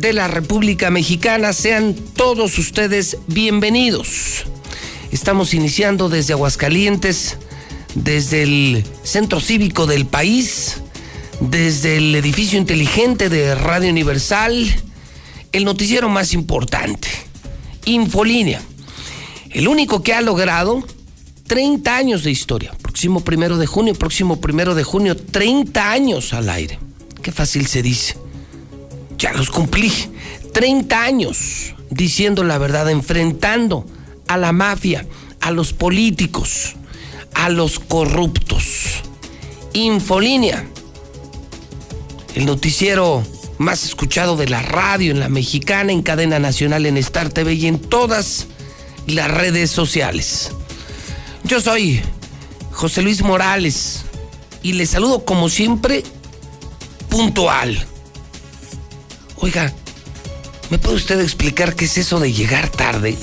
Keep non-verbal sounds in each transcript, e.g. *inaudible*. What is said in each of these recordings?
de la República Mexicana. Sean todos ustedes bienvenidos. Estamos iniciando desde Aguascalientes, desde el centro cívico del país, desde el edificio inteligente de Radio Universal, el noticiero más importante, Infolínea, el único que ha logrado 30 años de historia. Próximo primero de junio, próximo primero de junio, 30 años al aire. Qué fácil se dice. Ya los cumplí. 30 años diciendo la verdad, enfrentando a la mafia, a los políticos, a los corruptos. Infolínea, el noticiero más escuchado de la radio en la mexicana, en cadena nacional, en Star TV y en todas las redes sociales. Yo soy José Luis Morales y les saludo como siempre puntual. Oiga, ¿me puede usted explicar qué es eso de llegar tarde?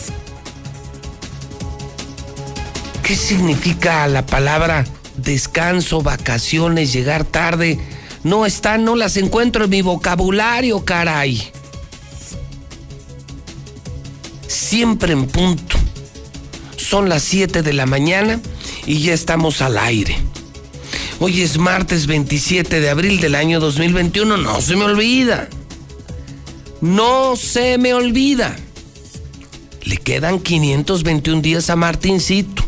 ¿Qué significa la palabra descanso, vacaciones, llegar tarde? No están, no las encuentro en mi vocabulario, caray. Siempre en punto. Son las 7 de la mañana y ya estamos al aire. Hoy es martes 27 de abril del año 2021, no se me olvida. No se me olvida. Le quedan 521 días a Martincito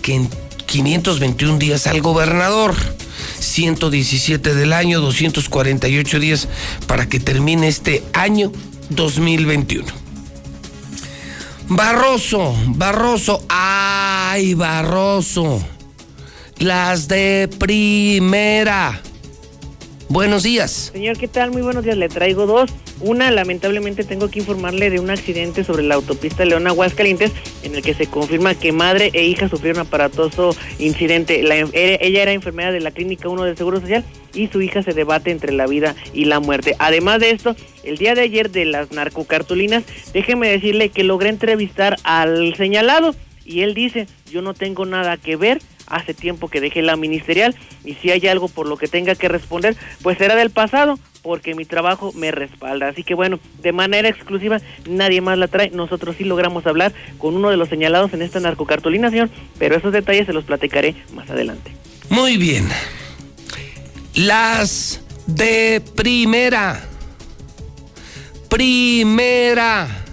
que en 521 días al gobernador. 117 del año, 248 días para que termine este año 2021. Barroso, Barroso, ay, Barroso. Las de primera. Buenos días. Señor, ¿qué tal? Muy buenos días. Le traigo dos. Una, lamentablemente tengo que informarle de un accidente sobre la autopista León Aguascalientes en el que se confirma que madre e hija sufrieron aparatoso incidente. La, ella era enfermera de la Clínica 1 del Seguro Social y su hija se debate entre la vida y la muerte. Además de esto, el día de ayer de las narcocartulinas, déjeme decirle que logré entrevistar al señalado y él dice, yo no tengo nada que ver hace tiempo que dejé la ministerial y si hay algo por lo que tenga que responder, pues será del pasado, porque mi trabajo me respalda. Así que bueno, de manera exclusiva nadie más la trae. Nosotros sí logramos hablar con uno de los señalados en esta narcocartulina, señor, pero esos detalles se los platicaré más adelante. Muy bien. Las de primera. Primera.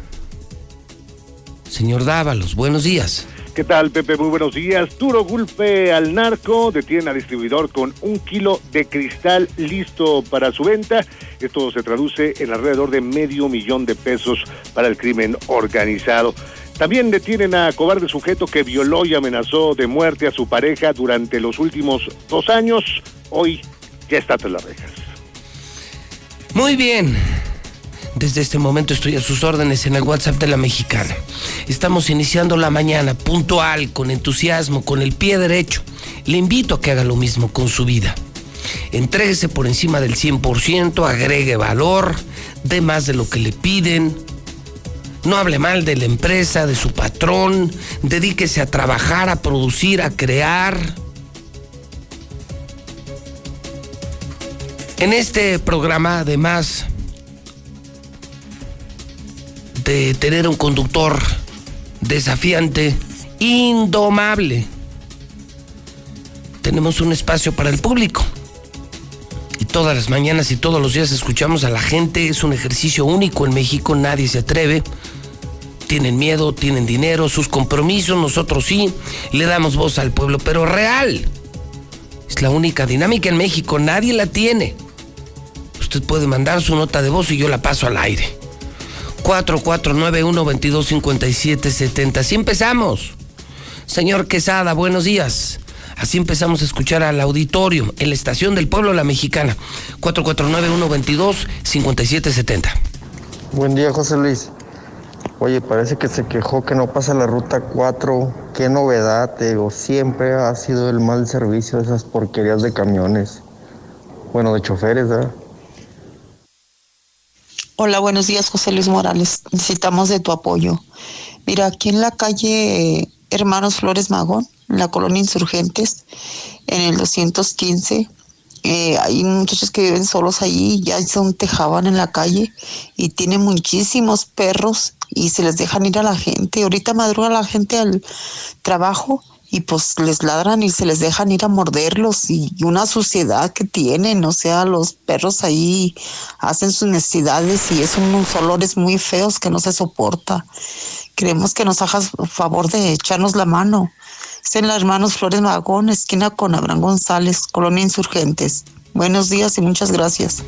Señor Dávalos, buenos días. ¿Qué tal, Pepe? Muy buenos días. Duro golpe al narco. Detiene al distribuidor con un kilo de cristal listo para su venta. Esto se traduce en alrededor de medio millón de pesos para el crimen organizado. También detienen a cobarde sujeto que violó y amenazó de muerte a su pareja durante los últimos dos años. Hoy ya está tras las rejas. Muy bien. Desde este momento estoy a sus órdenes en el WhatsApp de la mexicana. Estamos iniciando la mañana puntual, con entusiasmo, con el pie derecho. Le invito a que haga lo mismo con su vida. Entréguese por encima del 100%, agregue valor, dé más de lo que le piden. No hable mal de la empresa, de su patrón. Dedíquese a trabajar, a producir, a crear. En este programa, además, de tener un conductor desafiante, indomable. Tenemos un espacio para el público. Y todas las mañanas y todos los días escuchamos a la gente. Es un ejercicio único en México, nadie se atreve. Tienen miedo, tienen dinero, sus compromisos, nosotros sí, le damos voz al pueblo, pero real. Es la única dinámica en México, nadie la tiene. Usted puede mandar su nota de voz y yo la paso al aire. 4491-225770. Así empezamos. Señor Quesada, buenos días. Así empezamos a escuchar al auditorio en la estación del pueblo La Mexicana. 449-122-5770. Buen día, José Luis. Oye, parece que se quejó que no pasa la ruta 4. Qué novedad, te digo. Siempre ha sido el mal servicio de esas porquerías de camiones. Bueno, de choferes, ¿verdad? Hola, buenos días, José Luis Morales. Necesitamos de tu apoyo. Mira, aquí en la calle Hermanos Flores Magón, en la colonia Insurgentes, en el 215, eh, hay muchachos que viven solos allí, ya son tejaban en la calle y tienen muchísimos perros y se les dejan ir a la gente. Ahorita madruga la gente al trabajo y pues les ladran y se les dejan ir a morderlos y una suciedad que tienen, o sea, los perros ahí hacen sus necesidades y es unos olores muy feos que no se soporta. Queremos que nos hagas favor de echarnos la mano. Es en la Hermanos Flores Magón, esquina con Abraham González, Colonia Insurgentes. Buenos días y muchas gracias.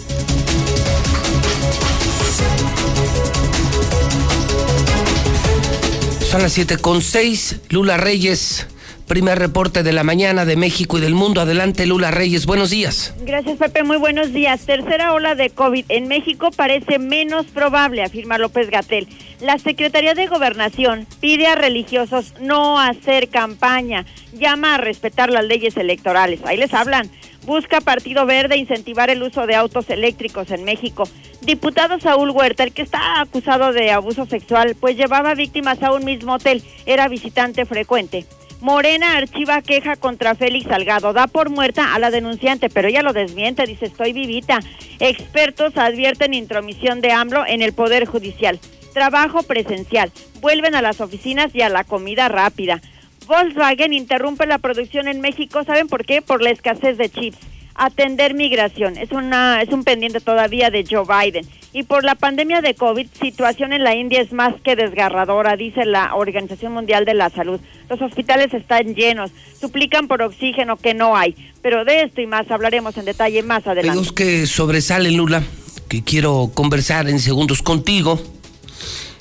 Son las 7 con 6. Lula Reyes, primer reporte de la mañana de México y del mundo. Adelante, Lula Reyes. Buenos días. Gracias, Pepe. Muy buenos días. Tercera ola de COVID en México parece menos probable, afirma López Gatel. La Secretaría de Gobernación pide a religiosos no hacer campaña, llama a respetar las leyes electorales. Ahí les hablan. Busca Partido Verde incentivar el uso de autos eléctricos en México. Diputado Saúl Huerta, el que está acusado de abuso sexual, pues llevaba víctimas a un mismo hotel, era visitante frecuente. Morena archiva queja contra Félix Salgado. Da por muerta a la denunciante, pero ella lo desmiente, dice estoy vivita. Expertos advierten intromisión de AMLO en el Poder Judicial. Trabajo presencial. Vuelven a las oficinas y a la comida rápida. Volkswagen interrumpe la producción en México, ¿saben por qué? Por la escasez de chips. Atender migración es una es un pendiente todavía de Joe Biden. Y por la pandemia de COVID, situación en la India es más que desgarradora, dice la Organización Mundial de la Salud. Los hospitales están llenos, suplican por oxígeno que no hay. Pero de esto y más hablaremos en detalle más adelante. Dos que sobresalen, Lula, que quiero conversar en segundos contigo.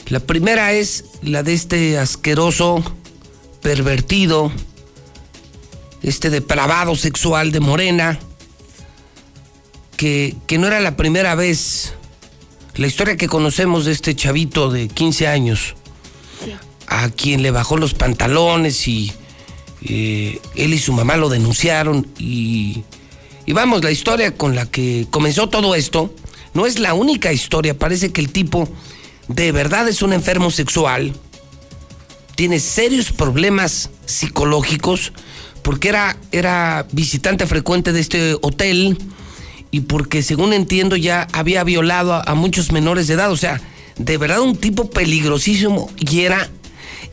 La primera es la de este asqueroso pervertido, este depravado sexual de Morena, que, que, no era la primera vez. La historia que conocemos de este chavito de 15 años, sí. a quien le bajó los pantalones y eh, él y su mamá lo denunciaron y, y vamos, la historia con la que comenzó todo esto no es la única historia, parece que el tipo de verdad es un enfermo sexual, tiene serios problemas psicológicos porque era, era visitante frecuente de este hotel y porque según entiendo ya había violado a, muchos menores de edad. O sea, de verdad un tipo peligrosísimo y era,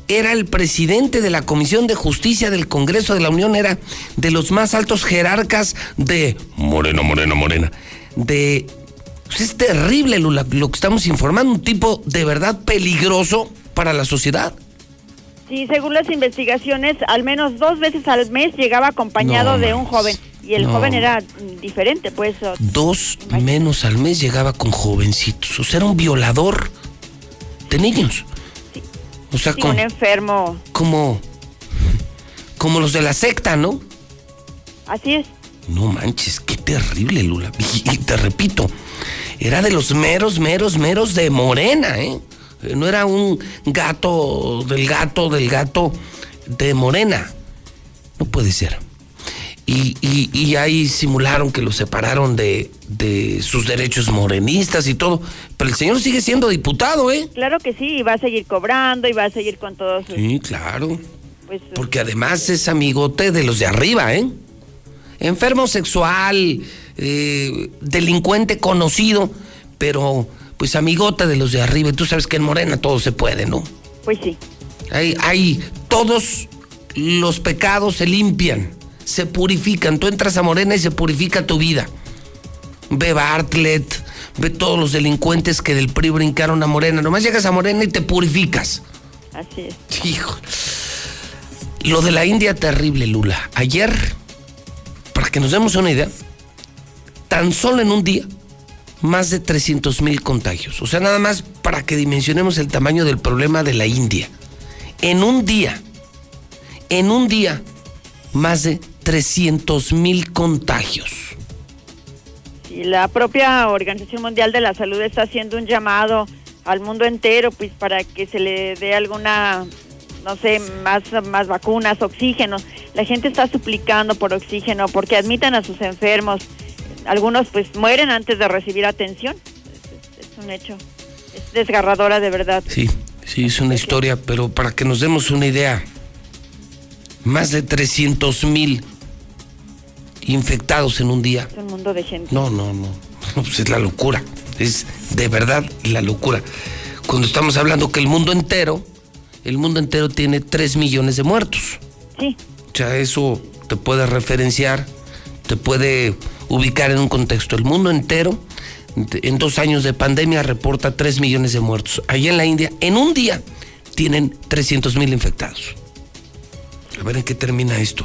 era el presidente de la Comisión de Justicia del Congreso de la Unión, era de los más altos jerarcas de Morena, Morena, Morena. De... Pues es terrible lo, lo que estamos informando, un tipo de verdad peligroso para la sociedad. Sí, según las investigaciones, al menos dos veces al mes llegaba acompañado no, de un joven. Y el no. joven era diferente, pues. Dos menos al mes llegaba con jovencitos. O sea, era un violador de niños. Sí. O sea, sí, como, un enfermo. Como, como los de la secta, ¿no? Así es. No manches, qué terrible, Lula. Y, *laughs* y te repito, era de los meros, meros, meros de Morena, ¿eh? No era un gato del gato del gato de Morena. No puede ser. Y, y, y ahí simularon que lo separaron de, de, sus derechos morenistas y todo. Pero el señor sigue siendo diputado, ¿eh? Claro que sí, y va a seguir cobrando y va a seguir con todos sus... Sí, claro. Pues, Porque además es amigote de los de arriba, ¿eh? Enfermo sexual, eh, delincuente conocido, pero pues amigota de los de arriba. Y tú sabes que en Morena todo se puede, ¿no? Pues sí. Hay, hay todos los pecados se limpian, se purifican. Tú entras a Morena y se purifica tu vida. Ve Bartlett, ve todos los delincuentes que del PRI brincaron a Morena. Nomás llegas a Morena y te purificas. Así es. Hijo. Lo de la India terrible, Lula. Ayer, para que nos demos una idea, tan solo en un día más de 300 mil contagios. O sea, nada más para que dimensionemos el tamaño del problema de la India. En un día, en un día, más de 300 mil contagios. Y la propia Organización Mundial de la Salud está haciendo un llamado al mundo entero, pues para que se le dé alguna, no sé, más, más vacunas, oxígeno. La gente está suplicando por oxígeno, porque admitan a sus enfermos. Algunos pues mueren antes de recibir atención. Es, es un hecho. Es desgarradora de verdad. Sí, sí, es una historia, pero para que nos demos una idea, más de 300 mil infectados en un día. Es un mundo de gente. No, no, no. *laughs* Pues es la locura. Es de verdad la locura. Cuando estamos hablando que el mundo entero, el mundo entero tiene 3 millones de muertos. Sí. O sea, eso te puede referenciar, te puede ubicar en un contexto. El mundo entero, en dos años de pandemia, reporta 3 millones de muertos. Allá en la India, en un día, tienen 300 mil infectados. A ver en qué termina esto.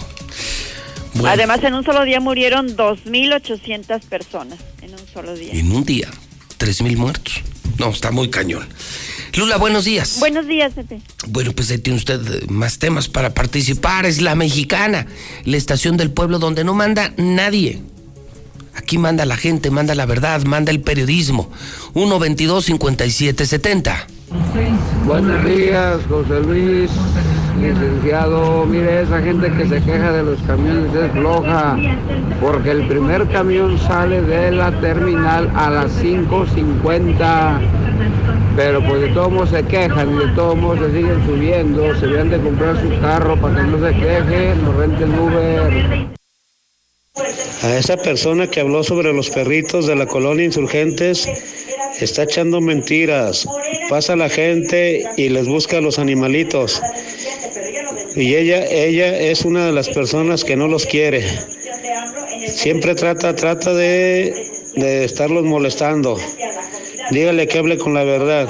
Bueno, Además, en un solo día murieron 2.800 personas. En un solo día. en un día, 3 mil muertos. No, está muy cañón. Lula, buenos días. Buenos días, Pepe. Bueno, pues ahí tiene usted eh, más temas para participar. Es la mexicana, la estación del pueblo donde no manda nadie. Aquí manda la gente, manda la verdad, manda el periodismo. 122-5770. Buenos días, José Luis, licenciado. Mire, esa gente que se queja de los camiones es floja, porque el primer camión sale de la terminal a las 5.50. Pero pues de todos modos se quejan y de todos modos se siguen subiendo. Se deben de comprar su carro para que no se queje, no renten Uber. A esa persona que habló sobre los perritos de la colonia Insurgentes está echando mentiras. Pasa la gente y les busca a los animalitos. Y ella, ella es una de las personas que no los quiere. Siempre trata, trata de, de estarlos molestando. Dígale que hable con la verdad.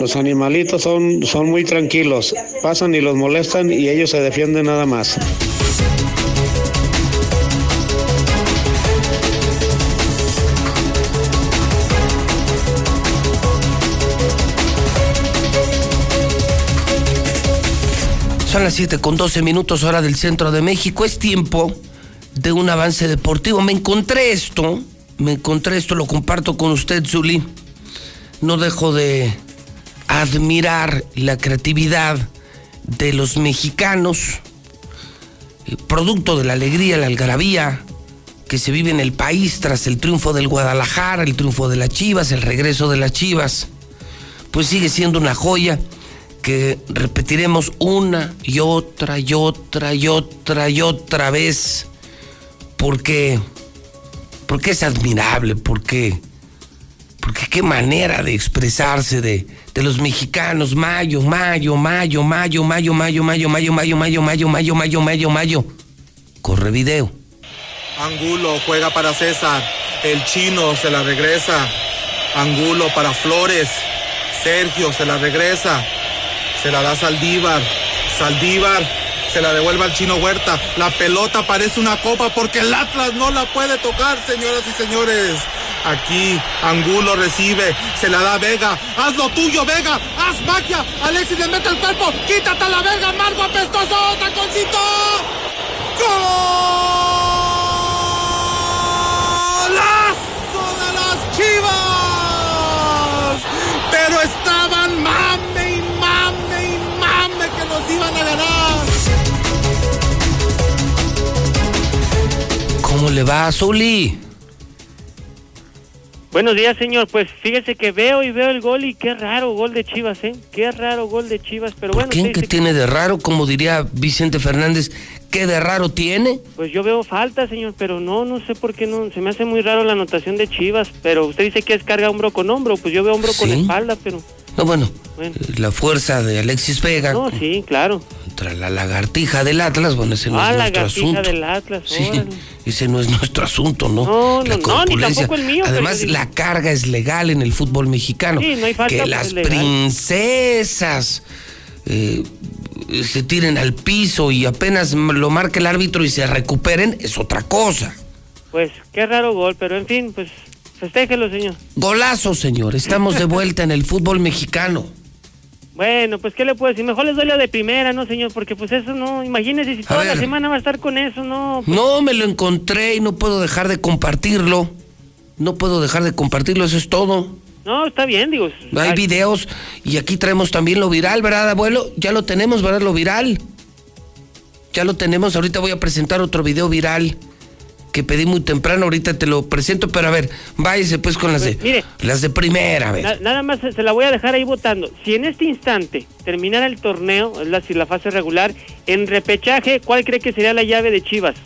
Los animalitos son, son muy tranquilos. Pasan y los molestan y ellos se defienden nada más. Son las 7 con 12 minutos hora del centro de México. Es tiempo de un avance deportivo. Me encontré esto, me encontré esto, lo comparto con usted, Zuli. No dejo de admirar la creatividad de los mexicanos, eh, producto de la alegría, la algarabía que se vive en el país tras el triunfo del Guadalajara, el triunfo de las Chivas, el regreso de las Chivas. Pues sigue siendo una joya que repetiremos una y otra y otra y otra y otra vez porque porque es admirable, porque porque qué manera de expresarse de, de los mexicanos, mayo, mayo, mayo, mayo, mayo, mayo, mayo, mayo, mayo, mayo, mayo, mayo, mayo, mayo, mayo. Corre video. Angulo juega para César. El chino se la regresa. Angulo para Flores. Sergio se la regresa. Se la da Saldívar. Saldívar se la devuelve al chino Huerta. La pelota parece una copa porque el Atlas no la puede tocar, señoras y señores. Aquí Angulo recibe, se la da Vega. Haz lo tuyo, Vega. Haz magia. Alexis le mete el cuerpo. Quítate a la Vega, Margo apestoso. Taconcito. ¡Golazo de las Chivas! Pero estaban iban a ganar. ¿Cómo le va a Zuli? Buenos días, señor. Pues fíjese que veo y veo el gol y qué raro gol de Chivas, ¿eh? Qué raro gol de Chivas, pero bueno. ¿Qué, usted ¿Qué dice- tiene de raro? Como diría Vicente Fernández, ¿qué de raro tiene? Pues yo veo falta, señor, pero no, no sé por qué no. Se me hace muy raro la anotación de Chivas, pero usted dice que es carga hombro con hombro, pues yo veo hombro con espalda, pero... No, bueno, Bueno. la fuerza de Alexis Vega No, sí, claro. contra la lagartija del Atlas, bueno, ese no Ah, es nuestro asunto. del Atlas, Sí, ese no es nuestro asunto, ¿no? No, no, no, ni tampoco el mío, Además, la carga es legal en el fútbol mexicano. Sí, no hay falta, que las princesas eh, se tiren al piso y apenas lo marque el árbitro y se recuperen, es otra cosa. Pues qué raro gol, pero en fin, pues festéjelo, señor. Golazo, señor. Estamos de vuelta en el fútbol mexicano. Bueno, pues qué le puedo decir, mejor les doy la de primera, ¿no, señor? Porque pues eso no, imagínese si toda la semana va a estar con eso, no. pues, No, me lo encontré y no puedo dejar de compartirlo. No puedo dejar de compartirlo, eso es todo. No, está bien, digo. Hay videos y aquí traemos también lo viral, ¿verdad, abuelo? Ya lo tenemos, ¿verdad? Lo viral. Ya lo tenemos. Ahorita voy a presentar otro video viral que pedí muy temprano. Ahorita te lo presento, pero a ver, váyase pues con las Pues, de mire. las de primera, a ver. Na- nada más se se la voy a dejar ahí votando. Si en este instante terminara el torneo, es decir, la fase regular, en repechaje, ¿cuál cree que sería la llave de Chivas?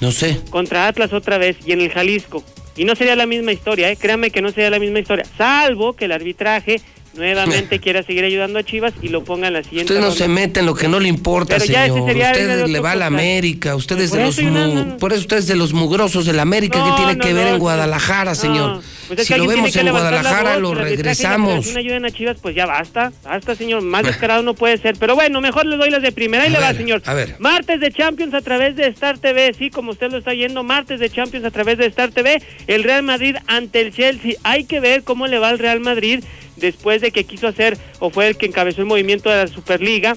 No sé. Contra Atlas otra vez y en el Jalisco. Y no sería la misma historia, ¿eh? créanme que no sería la misma historia, salvo que el arbitraje nuevamente quiera seguir ayudando a Chivas y lo ponga en la siguiente Usted no ronda. se mete en lo que no le importa, Pero señor. Usted le va a la. América, usted es de los no- no- por eso usted es de los mugrosos de la América No, que tiene que ver en. Guadalajara, señor. Pues es si que lo vemos en Guadalajara, voz, lo y regresamos. federación ayuden a Chivas, pues ya basta, basta, señor. Más descarado no puede ser. Pero bueno, mejor le doy las de primera. Ahí A le va, señor. a ver. Martes de Champions a través de Star TV. Sí, como usted lo está yendo, martes de Champions a través de Star TV. El Real Madrid ante el Chelsea. Hay que ver cómo le va al Real Madrid después de que quiso hacer o fue el que encabezó el movimiento de la Superliga.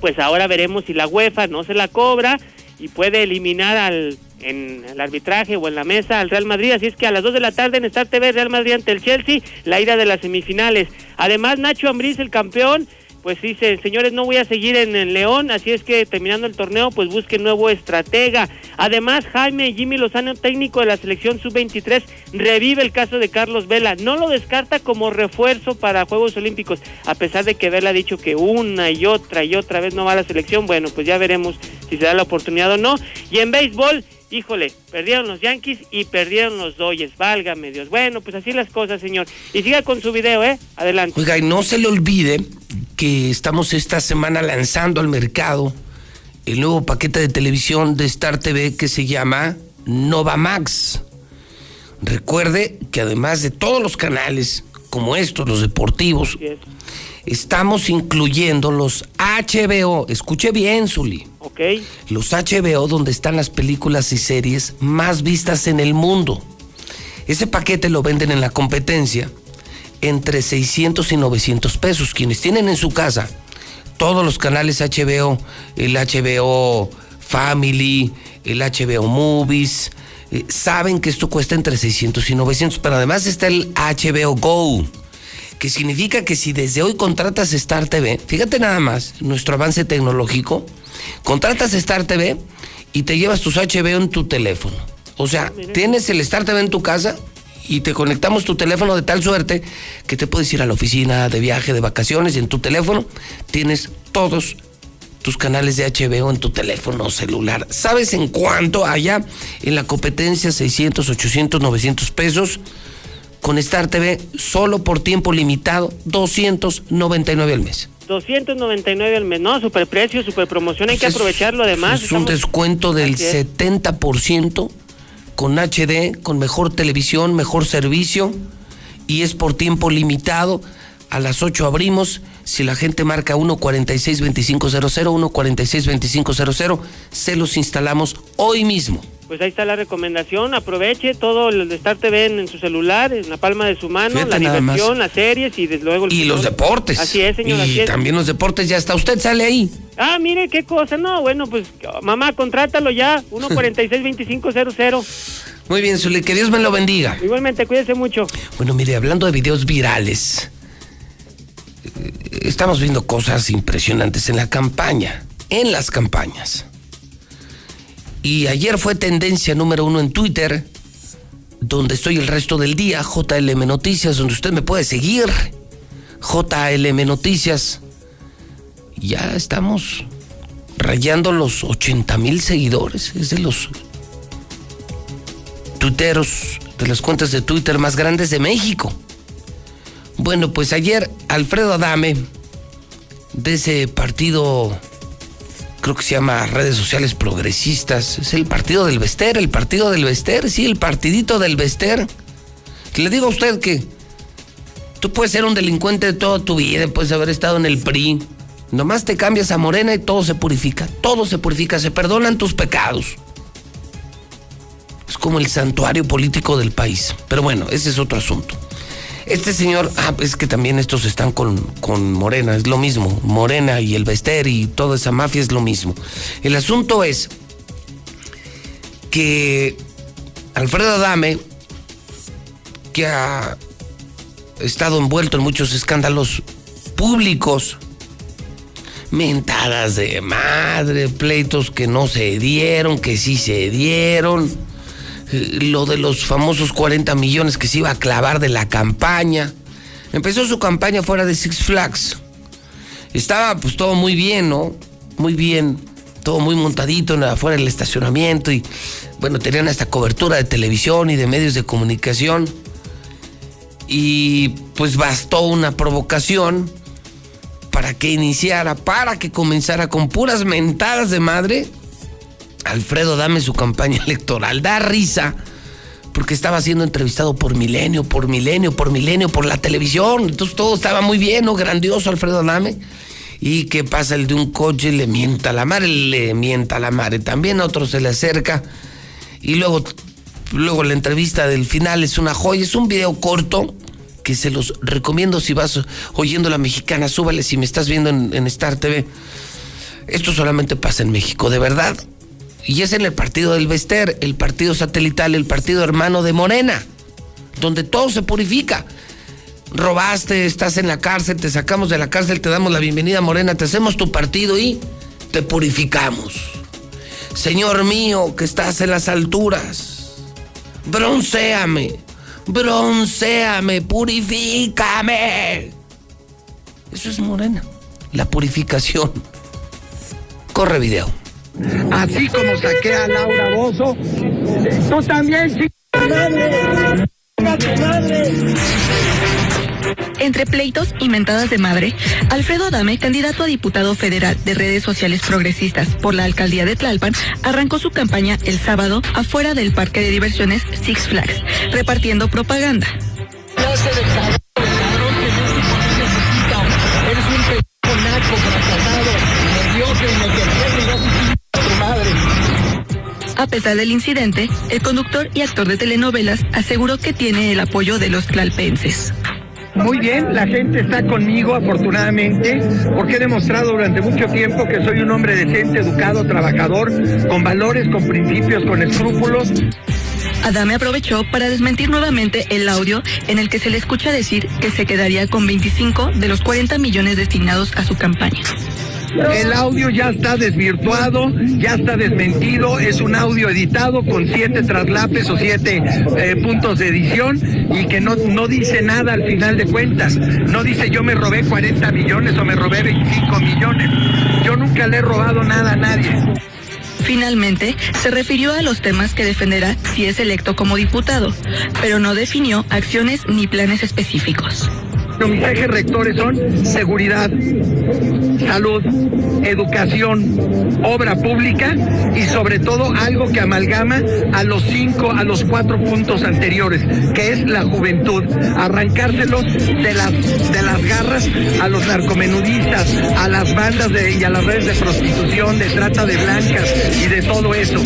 Pues ahora veremos si la UEFA no se la cobra y puede eliminar al en el arbitraje o en la mesa al Real Madrid, así es que a las 2 de la tarde en Star TV Real Madrid ante el Chelsea, la ida de las semifinales. Además Nacho Ambriz el campeón, pues dice, señores, no voy a seguir en el León, así es que terminando el torneo, pues busque nuevo estratega. Además, Jaime Jimmy Lozano, técnico de la selección sub-23, revive el caso de Carlos Vela. No lo descarta como refuerzo para Juegos Olímpicos, a pesar de que Vela ha dicho que una y otra y otra vez no va a la selección. Bueno, pues ya veremos si se da la oportunidad o no. Y en béisbol, híjole, perdieron los Yankees y perdieron los Dodgers. Válgame Dios. Bueno, pues así las cosas, señor. Y siga con su video, ¿eh? Adelante. Oiga, y no se le olvide que estamos esta semana lanzando al mercado el nuevo paquete de televisión de Star TV que se llama Nova Max. Recuerde que además de todos los canales como estos, los deportivos. Estamos incluyendo los HBO. Escuche bien, Zuli. Ok. Los HBO donde están las películas y series más vistas en el mundo. Ese paquete lo venden en la competencia entre 600 y 900 pesos. Quienes tienen en su casa todos los canales HBO, el HBO Family, el HBO Movies, eh, saben que esto cuesta entre 600 y 900, pero además está el HBO Go, que significa que si desde hoy contratas Star TV, fíjate nada más, nuestro avance tecnológico, contratas Star TV y te llevas tus HBO en tu teléfono. O sea, tienes el Star TV en tu casa y te conectamos tu teléfono de tal suerte que te puedes ir a la oficina de viaje, de vacaciones y en tu teléfono tienes todos tus canales de HBO en tu teléfono celular. ¿Sabes en cuánto allá en la competencia 600, 800, 900 pesos? Con Star TV solo por tiempo limitado 299 al mes. 299 al mes. No, super precio, super promoción. Hay que aprovecharlo además. Es un descuento del Así es. 70% con HD, con mejor televisión, mejor servicio y es por tiempo limitado. A las 8 abrimos. Si la gente marca 146-2500, 146-2500, se los instalamos hoy mismo. Pues ahí está la recomendación. Aproveche todo el de Star TV en, en su celular, en la palma de su mano, Fíjate la diversión, las series y desde luego el Y los deportes. Así es, señor. Y es. también los deportes, ya está. Usted sale ahí. Ah, mire qué cosa. No, bueno, pues mamá, contrátalo ya. *laughs* 146-2500. Muy bien, Zuli, que Dios me lo bendiga. Igualmente, cuídese mucho. Bueno, mire, hablando de videos virales, eh, estamos viendo cosas impresionantes en la campaña, en las campañas. Y ayer fue tendencia número uno en Twitter, donde estoy el resto del día, JLM Noticias, donde usted me puede seguir. JLM Noticias. Ya estamos rayando los 80 mil seguidores. Es de los tuiteros, de las cuentas de Twitter más grandes de México. Bueno, pues ayer Alfredo Adame, de ese partido, creo que se llama Redes Sociales Progresistas, es el partido del Vester, el partido del Vester, sí, el partidito del Vester. Le digo a usted que tú puedes ser un delincuente de toda tu vida, puedes haber estado en el PRI, nomás te cambias a Morena y todo se purifica, todo se purifica, se perdonan tus pecados. Es como el santuario político del país. Pero bueno, ese es otro asunto. Este señor, ah, es que también estos están con, con Morena, es lo mismo. Morena y el Bester y toda esa mafia es lo mismo. El asunto es que Alfredo Adame, que a estado envuelto en muchos escándalos públicos. Mentadas de madre, pleitos que no se dieron, que sí se dieron. Lo de los famosos 40 millones que se iba a clavar de la campaña. Empezó su campaña fuera de Six Flags. Estaba pues todo muy bien, ¿no? Muy bien. Todo muy montadito afuera del estacionamiento y bueno, tenían hasta cobertura de televisión y de medios de comunicación. Y pues bastó una provocación para que iniciara, para que comenzara con puras mentadas de madre. Alfredo dame su campaña *laughs* electoral. Da risa porque estaba siendo entrevistado por Milenio, por Milenio, por Milenio, por la televisión. Entonces todo estaba muy bien, ¿no? Grandioso Alfredo Adame. ¿Y qué pasa? El de un coche le mienta a la madre, le mienta a la madre. También a otro se le acerca. Y luego, luego la entrevista del final es una joya. Es un video corto que se los recomiendo si vas oyendo la mexicana. Súbale si me estás viendo en, en Star TV. Esto solamente pasa en México, de verdad. Y es en el partido del Vester, el partido satelital, el partido hermano de Morena, donde todo se purifica. Robaste, estás en la cárcel, te sacamos de la cárcel, te damos la bienvenida Morena, te hacemos tu partido y te purificamos. Señor mío, que estás en las alturas, broncéame, broncéame, purifícame. Eso es Morena, la purificación. Corre video. Así como saqué a Laura Bozo, tú también, madre. Entre pleitos y mentadas de madre, Alfredo Adame, candidato a diputado federal de redes sociales progresistas por la alcaldía de Tlalpan, arrancó su campaña el sábado afuera del parque de diversiones Six Flags, repartiendo propaganda. No A pesar del incidente, el conductor y actor de telenovelas aseguró que tiene el apoyo de los tlalpenses. Muy bien, la gente está conmigo afortunadamente porque he demostrado durante mucho tiempo que soy un hombre decente, educado, trabajador, con valores, con principios, con escrúpulos. Adame aprovechó para desmentir nuevamente el audio en el que se le escucha decir que se quedaría con 25 de los 40 millones destinados a su campaña. El audio ya está desvirtuado, ya está desmentido, es un audio editado con siete traslapes o siete eh, puntos de edición y que no, no dice nada al final de cuentas. No dice yo me robé 40 millones o me robé 25 millones. Yo nunca le he robado nada a nadie. Finalmente, se refirió a los temas que defenderá si es electo como diputado, pero no definió acciones ni planes específicos. Mis ejes rectores son seguridad, salud, educación, obra pública y sobre todo algo que amalgama a los cinco, a los cuatro puntos anteriores, que es la juventud, arrancárselos de las, de las garras a los narcomenudistas, a las bandas de, y a las redes de prostitución, de trata de blancas y de todo eso.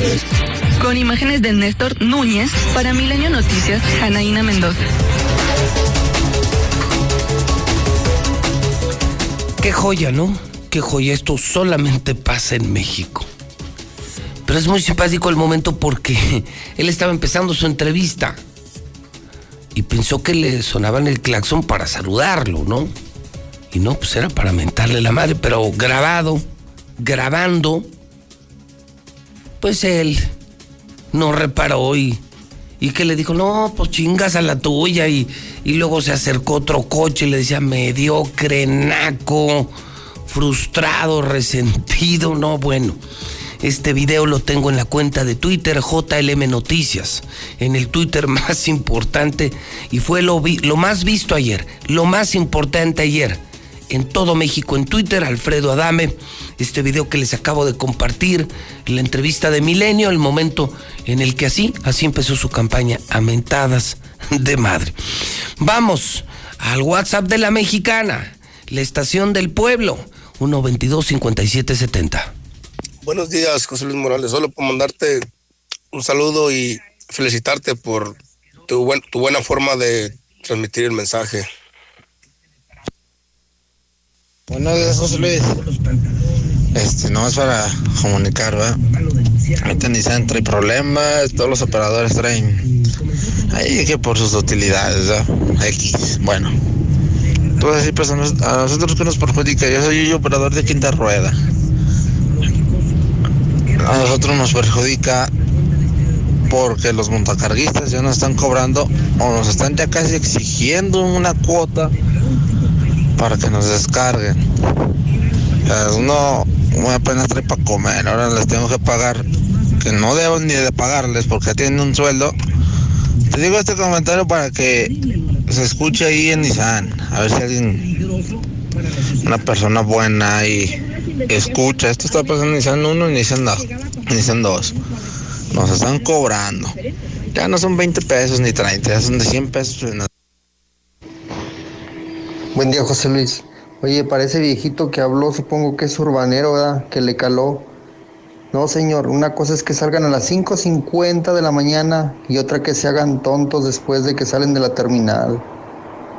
Con imágenes de Néstor Núñez, para Milenio Noticias, Janaína Mendoza. Qué joya, ¿no? Qué joya. Esto solamente pasa en México. Pero es muy simpático el momento porque *laughs* él estaba empezando su entrevista y pensó que le sonaban el claxon para saludarlo, ¿no? Y no, pues era para mentarle la madre, pero grabado, grabando, pues él no reparó y, y que le dijo, no, pues chingas a la tuya y, y luego se acercó otro coche y le decía, mediocre, naco, frustrado, resentido, no, bueno. Este video lo tengo en la cuenta de Twitter JLM Noticias, en el Twitter *laughs* más importante. Y fue lo, lo más visto ayer, lo más importante ayer en todo México en Twitter, Alfredo Adame, este video que les acabo de compartir, la entrevista de Milenio, el momento en el que así, así empezó su campaña a mentadas de madre. Vamos al WhatsApp de la mexicana, la estación del pueblo, 122 5770. Buenos días, José Luis Morales. Solo por mandarte un saludo y felicitarte por tu, buen- tu buena forma de transmitir el mensaje. Buenos días, José Luis. Este, no es para comunicar, ¿verdad? Ahorita Nissan trae problemas, todos los operadores traen. Ahí que por sus utilidades, ¿verdad? X. Bueno. Entonces, sí, pues a nosotros que nos perjudica. Yo soy operador de quinta rueda. A nosotros nos perjudica porque los montacarguistas ya nos están cobrando o nos están ya casi exigiendo una cuota para que nos descarguen. uno muy apenas trae para comer, ahora les tengo que pagar, que no debo ni de pagarles porque tienen un sueldo. Te digo este comentario para que se escuche ahí en Nissan, a ver si alguien, una persona buena y escucha, esto está pasando en Nissan 1 y Nissan 2, Nissan 2. Nos están cobrando. Ya no son 20 pesos ni 30, ya son de 100 pesos. Buen día, José Luis. Oye, parece viejito que habló, supongo que es urbanero, ¿verdad? Que le caló. No, señor, una cosa es que salgan a las 5.50 de la mañana y otra que se hagan tontos después de que salen de la terminal.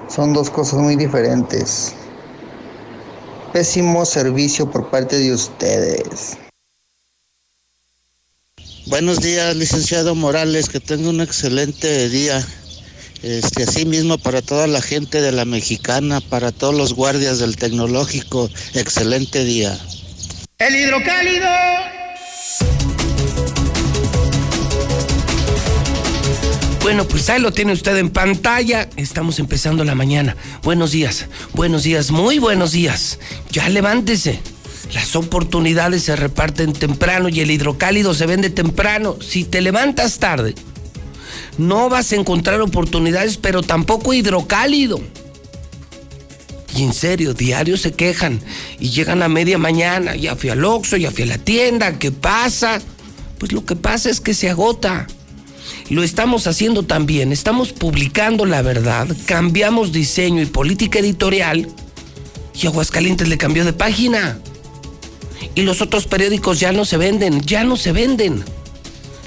Son dos cosas muy diferentes. Pésimo servicio por parte de ustedes. Buenos días, licenciado Morales, que tenga un excelente día. Este, así mismo para toda la gente de la mexicana, para todos los guardias del tecnológico, excelente día. El hidrocálido. Bueno, pues ahí lo tiene usted en pantalla. Estamos empezando la mañana. Buenos días, buenos días, muy buenos días. Ya levántese. Las oportunidades se reparten temprano y el hidrocálido se vende temprano. Si te levantas tarde, no vas a encontrar oportunidades, pero tampoco hidrocálido. Y en serio, diarios se quejan y llegan a media mañana. Ya fui al Oxxo, ya fui a la tienda. ¿Qué pasa? Pues lo que pasa es que se agota. Lo estamos haciendo también. Estamos publicando la verdad. Cambiamos diseño y política editorial. Y Aguascalientes le cambió de página. Y los otros periódicos ya no se venden, ya no se venden.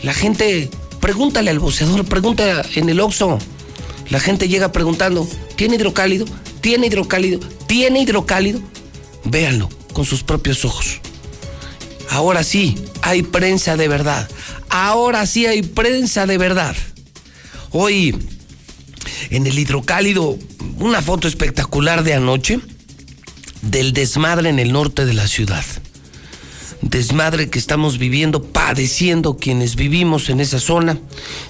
La gente, pregúntale al boceador, pregunta en el Oxxo. La gente llega preguntando, ¿tiene hidrocálido? ¿Tiene hidrocálido? ¿Tiene hidrocálido? Véanlo con sus propios ojos. Ahora sí, hay prensa de verdad. Ahora sí hay prensa de verdad. Hoy, en el hidrocálido, una foto espectacular de anoche del desmadre en el norte de la ciudad desmadre que estamos viviendo, padeciendo quienes vivimos en esa zona.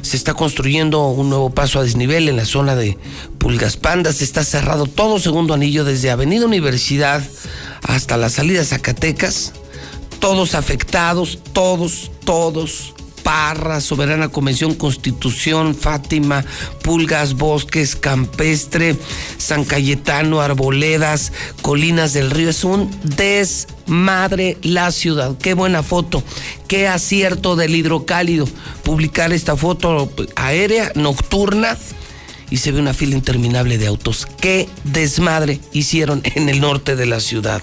Se está construyendo un nuevo paso a desnivel en la zona de Pulgas Pandas. Está cerrado todo segundo anillo desde Avenida Universidad hasta la salida Zacatecas. Todos afectados, todos, todos Parra, Soberana Convención, Constitución, Fátima, Pulgas, Bosques, Campestre, San Cayetano, Arboledas, Colinas del Río. Es un desmadre la ciudad. Qué buena foto, qué acierto del hidrocálido. Publicar esta foto aérea, nocturna y se ve una fila interminable de autos. Qué desmadre hicieron en el norte de la ciudad.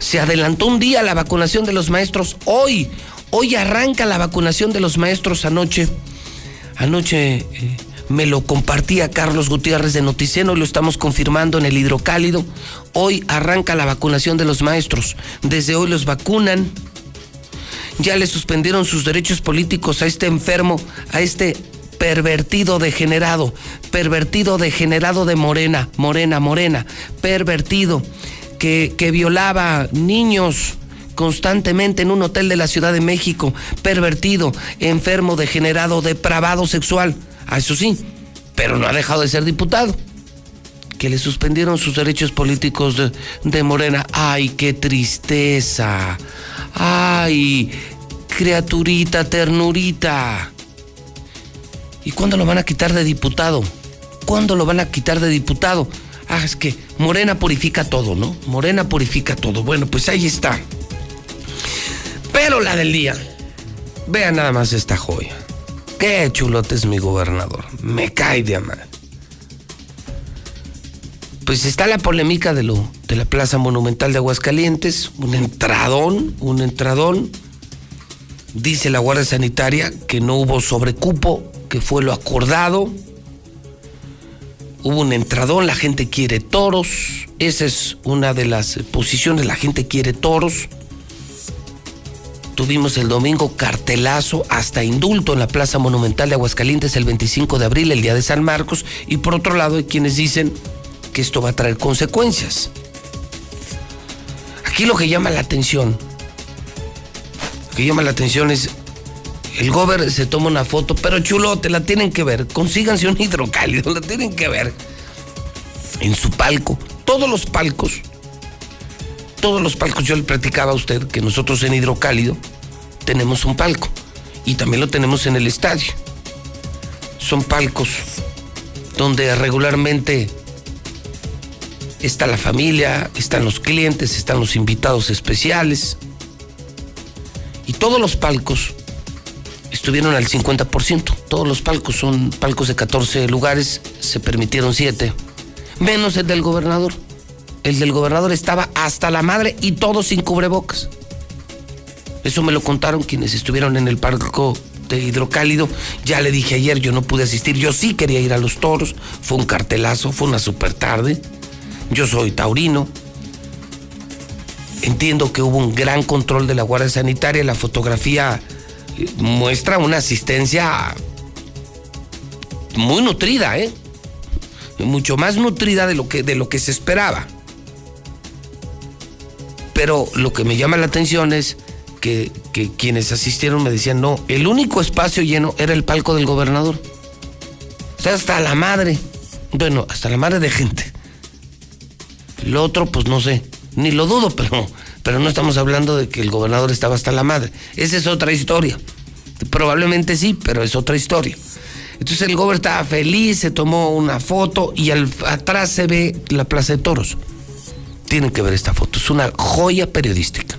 Se adelantó un día la vacunación de los maestros. Hoy, Hoy arranca la vacunación de los maestros anoche. Anoche eh, me lo compartía Carlos Gutiérrez de Noticeno lo estamos confirmando en el hidrocálido. Hoy arranca la vacunación de los maestros. Desde hoy los vacunan. Ya le suspendieron sus derechos políticos a este enfermo, a este pervertido degenerado, pervertido degenerado de Morena, Morena, Morena, pervertido, que, que violaba niños, constantemente en un hotel de la Ciudad de México, pervertido, enfermo, degenerado, depravado sexual. Ah, eso sí, pero no ha dejado de ser diputado. Que le suspendieron sus derechos políticos de, Morena. ¡Ay, qué tristeza! ¡Ay, criaturita, ternurita! ¿Y cuándo lo van a quitar de diputado? ¿Cuándo lo van a quitar de diputado? Ah, es que Morena purifica todo, ¿no? Morena purifica todo. Bueno, pues ahí está. Pero la del día. Vean nada más esta joya. Qué chulote es mi gobernador. Me cae de amar. Pues está la polémica de lo de la Plaza Monumental de Aguascalientes, un entradón, un entradón. Dice la Guardia Sanitaria que no hubo sobrecupo, que fue lo acordado. Hubo un entradón, la gente quiere toros. Esa es una de las posiciones, la gente quiere toros Tuvimos el domingo cartelazo hasta indulto en la Plaza Monumental de Aguascalientes el 25 de abril, el día de San Marcos. Y por otro lado hay quienes dicen que esto va a traer consecuencias. Aquí lo que llama la atención, lo que llama la atención es el gober se toma una foto, pero chulote, la tienen que ver. Consíganse un hidrocálido, la tienen que ver. En su palco, todos los palcos, todos los palcos, yo le platicaba a usted que nosotros en hidrocálido tenemos un palco y también lo tenemos en el estadio. Son palcos donde regularmente está la familia, están los clientes, están los invitados especiales. Y todos los palcos estuvieron al 50%. Todos los palcos son palcos de 14 lugares, se permitieron 7. Menos el del gobernador. El del gobernador estaba hasta la madre y todo sin cubrebocas. Eso me lo contaron quienes estuvieron en el palco de hidrocálido. Ya le dije ayer, yo no pude asistir. Yo sí quería ir a los toros. Fue un cartelazo, fue una super tarde. Yo soy taurino. Entiendo que hubo un gran control de la Guardia Sanitaria. La fotografía muestra una asistencia muy nutrida, ¿eh? Mucho más nutrida de lo que, de lo que se esperaba. Pero lo que me llama la atención es que, quienes asistieron me decían, no, el único espacio lleno era el palco del gobernador. O sea, hasta la madre. Bueno, hasta la madre de gente. Lo otro, pues no sé, ni lo dudo, pero pero no estamos hablando de que el gobernador estaba hasta la madre. Esa es otra historia. Probablemente sí, pero es otra historia. Entonces el gobernador estaba feliz, se tomó una foto y al, atrás se ve la Plaza de Toros. Tienen que ver esta foto, es una joya periodística.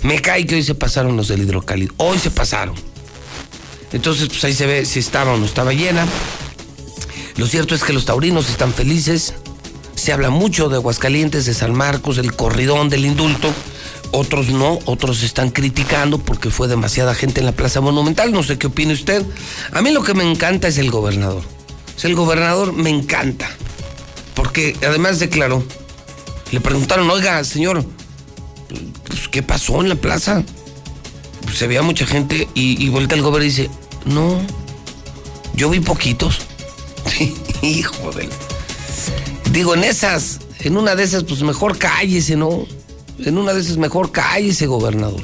Me cae que hoy se pasaron los del hidrocálido, hoy se pasaron. Entonces, pues ahí se ve si estaba o no estaba llena. Lo cierto es que los taurinos están felices, se habla mucho de Aguascalientes, de San Marcos, del corridón, del indulto. Otros no, otros están criticando porque fue demasiada gente en la Plaza Monumental. No sé qué opine usted. A mí lo que me encanta es el gobernador. El gobernador me encanta. Porque además declaró. Le preguntaron, oiga, señor, pues, ¿qué pasó en la plaza? Pues, se veía mucha gente y, vuelta el gobernador y dice, no, yo vi poquitos. *laughs* Hijo de digo, en esas, en una de esas, pues mejor cállese, ¿no? En una de esas, mejor cállese, gobernador.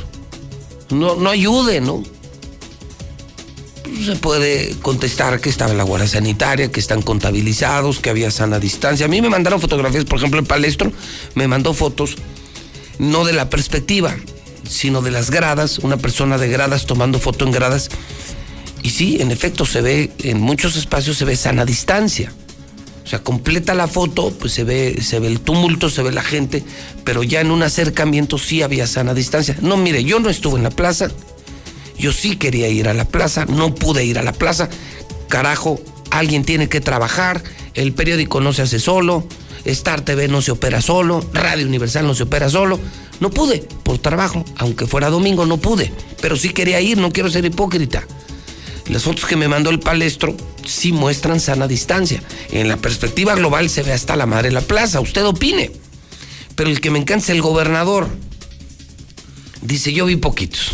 No, no ayude, ¿no? Se puede contestar que estaba en la Guardia Sanitaria, que están contabilizados, que había sana distancia. A mí me mandaron fotografías, por ejemplo, el palestro me mandó fotos, no de la perspectiva, sino de las gradas, una persona de gradas tomando foto en gradas. Y sí, en efecto, se ve, en muchos espacios se ve sana distancia. O sea, completa la foto, pues se ve, se ve el tumulto, se ve la gente, pero ya en un acercamiento sí había sana distancia. No, mire, yo no estuve en la plaza, yo sí quería ir a la plaza, no pude ir a la plaza. Carajo, alguien tiene que trabajar, el periódico no se hace solo, Star TV no se opera solo, Radio Universal no se opera solo. No pude, por trabajo, aunque fuera domingo, no pude, pero sí quería ir, no quiero ser hipócrita. Las fotos que me mandó el palestro sí muestran sana distancia. En la perspectiva global se ve hasta la madre de la plaza. Usted opine. Pero el que me encanta es el gobernador. Dice, yo vi poquitos.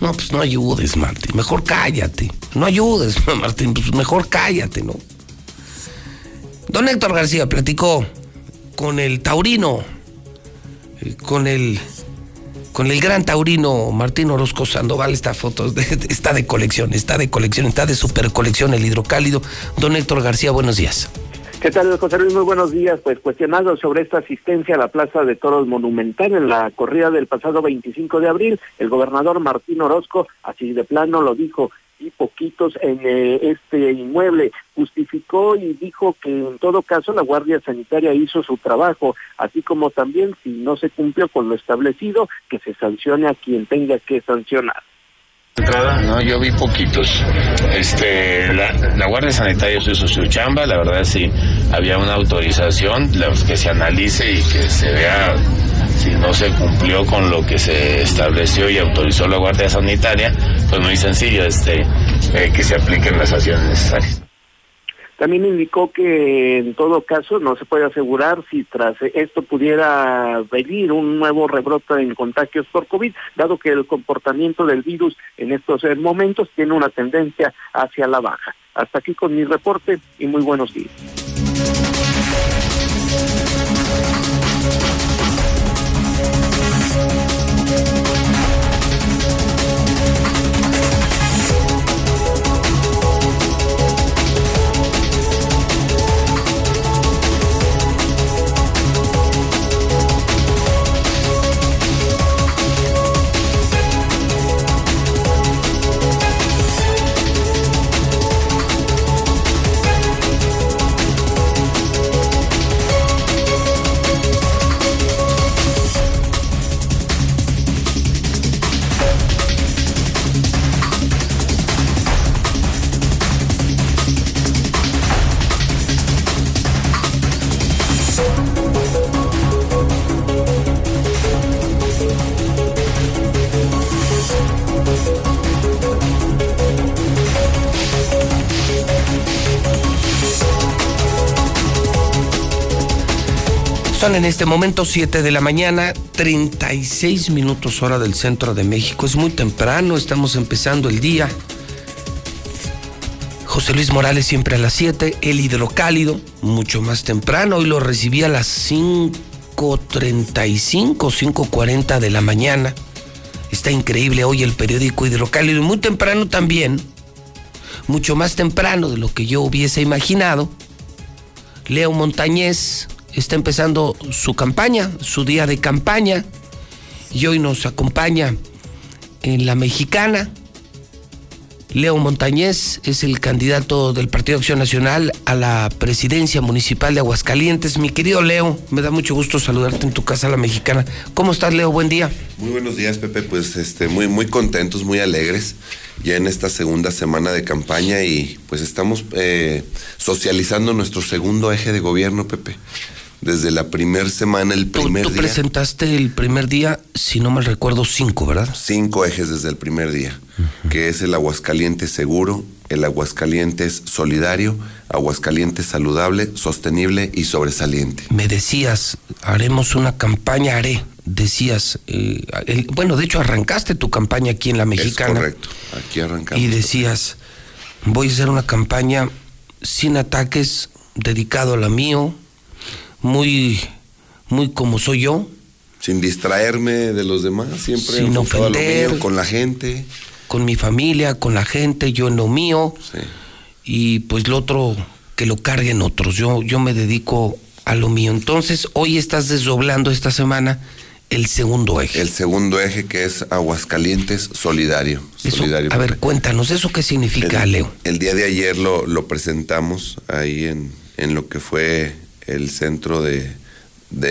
No, pues no ayudes, Martín. Mejor cállate. No ayudes, *laughs* Martín. Pues mejor cállate, ¿no? Don Héctor García platicó con el taurino, eh, con el con el gran taurino Martín Orozco Sandoval. Esta foto está de colección, está de colección, está de super colección el hidrocálido. Don Héctor García, buenos días. ¿Qué tal, José Luis? Muy buenos días. Pues cuestionado sobre esta asistencia a la Plaza de Toros Monumental en la corrida del pasado 25 de abril, el gobernador Martín Orozco, así de plano lo dijo, y poquitos en eh, este inmueble. Justificó y dijo que en todo caso la Guardia Sanitaria hizo su trabajo, así como también si no se cumplió con lo establecido, que se sancione a quien tenga que sancionar. No, yo vi poquitos. Este, la, Guardia Sanitaria hizo su chamba, la verdad sí, había una autorización, que se analice y que se vea si no se cumplió con lo que se estableció y autorizó la Guardia Sanitaria, pues muy sencillo, este, eh, que se apliquen las acciones necesarias. También indicó que en todo caso no se puede asegurar si tras esto pudiera venir un nuevo rebrote en contagios por COVID, dado que el comportamiento del virus en estos eh, momentos tiene una tendencia hacia la baja. Hasta aquí con mi reporte y muy buenos días. En este momento 7 de la mañana, 36 minutos hora del centro de México. Es muy temprano, estamos empezando el día. José Luis Morales siempre a las 7, el hidrocálido, mucho más temprano. Hoy lo recibí a las 5.35, 5.40 de la mañana. Está increíble hoy el periódico hidrocálido, muy temprano también, mucho más temprano de lo que yo hubiese imaginado. Leo Montañez, está empezando su campaña, su día de campaña, y hoy nos acompaña en la mexicana. Leo Montañez es el candidato del Partido Acción Nacional a la presidencia municipal de Aguascalientes. Mi querido Leo, me da mucho gusto saludarte en tu casa, la mexicana. ¿Cómo estás, Leo? Buen día. Muy buenos días, Pepe. Pues este, muy, muy contentos, muy alegres ya en esta segunda semana de campaña y pues estamos eh, socializando nuestro segundo eje de gobierno, Pepe desde la primera semana, el primer tú, tú presentaste el primer día, si no mal recuerdo, cinco, ¿verdad? Cinco ejes desde el primer día, que es el Aguascalientes seguro, el Aguascalientes solidario, Aguascalientes saludable, sostenible y sobresaliente. Me decías, haremos una campaña, haré, decías, eh, bueno, de hecho arrancaste tu campaña aquí en la Mexicana. Es correcto, aquí arrancamos. Y decías, voy a hacer una campaña sin ataques, dedicado a la mío, muy, muy como soy yo. Sin distraerme de los demás, siempre sin ofender, con la gente. Con mi familia, con la gente, yo en lo mío. Y pues lo otro, que lo carguen otros. Yo, yo me dedico a lo mío. Entonces, hoy estás desdoblando esta semana el segundo eje. El segundo eje que es Aguascalientes Solidario. solidario a ver, cuéntanos, ¿eso qué significa, Leo? El día de ayer lo, lo presentamos ahí en, en lo que fue el centro de,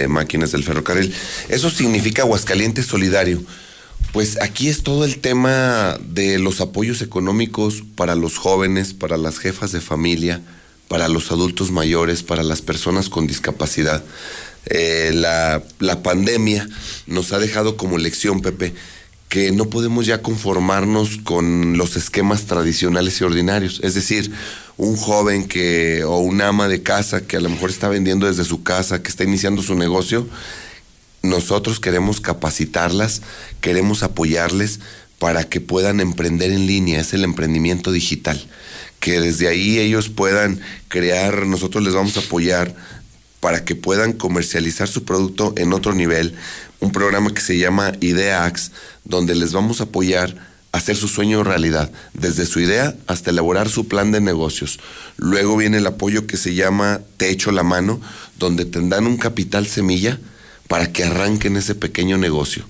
máquinas del ferrocarril. Eso significa Aguascalientes Solidario. Pues aquí es todo el tema de los apoyos económicos para los jóvenes, para las jefas de familia, para los adultos mayores, para las personas con discapacidad. Eh, la, la pandemia nos ha dejado como lección, Pepe, que no podemos ya conformarnos con los esquemas tradicionales y ordinarios. Es decir, un joven que o una ama de casa que a lo mejor está vendiendo desde su casa, que está iniciando su negocio, nosotros queremos capacitarlas, queremos apoyarles para que puedan emprender en línea, es el emprendimiento digital, que desde ahí ellos puedan crear, nosotros les vamos a apoyar para que puedan comercializar su producto en otro nivel, un programa que se llama IdeaX, donde les vamos a apoyar hacer su sueño realidad, desde su idea hasta elaborar su plan de negocios. Luego viene el apoyo que se llama Te echo la mano, donde tendrán un capital semilla para que arranquen ese pequeño negocio.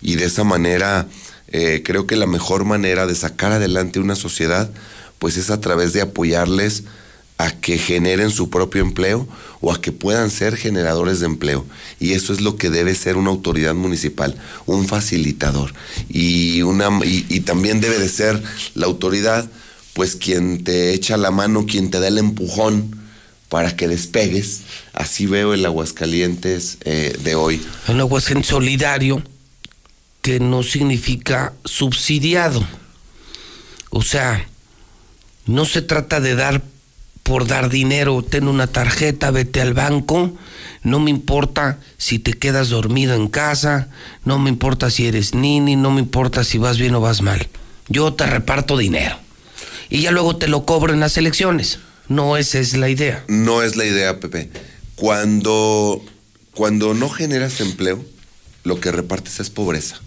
Y de esa manera, eh, creo que la mejor manera de sacar adelante una sociedad, pues es a través de apoyarles a que generen su propio empleo o a que puedan ser generadores de empleo. Y eso es lo que debe ser una autoridad municipal, un facilitador. Y, una, y, también debe de ser la autoridad, pues quien te echa la mano, quien te da el empujón para que despegues. Así veo el Aguascalientes eh, de hoy. Un Aguascalientes solidario que no significa subsidiado. O sea, no se trata de dar por dar dinero, ten una tarjeta, vete al banco, no me importa si te quedas dormido en casa, no me importa si eres nini, no me importa si vas bien o vas mal. Yo te reparto dinero. Y ya luego te lo cobro en las elecciones. No esa es la idea. No es la idea, Pepe. Cuando, cuando no generas empleo, lo que repartes es pobreza.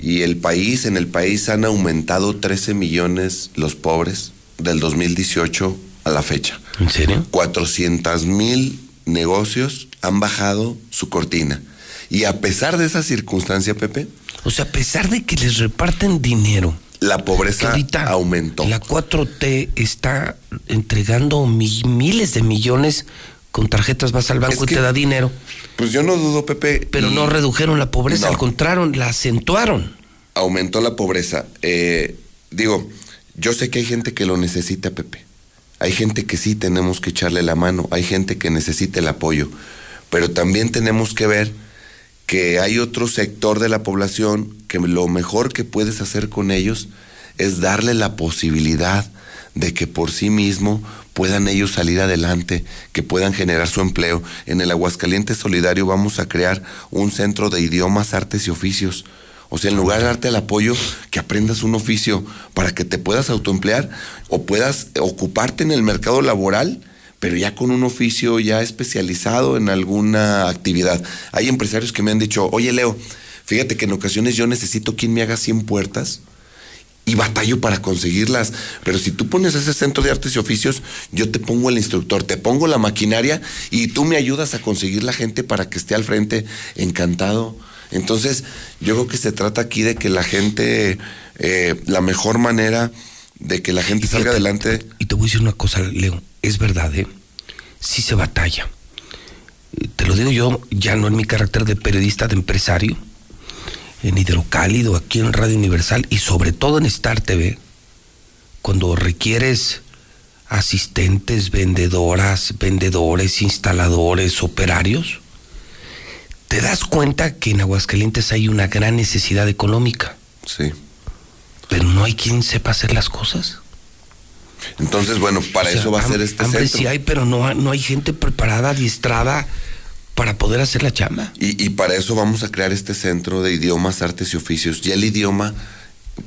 Y el país, en el país han aumentado 13 millones los pobres del 2018 a la fecha. ¿En serio? 400 mil negocios han bajado su cortina. Y a pesar de esa circunstancia, Pepe. O sea, a pesar de que les reparten dinero. La pobreza aumentó. La 4T está entregando miles de millones con tarjetas, vas al banco y te da dinero. Pues yo no dudo, Pepe. Pero no redujeron la pobreza, al contrario, la acentuaron. Aumentó la pobreza. Eh, digo, yo sé que hay gente que lo necesita, Pepe. Hay gente que sí tenemos que echarle la mano, hay gente que necesita el apoyo, pero también tenemos que ver que hay otro sector de la población que lo mejor que puedes hacer con ellos es darle la posibilidad de que por sí mismo puedan ellos salir adelante, que puedan generar su empleo. En el Aguascalientes Solidario vamos a crear un centro de idiomas, artes y oficios o sea, en lugar de darte el apoyo, que aprendas un oficio para que te puedas autoemplear o puedas ocuparte en el mercado laboral, pero ya con un oficio ya especializado en alguna actividad. Hay empresarios que me han dicho, oye Leo, fíjate que en ocasiones yo necesito quien me haga 100 puertas y batallo para conseguirlas. Pero si tú pones ese centro de artes y oficios, yo te pongo el instructor, te pongo la maquinaria y tú me ayudas a conseguir la gente para que esté al frente encantado. Entonces, yo creo que se trata aquí de que la gente, eh, la mejor manera de que la gente salga adelante. Y te voy a decir una cosa, Leo, es verdad, ¿eh? Sí se batalla. Te lo digo yo, ya no en mi carácter de periodista, de empresario, en Hidrocálido, aquí en Radio Universal y sobre todo en Star TV, cuando requieres asistentes, vendedoras, vendedores, instaladores, operarios, te das cuenta que en Aguascalientes hay una gran necesidad económica. Sí. Pero no hay quien sepa hacer las cosas. Entonces, bueno, para eso va a ser este hambre centro. sí hay, pero no, no hay gente preparada, adiestrada para poder hacer la chamba. Y, y, para eso vamos a crear este centro de idiomas, artes y oficios. Y el idioma,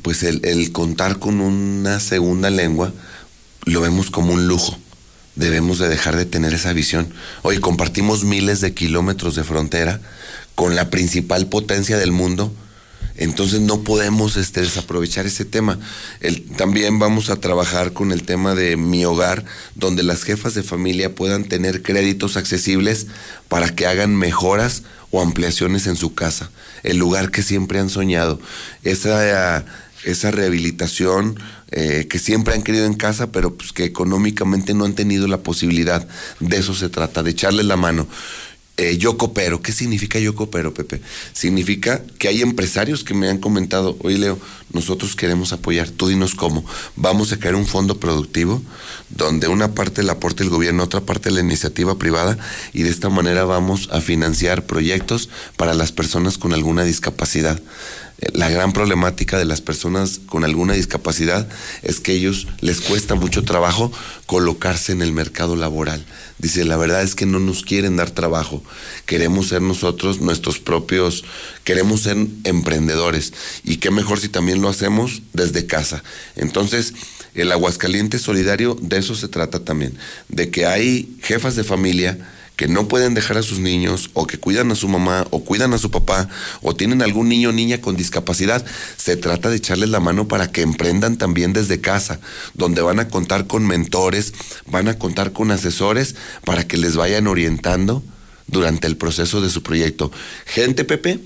pues el, el contar con una segunda lengua, lo vemos como un lujo debemos de dejar de tener esa visión. Hoy compartimos miles de kilómetros de frontera con la principal potencia del mundo, entonces no podemos este, desaprovechar ese tema. El, también vamos a trabajar con el tema de mi hogar, donde las jefas de familia puedan tener créditos accesibles para que hagan mejoras o ampliaciones en su casa, el lugar que siempre han soñado. Esa, esa rehabilitación eh, que siempre han querido en casa, pero pues que económicamente no han tenido la posibilidad. De eso se trata, de echarle la mano. Eh, yo coopero. ¿Qué significa yo coopero, Pepe? Significa que hay empresarios que me han comentado, oye Leo, nosotros queremos apoyar, tú dinos cómo. Vamos a crear un fondo productivo donde una parte la aporte el gobierno, otra parte la iniciativa privada y de esta manera vamos a financiar proyectos para las personas con alguna discapacidad la gran problemática de las personas con alguna discapacidad es que ellos les cuesta mucho trabajo colocarse en el mercado laboral. Dice, la verdad es que no nos quieren dar trabajo. Queremos ser nosotros nuestros propios, queremos ser emprendedores. Y qué mejor si también lo hacemos desde casa. Entonces, el Aguascaliente Solidario de eso se trata también, de que hay jefas de familia que no pueden dejar a sus niños o que cuidan a su mamá o cuidan a su papá o tienen algún niño o niña con discapacidad, se trata de echarles la mano para que emprendan también desde casa, donde van a contar con mentores, van a contar con asesores para que les vayan orientando durante el proceso de su proyecto. Gente, Pepe,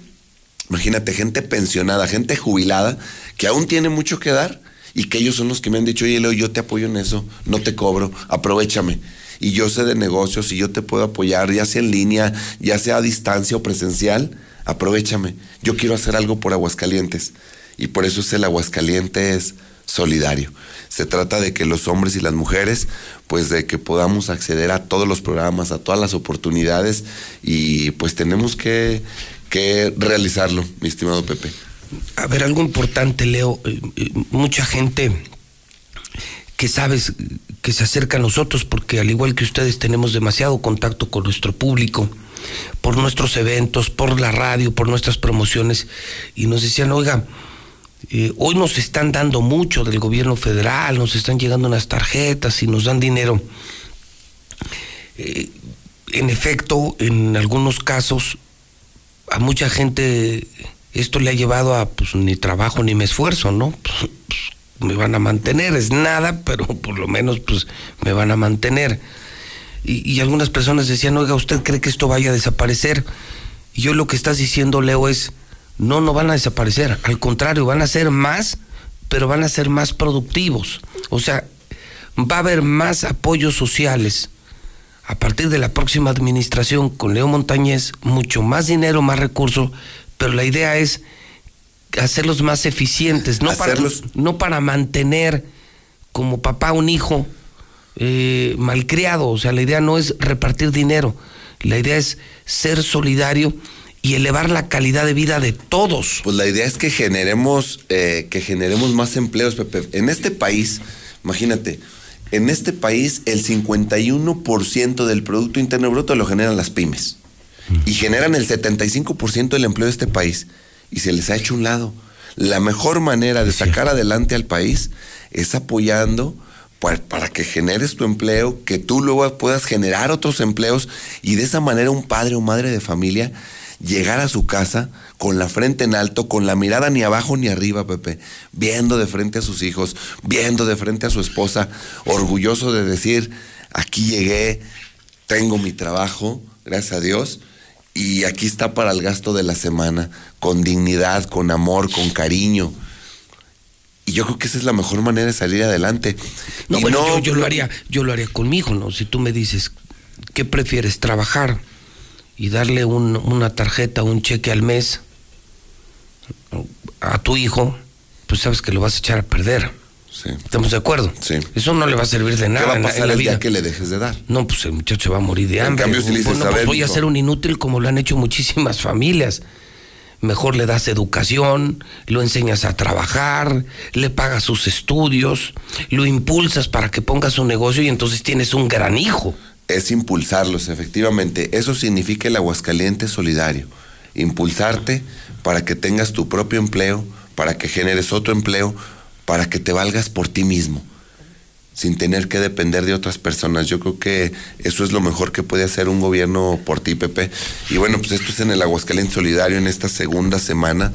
imagínate, gente pensionada, gente jubilada, que aún tiene mucho que dar y que ellos son los que me han dicho, oye, Leo, yo te apoyo en eso, no te cobro, aprovechame y yo sé de negocios y yo te puedo apoyar, ya sea en línea, ya sea a distancia o presencial, aprovechame. Yo quiero hacer algo por Aguascalientes y por eso es el Aguascalientes solidario. Se trata de que los hombres y las mujeres, pues de que podamos acceder a todos los programas, a todas las oportunidades y pues tenemos que, que realizarlo, mi estimado Pepe. A ver, algo importante, Leo. Eh, eh, mucha gente que sabes que se acerca a nosotros, porque al igual que ustedes tenemos demasiado contacto con nuestro público, por nuestros eventos, por la radio, por nuestras promociones, y nos decían, oiga, eh, hoy nos están dando mucho del gobierno federal, nos están llegando unas tarjetas y nos dan dinero. Eh, en efecto, en algunos casos, a mucha gente esto le ha llevado a pues ni trabajo ni me esfuerzo, ¿no? Me van a mantener, es nada, pero por lo menos pues me van a mantener. Y, algunas personas decían, oiga, ¿usted cree que esto vaya a desaparecer? Y yo lo que estás diciendo, Leo, es, no, no van a desaparecer, al contrario, van a ser más, pero van a ser más productivos. O sea, va a haber más apoyos sociales a partir de la próxima administración con Leo Montañez, mucho más dinero, más recursos, pero la idea es hacerlos más eficientes, no, Para, no para mantener como papá un hijo eh, malcriado, o sea, la idea no es repartir dinero, la idea es ser solidario y elevar la calidad de vida de todos. Pues la idea es que generemos, eh, que generemos más empleos, Pepe. En este país, imagínate, en este país el 51% del Producto Interno Bruto lo generan las pymes y generan el 75% del empleo de este país y se les ha hecho un lado. La mejor manera de sacar adelante al país es apoyando para, que generes tu empleo, que tú luego puedas generar otros empleos y de esa manera un padre o madre de familia llegar a su casa con la frente en alto, con la mirada ni abajo ni arriba, Pepe, viendo de frente a sus hijos, viendo de frente a su esposa, orgulloso de decir, aquí llegué, tengo mi trabajo, gracias a Dios, y aquí está para el gasto de la semana, con dignidad, con amor, con cariño. Y yo creo que esa es la mejor manera de salir adelante. No, bueno, yo, lo haría, yo lo haría conmigo, ¿no? Si tú me dices, ¿qué prefieres? ¿Trabajar y darle una tarjeta, un cheque al mes a tu hijo? Pues sabes que lo vas a echar a perder. ¿Estamos de acuerdo? Sí. Eso no le va a servir de nada. ¿Qué va a pasar el día que le dejes de dar? No, pues el muchacho va a morir de hambre. En cambio, si le dices, pues voy a ser un inútil como lo han hecho muchísimas familias. Mejor le das educación, lo enseñas a trabajar, le pagas sus estudios, lo impulsas para que ponga su negocio y entonces tienes un gran hijo. Es impulsarlos, efectivamente. Eso significa el Aguascaliente solidario. Impulsarte para que tengas tu propio empleo, para que generes otro empleo, para que te valgas por ti mismo, sin tener que depender de otras personas. Yo creo que eso es lo mejor que puede hacer un gobierno por ti, Pepe. Y bueno, pues esto es en el Aguascalientes Solidario en esta segunda semana.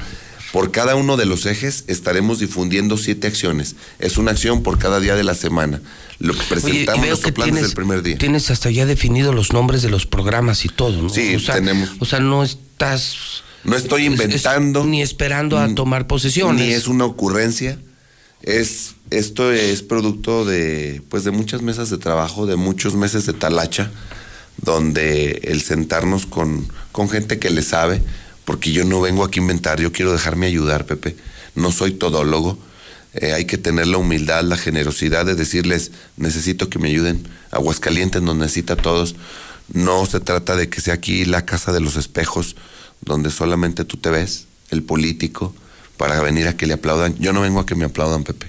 Por cada uno de los ejes estaremos difundiendo siete acciones. Es una acción por cada día de la semana. Lo presentamos nuestro plan desde el primer día. Tienes hasta ya definido los nombres de los programas y todo, ¿no? Sí, tenemos. O sea, no estás. No estoy inventando. ni esperando a tomar posesión. Ni es una ocurrencia. Es, esto es producto de, pues de muchas mesas de trabajo, de muchos meses de talacha, donde el sentarnos con, con gente que le sabe, porque yo no vengo aquí a inventar, yo quiero dejarme ayudar, Pepe. No soy todólogo. Eh, hay que tener la humildad, la generosidad de decirles, necesito que me ayuden. Aguascalientes nos necesita a todos. No se trata de que sea aquí la casa de los espejos, donde solamente tú te ves, el político, para venir a que le aplaudan. Yo no vengo a que me aplaudan, Pepe.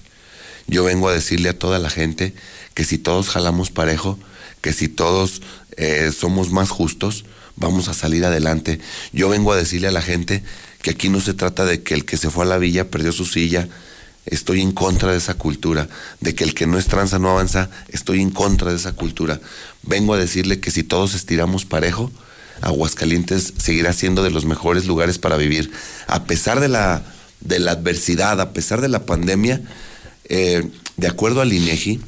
Yo vengo a decirle a toda la gente que si todos jalamos parejo, que si todos eh, somos más justos, vamos a salir adelante. Yo vengo a decirle a la gente que aquí no se trata de que el que se fue a la villa perdió su silla. Estoy en contra de esa cultura, de que el que no es tranza no avanza, estoy en contra de esa cultura. Vengo a decirle que si todos estiramos parejo, Aguascalientes seguirá siendo de los mejores lugares para vivir, a pesar de la de la adversidad, a pesar de la pandemia, eh, de acuerdo al INEGI,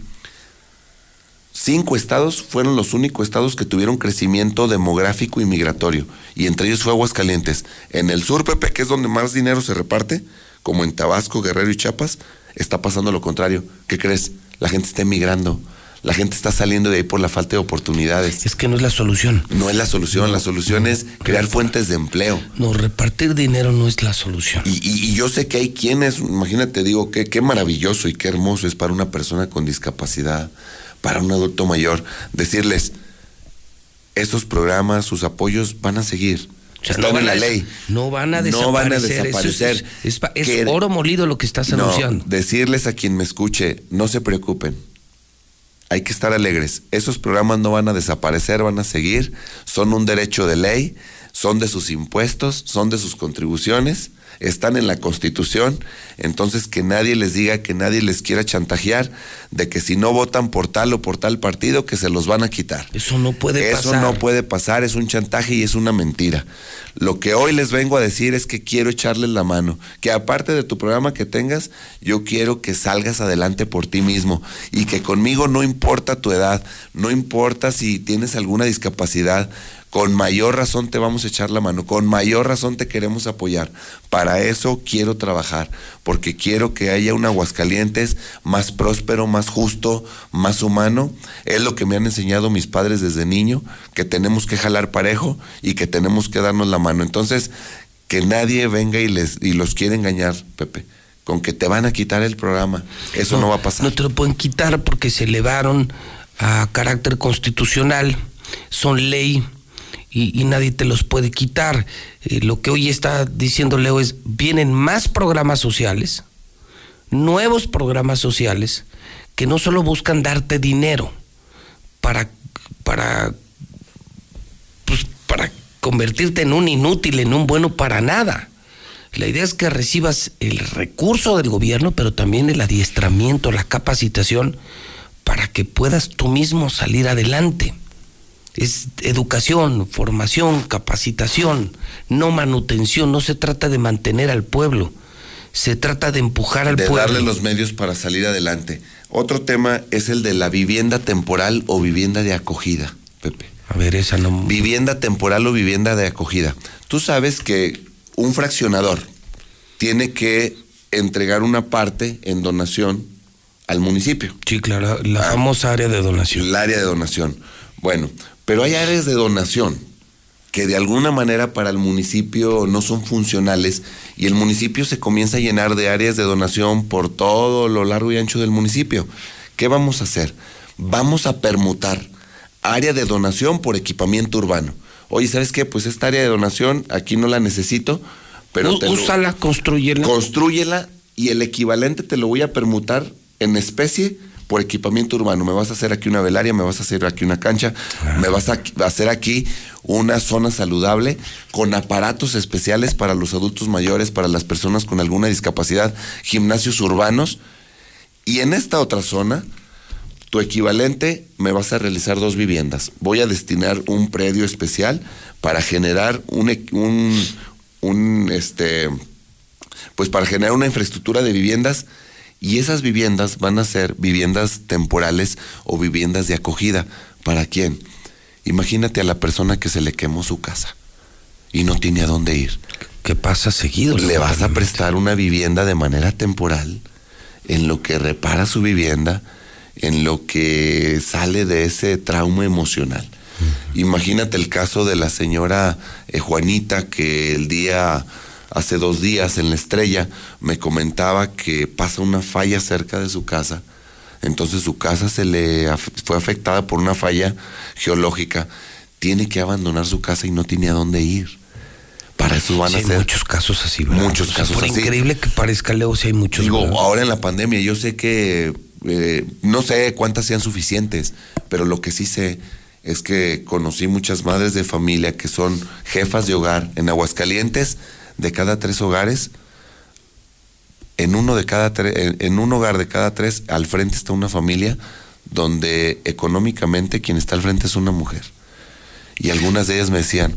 cinco estados fueron los únicos estados que tuvieron crecimiento demográfico y migratorio, y entre ellos fue Aguascalientes. En el sur, Pepe, que es donde más dinero se reparte, como en Tabasco, Guerrero y Chiapas, está pasando lo contrario. ¿Qué crees? La gente está emigrando la gente está saliendo de ahí por la falta de oportunidades. Es que no es la solución. No es la solución, la solución es crear fuentes de empleo. No, repartir dinero no es la solución. Y, yo sé que hay quienes, imagínate, digo, qué, qué maravilloso y qué hermoso es para una persona con discapacidad, para un adulto mayor, decirles, esos programas, sus apoyos van a seguir. Están en la ley. No van a desaparecer. No van a desaparecer. Es, oro molido lo que estás anunciando. decirles a quien me escuche, no se preocupen hay que estar alegres. Esos programas no van a desaparecer, van a seguir, son un derecho de ley, son de sus impuestos, son de sus contribuciones están en la Constitución, entonces que nadie les diga, que nadie les quiera chantajear de que si no votan por tal o por tal partido, que se los van a quitar. Eso no puede Eso pasar. no puede pasar, es un chantaje y es una mentira. Lo que hoy les vengo a decir es que quiero echarles la mano, que aparte de tu programa que tengas, yo quiero que salgas adelante por ti mismo y que conmigo no importa tu edad, no importa si tienes alguna discapacidad, con mayor razón te vamos a echar la mano, con mayor razón te queremos apoyar. Para eso quiero trabajar, porque quiero que haya un Aguascalientes más próspero, más justo, más humano. Es lo que me han enseñado mis padres desde niño, que tenemos que jalar parejo y que tenemos que darnos la mano. Entonces, que nadie venga y, les, y los quiera engañar, Pepe con que te van a quitar el programa. Eso no, va a pasar. No te lo pueden quitar porque se elevaron a carácter constitucional, son ley y, nadie te los puede quitar. Eh, lo que hoy está diciendo Leo es, vienen más programas sociales, nuevos programas sociales, que no solo buscan darte dinero para, para, pues, para convertirte en un inútil, en un bueno para nada. La idea es que recibas el recurso del gobierno, pero también el adiestramiento, la capacitación, para que puedas tú mismo salir adelante. Es educación, formación, capacitación, no manutención. No se trata de mantener al pueblo, se trata de empujar al de pueblo. darle los medios para salir adelante. Otro tema es el de la vivienda temporal o vivienda de acogida, Pepe. A ver, esa no. Vivienda temporal o vivienda de acogida. Tú sabes que un fraccionador tiene que entregar una parte en donación al municipio. Sí, claro, la famosa área de donación. El área de donación. Bueno, pero hay áreas de donación que de alguna manera para el municipio no son funcionales y el municipio se comienza a llenar de áreas de donación por todo lo largo y ancho del municipio. ¿Qué vamos a hacer? Vamos a permutar área de donación por equipamiento urbano. Oye, ¿sabes qué? Pues esta área de donación aquí no la necesito, pero Ú- te lo- úsala, construyela. Construyela y el equivalente te lo voy a permutar en especie por equipamiento urbano. Me vas a hacer aquí una velaria, me vas a hacer aquí una cancha, me vas a a hacer aquí una zona saludable con aparatos especiales para los adultos mayores, para las personas con alguna discapacidad, gimnasios urbanos. Y en esta otra zona, tu equivalente me vas a realizar dos viviendas. Voy a destinar un predio especial para generar un, un, un, este, pues para generar una infraestructura de viviendas y esas viviendas van a ser viviendas temporales o viviendas de acogida. ¿Para quién? Imagínate a la persona que se le quemó su casa y no tiene a dónde ir. ¿Qué pasa seguido? Le vas a prestar una vivienda de manera temporal en lo que repara su vivienda, en lo que sale de ese trauma emocional. Imagínate el caso de la señora eh, Juanita que el día, hace dos días en la estrella, me comentaba que pasa una falla cerca de su casa. Entonces su casa se le af- fue afectada por una falla geológica. Tiene que abandonar su casa y no tiene a dónde ir. Para eso van Sí, a hay ser muchos casos así, ¿verdad? Muchos O sea, casos por así. increíble que parezca, Leo, si hay muchos. Digo, ¿verdad? ahora en la pandemia, yo sé que eh, no sé cuántas sean suficientes, pero lo que sí sé es que conocí muchas madres de familia que son jefas de hogar en Aguascalientes, de cada tres hogares, en uno de cada tres, en, un hogar de cada tres, al frente está una familia donde económicamente quien está al frente es una mujer. Y algunas de ellas me decían,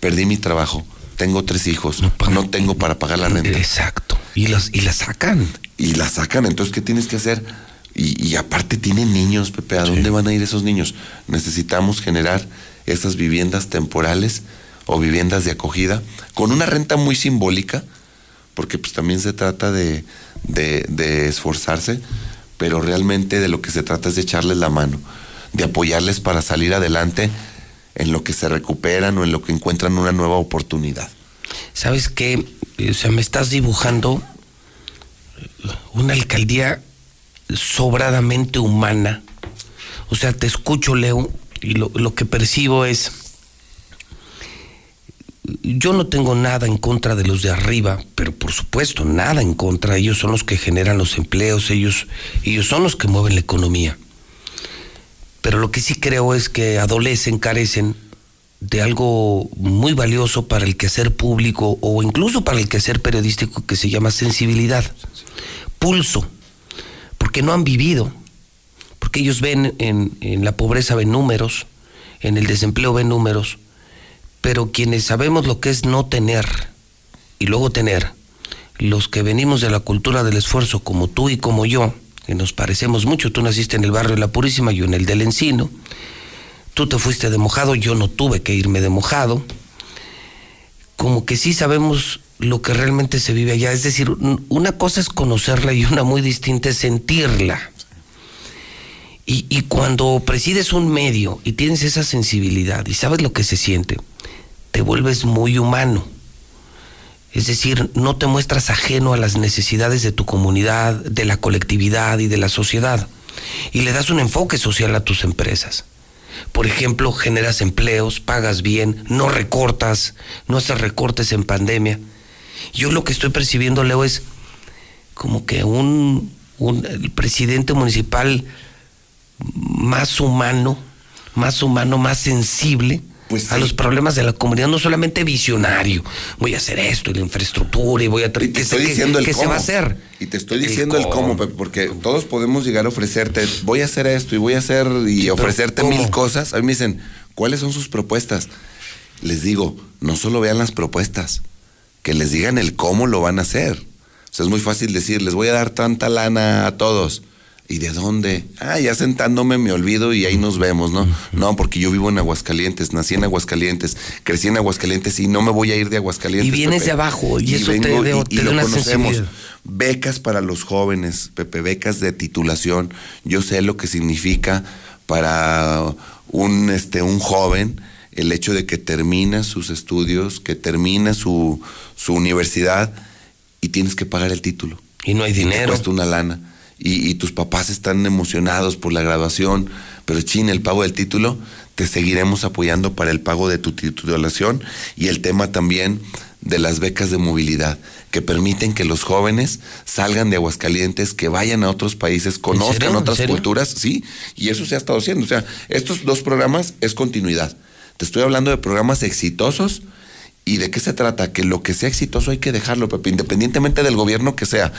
perdí mi trabajo, tengo tres hijos, no, tengo para pagar la renta. Exacto. Y las, y las sacan. Y las sacan, entonces, ¿qué tienes que hacer? Y, y aparte tienen niños, Pepe, ¿a dónde van a ir esos niños? Necesitamos generar esas viviendas temporales o viviendas de acogida con una renta muy simbólica, porque pues también se trata de, de- esforzarse, pero realmente de lo que se trata es de echarles la mano, de apoyarles para salir adelante en lo que se recuperan o en lo que encuentran una nueva oportunidad. ¿Sabes qué? O sea, me estás dibujando una alcaldía sobradamente humana. O sea, te escucho, Leo, y lo, lo que percibo es, yo no tengo nada en contra de los de arriba, pero por supuesto, nada en contra. Ellos son los que generan los empleos, ellos, ellos son los que mueven la economía. pero lo que sí creo es que adolecen, carecen de algo muy valioso para el quehacer público o incluso para el quehacer periodístico que se llama sensibilidad, pulso, porque no han vivido, porque ellos ven en, en la pobreza ven números, en el desempleo ven números, pero quienes sabemos lo que es no tener y luego tener, los que venimos de la cultura del esfuerzo como tú y como yo, que nos parecemos mucho, tú naciste en el barrio de La Purísima, yo en el del Encino, tú te fuiste de mojado, yo no tuve que irme de mojado, como que sí sabemos lo que realmente se vive allá, es decir, una cosa es conocerla y una muy distinta es sentirla. Y, y cuando presides un medio y tienes esa sensibilidad y sabes lo que se siente, te vuelves muy humano. Es decir, no te muestras ajeno a las necesidades de tu comunidad, de la colectividad y de la sociedad. Y le das un enfoque social a tus empresas. Por ejemplo, generas empleos, pagas bien, no recortas, no haces recortes en pandemia. Yo lo que estoy percibiendo, Leo, es como que un, un el presidente municipal más humano, más humano, más sensible Pues a los problemas de la comunidad, no solamente visionario. Voy a hacer esto y la infraestructura y voy a te ¿qué estoy se- el va a hacer? Y te estoy diciendo el cómo, Pepe, porque todos podemos llegar a ofrecerte, voy a hacer esto y voy a hacer y ofrecerte mil cosas. A mí me dicen, ¿cuáles son sus propuestas? Les digo, no solo vean las propuestas, que les digan el cómo lo van a hacer. O sea, es muy fácil decir, les voy a dar tanta lana a todos. ¿Y de dónde? Ah, ya sentándome me olvido y ahí nos vemos, ¿no? No, porque yo vivo en Aguascalientes, nací en Aguascalientes, crecí en Aguascalientes y no me voy a ir de Aguascalientes. Y vienes Pepe. de abajo, y eso te dio- te y dio lo una conocemos. Becas para los jóvenes, Pepe, becas de titulación. Yo sé lo que significa para un, este, un joven el hecho de que termina sus estudios, que termina su, su universidad y tienes que pagar el título. Y no hay Te dinero. cuesta una lana. Y, y tus papás están emocionados por la graduación, pero chin, el pago del título, te seguiremos apoyando para el pago de tu titulación y el tema también de las becas de movilidad, que permiten que los jóvenes salgan de Aguascalientes, que vayan a otros países, conozcan otras culturas, sí, y eso se ha estado haciendo. O sea, estos dos programas es continuidad. Te estoy hablando de programas exitosos ¿Y de qué se trata? Que lo que sea exitoso hay que dejarlo, Pepe, independientemente del gobierno que sea.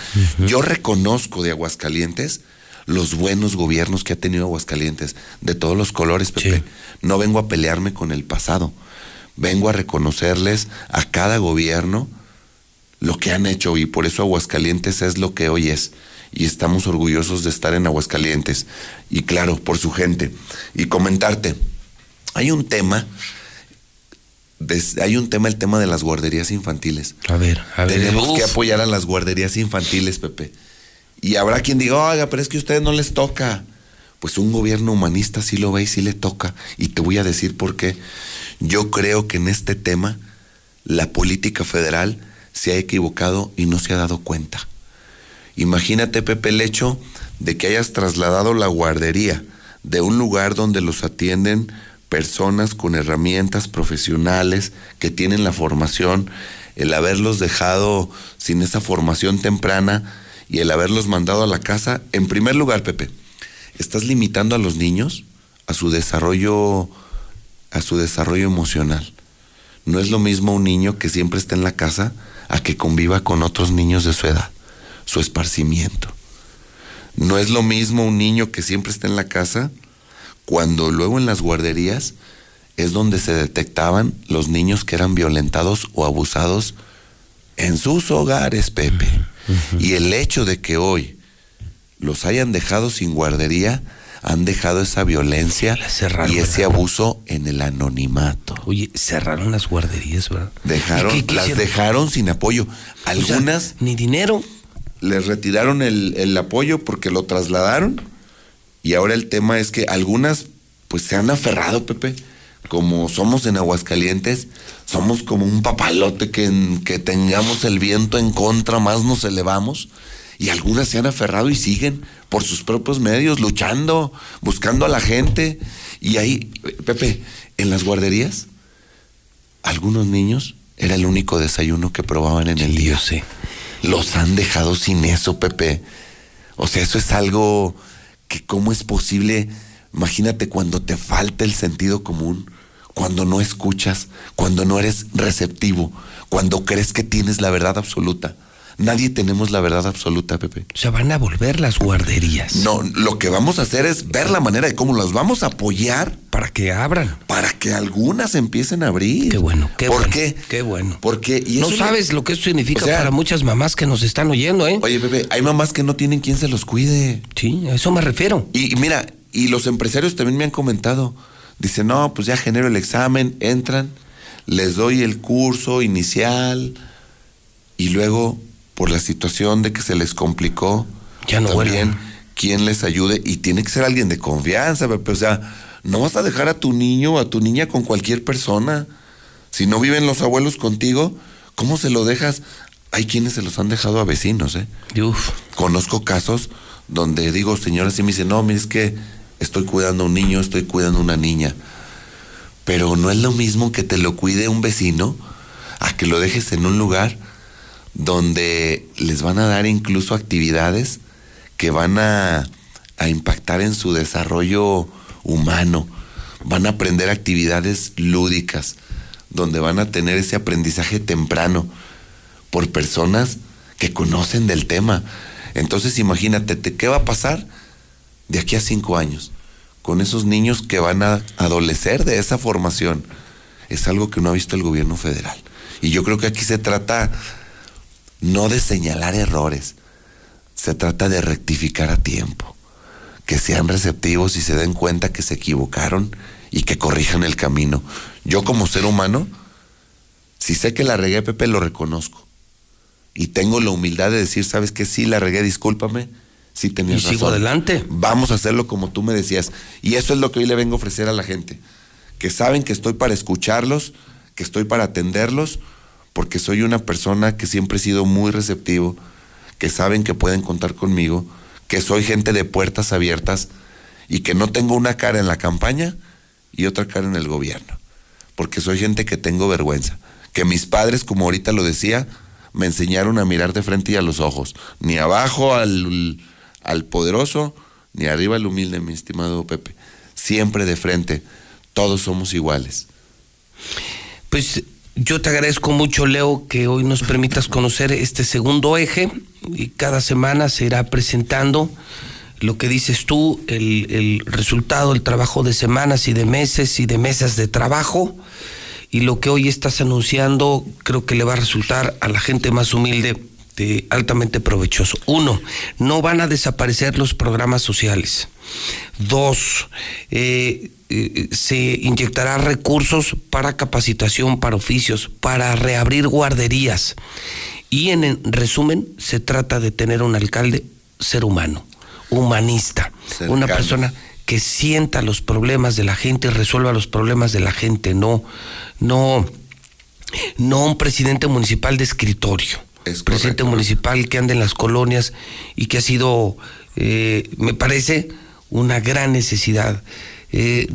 Yo reconozco de Aguascalientes los buenos gobiernos que ha tenido Aguascalientes, de todos los colores, Pepe. No vengo a pelearme con el pasado. Vengo a reconocerles a cada gobierno lo que han hecho y por eso Aguascalientes es lo que hoy es. Y estamos orgullosos de estar en Aguascalientes. Y claro, por su gente. Y comentarte, hay un tema hay un tema, el tema de las guarderías infantiles. A ver, a ver. Tenemos uf. que apoyar a las guarderías infantiles, Pepe. Y habrá quien diga, oiga, pero es que a ustedes no les toca. Pues un gobierno humanista sí lo ve y sí le toca. Y te voy a decir por qué. Yo creo que en este tema la política federal se ha equivocado y no se ha dado cuenta. Imagínate, Pepe, el hecho de que hayas trasladado la guardería de un lugar donde los atienden personas con herramientas profesionales que tienen la formación, el haberlos dejado sin esa formación temprana y el haberlos mandado a la casa, en primer lugar, Pepe, estás limitando a los niños a su desarrollo a su desarrollo emocional. No es lo mismo un niño que siempre está en la casa a que conviva con otros niños de su edad, su esparcimiento. No es lo mismo un niño que siempre está en la casa cuando luego en las guarderías es donde se detectaban los niños que eran violentados o abusados en sus hogares, Pepe. Y el hecho de que hoy los hayan dejado sin guardería, han dejado esa violencia y ese abuso en el anonimato. Oye, cerraron las guarderías, ¿verdad? Dejaron, ¿Y qué- qué las hicieron? dejaron sin apoyo. Algunas. ni dinero. Les retiraron el, el apoyo porque lo trasladaron. Y ahora el tema es que algunas, pues se han aferrado, Pepe. Como somos en Aguascalientes, somos como un papalote que, en- que tengamos el viento en contra, más nos elevamos. Y algunas se han aferrado y siguen por sus propios medios, luchando, buscando a la gente. Y ahí, Pepe, en las guarderías, algunos niños era el único desayuno que probaban en el día. Los han dejado sin eso, Pepe. O sea, eso es algo que cómo es posible Imagínate cuando te falta el sentido común, cuando no escuchas, cuando no eres receptivo, cuando crees que tienes la verdad absoluta. Nadie tenemos la verdad absoluta, Pepe. O sea, van a volver las guarderías. No, lo que vamos a hacer es ver la manera de cómo las vamos a apoyar. Para que abran. Para que algunas empiecen a abrir. Qué bueno, qué ¿Por bueno. qué? Qué bueno. Porque no sabes lo que eso significa O sea- para muchas mamás que nos están oyendo, ¿eh? Oye, Pepe, hay mamás que no tienen quien se los cuide. Sí, a eso me refiero. Y, y mira, y los empresarios también me han comentado. Dicen, no, pues ya genero el examen, entran, les doy el curso inicial y luego, por la situación de que se les complicó, Ya no también vuelven. quien les ayude. Y tiene que ser alguien de confianza, Pepe. O sea, no vas a dejar a tu niño o a tu niña con cualquier persona. Si no viven los abuelos contigo, ¿cómo se lo dejas? Hay quienes se los han dejado a vecinos, ¿eh? Uf. Conozco casos donde digo, señoras, y me dicen, no, mire, es que estoy cuidando a un niño, estoy cuidando a una niña. Pero no es lo mismo que te lo cuide un vecino a que lo dejes en un lugar donde les van a dar incluso actividades que van a, impactar en su desarrollo humano. Van a aprender actividades lúdicas, donde van a tener ese aprendizaje temprano por personas que conocen del tema. Entonces imagínate, te- ¿qué va a pasar de aquí a cinco años con esos niños que van a adolecer de esa formación? Es algo que no ha visto el gobierno federal. Y yo creo que aquí se trata no de señalar errores, se trata de rectificar a tiempo, que sean receptivos y se den cuenta que se equivocaron y que corrijan el camino. Yo como ser humano, si sé que la regué, Pepe, lo reconozco. Y tengo la humildad de decir, ¿sabes qué? Sí, la regué, discúlpame. Sí tenías Y sigo razón. adelante. Vamos a hacerlo como tú me decías. Y eso es lo que hoy le vengo a ofrecer a la gente. Que saben que estoy para escucharlos, que estoy para atenderlos, porque soy una persona que siempre he sido muy receptivo, que saben que pueden contar conmigo, que soy gente de puertas abiertas y que no tengo una cara en la campaña y otra cara en el gobierno. Porque soy gente que tengo vergüenza. Que mis padres, como ahorita lo decía, me enseñaron a mirar de frente y a los ojos. Ni abajo al, al poderoso, ni arriba al humilde, mi estimado Pepe. Siempre de frente. Todos somos iguales. Pues yo te agradezco mucho, Leo, que hoy nos permitas conocer este segundo eje y cada semana se irá presentando lo que dices tú, el, el resultado, el trabajo de semanas y de meses y de mesas de trabajo. Y lo que hoy estás anunciando creo que le va a resultar a la gente más humilde de altamente provechoso. Uno, no van a desaparecer los programas sociales. Dos, eh, eh, se inyectará recursos para capacitación, para oficios, para reabrir guarderías. Y en, en resumen, se trata de tener un alcalde ser humano, humanista, una persona que sienta los problemas de la gente y resuelva los problemas de la gente, no, no, no un presidente municipal de escritorio. Presidente municipal que anda en las colonias y que ha sido, eh, me parece, una gran necesidad. Eh,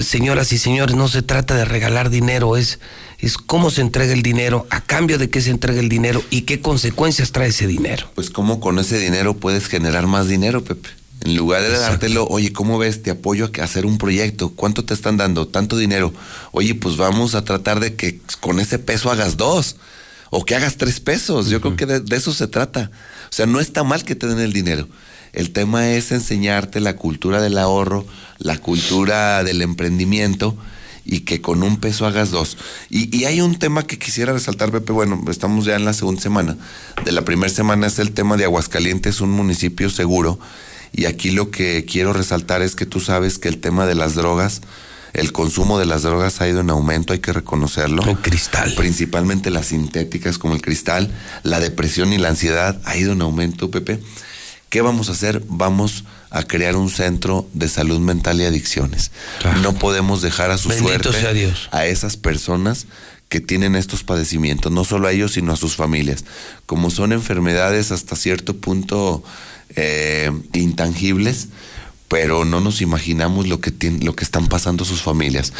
señoras y señores, no se trata de regalar dinero, es, es cómo se entrega el dinero, a cambio de qué se entrega el dinero y qué consecuencias trae ese dinero. Pues cómo con ese dinero puedes generar más dinero, Pepe. En lugar de dártelo, oye, ¿cómo ves? Te apoyo a hacer un proyecto. ¿Cuánto te están dando? Tanto dinero. Oye, pues vamos a tratar de que con ese peso hagas dos. O que hagas tres pesos. Yo creo que de, de eso se trata. O sea, no está mal que te den el dinero. El tema es enseñarte la cultura del ahorro, la cultura del emprendimiento y que con un peso hagas dos. Y, y hay un tema que quisiera resaltar, Pepe. Bueno, estamos ya en la segunda semana. De la primera semana es el tema de Aguascalientes, un municipio seguro. Y aquí lo que quiero resaltar es que tú sabes que el tema de las drogas, el consumo de las drogas ha ido en aumento, hay que reconocerlo. El cristal. Principalmente las sintéticas como el cristal, la depresión y la ansiedad ha ido en aumento, Pepe. ¿Qué vamos a hacer? Vamos a crear un centro de salud mental y adicciones. No podemos dejar a su Bendito suerte Dios. a esas personas que tienen estos padecimientos, no solo a ellos, sino a sus familias. Como son enfermedades hasta cierto punto eh, intangibles, pero no nos imaginamos lo que, tien- lo que están pasando sus familias.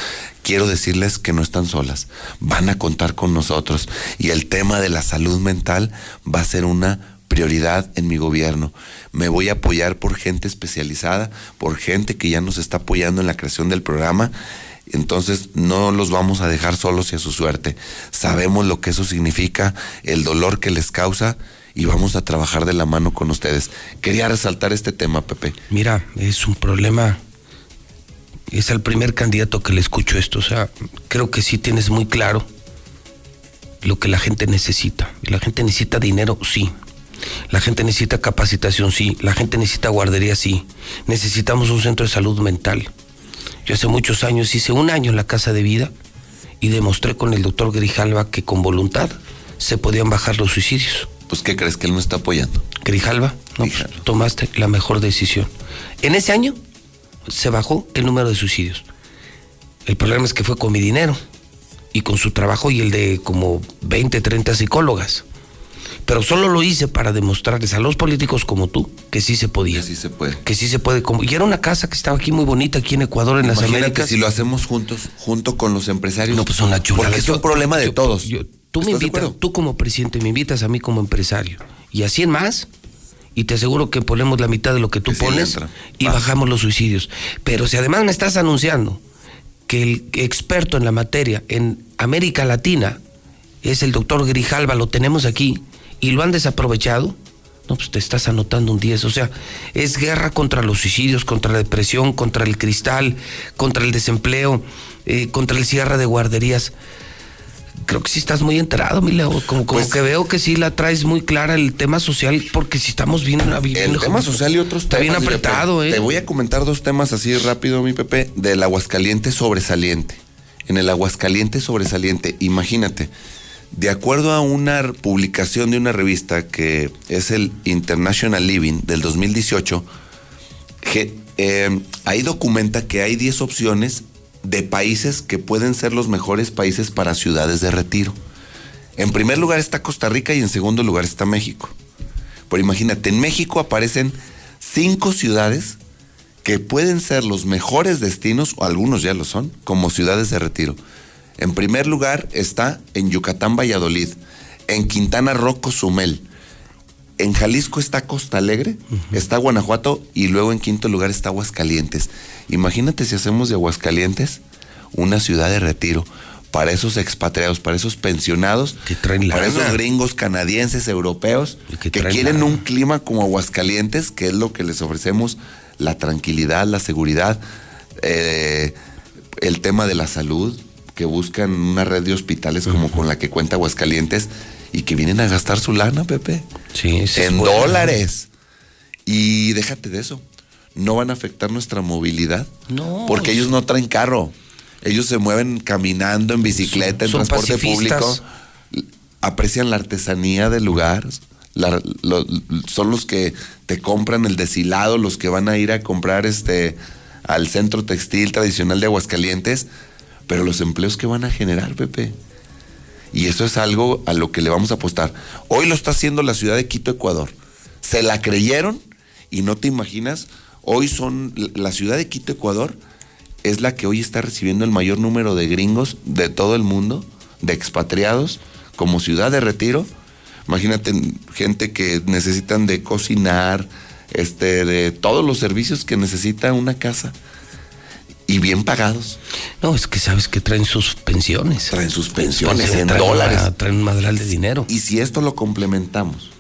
Quiero decirles que no están solas, van a contar con nosotros y el tema de la salud mental va a ser una prioridad en mi gobierno. Me voy a apoyar por gente especializada, por gente que ya nos está apoyando en la creación del programa. Entonces no los vamos a dejar solos y a su suerte. Sabemos lo que eso significa, el dolor que les causa y vamos a trabajar de la mano con ustedes. Quería resaltar este tema, Pepe. Mira, es un problema. Es el primer candidato que le escucho esto. O sea, creo que sí tienes muy claro lo que la gente necesita. La gente necesita dinero, sí. La gente necesita capacitación, sí. La gente necesita guardería, sí. Necesitamos un centro de salud mental. Yo hace muchos años hice un año en la Casa de Vida y demostré con el doctor Grijalva que con voluntad se podían bajar los suicidios. Pues, ¿qué crees que él no está apoyando? Grijalva, no, pues, tomaste la mejor decisión. En ese año se bajó el número de suicidios. El problema es que fue con mi dinero y con su trabajo y el de como 20, 30 psicólogas. Pero solo lo hice para demostrarles a los políticos como tú que sí se podía. Que sí se puede. Que sí se puede. Y era una casa que estaba aquí muy bonita, aquí en Ecuador, en las Américas. si lo hacemos juntos, junto con los empresarios. No, pues son la chulada. Porque es un problema de todos. Tú me invitas, tú como presidente, me invitas a mí como empresario. Y así en más, y te aseguro que ponemos la mitad de lo que tú pones y bajamos los suicidios. Pero si además me estás anunciando que el experto en la materia en América Latina es el doctor Grijalva, lo tenemos aquí, y lo han desaprovechado, no, pues te estás anotando un 10. O sea, es guerra contra los suicidios, contra la depresión, contra el cristal, contra el desempleo, eh, contra el cierre de guarderías. Creo que sí estás muy enterado, mi Leo. Como, como pues que veo que sí la traes muy clara el tema social, porque si estamos bien viviendo. El tema social y otros está bien apretado, ¿eh? Te voy a comentar dos temas así rápido, mi Pepe, del Aguascaliente sobresaliente. En el Aguascaliente sobresaliente, imagínate de acuerdo a una publicación de una revista que es el International Living del 2018, eh, ahí documenta que hay 10 opciones de países que pueden ser los mejores países para ciudades de retiro. En primer lugar está Costa Rica y en segundo lugar está México. Pero imagínate, en México aparecen cinco ciudades que pueden ser los mejores destinos, o algunos ya lo son, como ciudades de retiro. En primer lugar está en Yucatán, Valladolid. En Quintana Roo, Cozumel. En Jalisco está Costa Alegre, está Guanajuato y luego en quinto lugar está Aguascalientes. Imagínate si hacemos de Aguascalientes una ciudad de retiro para esos expatriados, para esos pensionados, para esos gringos canadienses, europeos, que, quieren un clima como Aguascalientes, que es lo que les ofrecemos, la tranquilidad, la seguridad, eh, el tema de la salud, que buscan una red de hospitales como con la que cuenta Aguascalientes y que vienen a gastar su lana, Pepe. Sí, En dólares. Y déjate de eso. No van a afectar nuestra movilidad. No. Porque ellos no traen carro. Ellos se mueven caminando, en bicicleta, en transporte público. Aprecian la artesanía del lugar. son los que te compran el deshilado, los que van a ir a comprar este al centro textil tradicional de Aguascalientes pero los empleos que van a generar, Pepe. Y eso es algo a lo que le vamos a apostar. Hoy lo está haciendo la ciudad de Quito, Ecuador. Se la creyeron y no te imaginas, hoy son, la ciudad de Quito, Ecuador, es la que hoy está recibiendo el mayor número de gringos de todo el mundo, de expatriados, como ciudad de retiro. Imagínate gente que necesitan de cocinar, este, de todos los servicios que necesita una casa y bien pagados. No, es que sabes que traen sus pensiones. Traen sus pensiones en dólares. traen un madral de dinero. Y si esto lo complementamos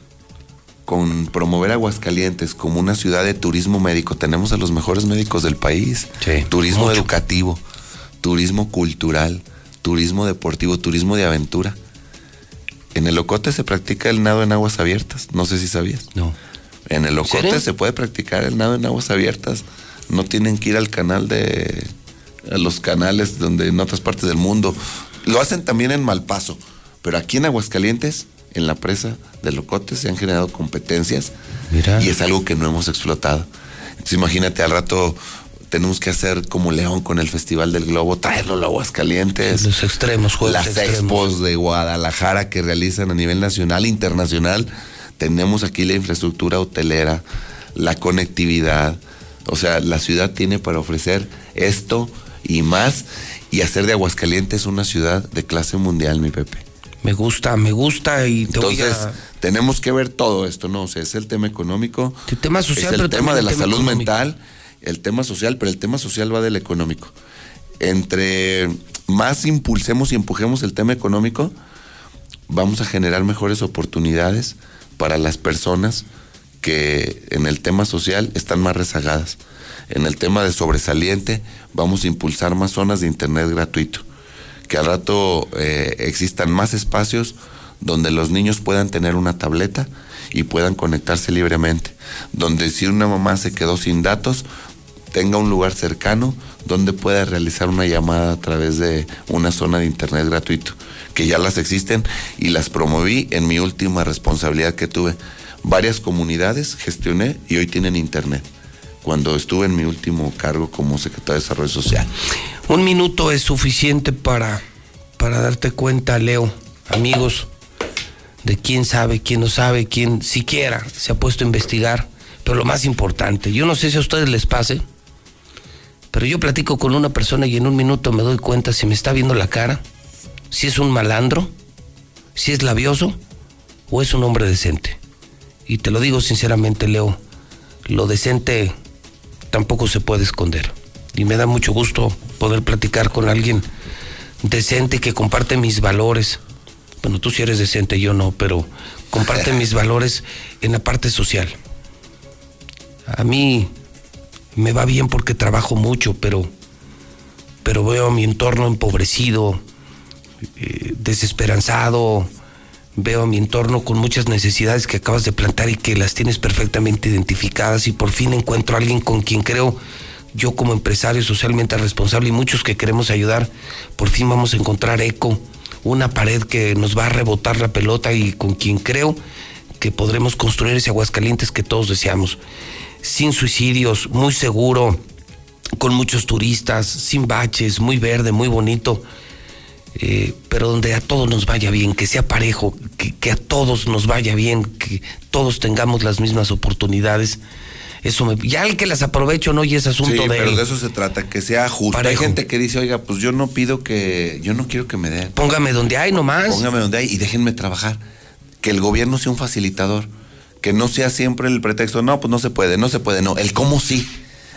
con promover Aguascalientes como una ciudad de turismo médico, tenemos a los mejores médicos del país. turismo educativo, turismo cultural, turismo deportivo, turismo de aventura. En el Ocote se practica el nado en aguas abiertas. No sé si sabías. No. En el Ocote se puede practicar el nado en aguas abiertas no tienen que ir al canal de a los canales donde en otras partes del mundo. Lo hacen también en Malpaso, pero aquí en Aguascalientes, en la presa de Locote, se han generado competencias y es algo que no hemos explotado. Entonces imagínate, al rato tenemos que hacer como León con el Festival del Globo, traerlo a Aguascalientes. Los extremos, juegos Las expos de Guadalajara que realizan a nivel nacional internacional. Tenemos aquí la infraestructura hotelera, la conectividad, o sea, la ciudad tiene para ofrecer esto y más y hacer de Aguascalientes una ciudad de clase mundial, mi Pepe. Me gusta, me gusta y te voy Entonces, a- tenemos que ver todo esto, ¿no? O sea, es el tema económico, El tema social, es el pero tema de el la tema salud económico. mental, el tema social, pero el tema social va del económico. Entre más impulsemos y empujemos el tema económico, vamos a generar mejores oportunidades para las personas que en el tema social están más rezagadas. En el tema de sobresaliente, vamos a impulsar más zonas de internet gratuito. Que al rato eh, existan más espacios donde los niños puedan tener una tableta y puedan conectarse libremente. Donde si una mamá se quedó sin datos, tenga un lugar cercano donde pueda realizar una llamada a través de una zona de internet gratuito, que ya las existen y las promoví en mi última responsabilidad que tuve. Varias comunidades gestioné y hoy tienen internet, cuando estuve en mi último cargo como secretario de Desarrollo Social. Un minuto es suficiente para, para darte cuenta, Leo, amigos, de quién sabe, quién no sabe, quién siquiera se ha puesto a investigar. Pero lo más importante, yo no sé si a ustedes les pase, pero yo platico con una persona y en un minuto me doy cuenta si me está viendo la cara, si es un malandro, si es labioso o es un hombre decente. Y te lo digo sinceramente, Leo, lo decente tampoco se puede esconder. Y me da mucho gusto poder platicar con alguien decente que comparte mis valores. Bueno, tú sí eres decente, yo no, pero comparte mis *laughs* valores en la parte social. A mí me va bien porque trabajo mucho, pero, pero veo a mi entorno empobrecido, eh, desesperanzado, veo a mi entorno con muchas necesidades que acabas de plantar y que las tienes perfectamente identificadas y por fin encuentro a alguien con quien creo yo como empresario socialmente responsable y muchos que queremos ayudar, por fin vamos a encontrar eco, una pared que nos va a rebotar la pelota y con quien creo que podremos construir ese Aguascalientes que todos deseamos. Sin suicidios, muy seguro, con muchos turistas, sin baches, muy verde, muy bonito, eh, pero donde a todos nos vaya bien, que sea parejo, que, que a todos nos vaya bien, que todos tengamos las mismas oportunidades. Eso me, ya el que las aprovecho no y es asunto Sí, de pero él. de eso se trata, que sea justo. Hay Parejo. gente que dice, oiga, pues yo no pido que, yo no quiero que me den. Póngame donde hay nomás. Póngame donde hay y déjenme trabajar. Que el gobierno sea un facilitador. Que no sea siempre el pretexto, no, pues no se puede, no se puede, no. El cómo sí.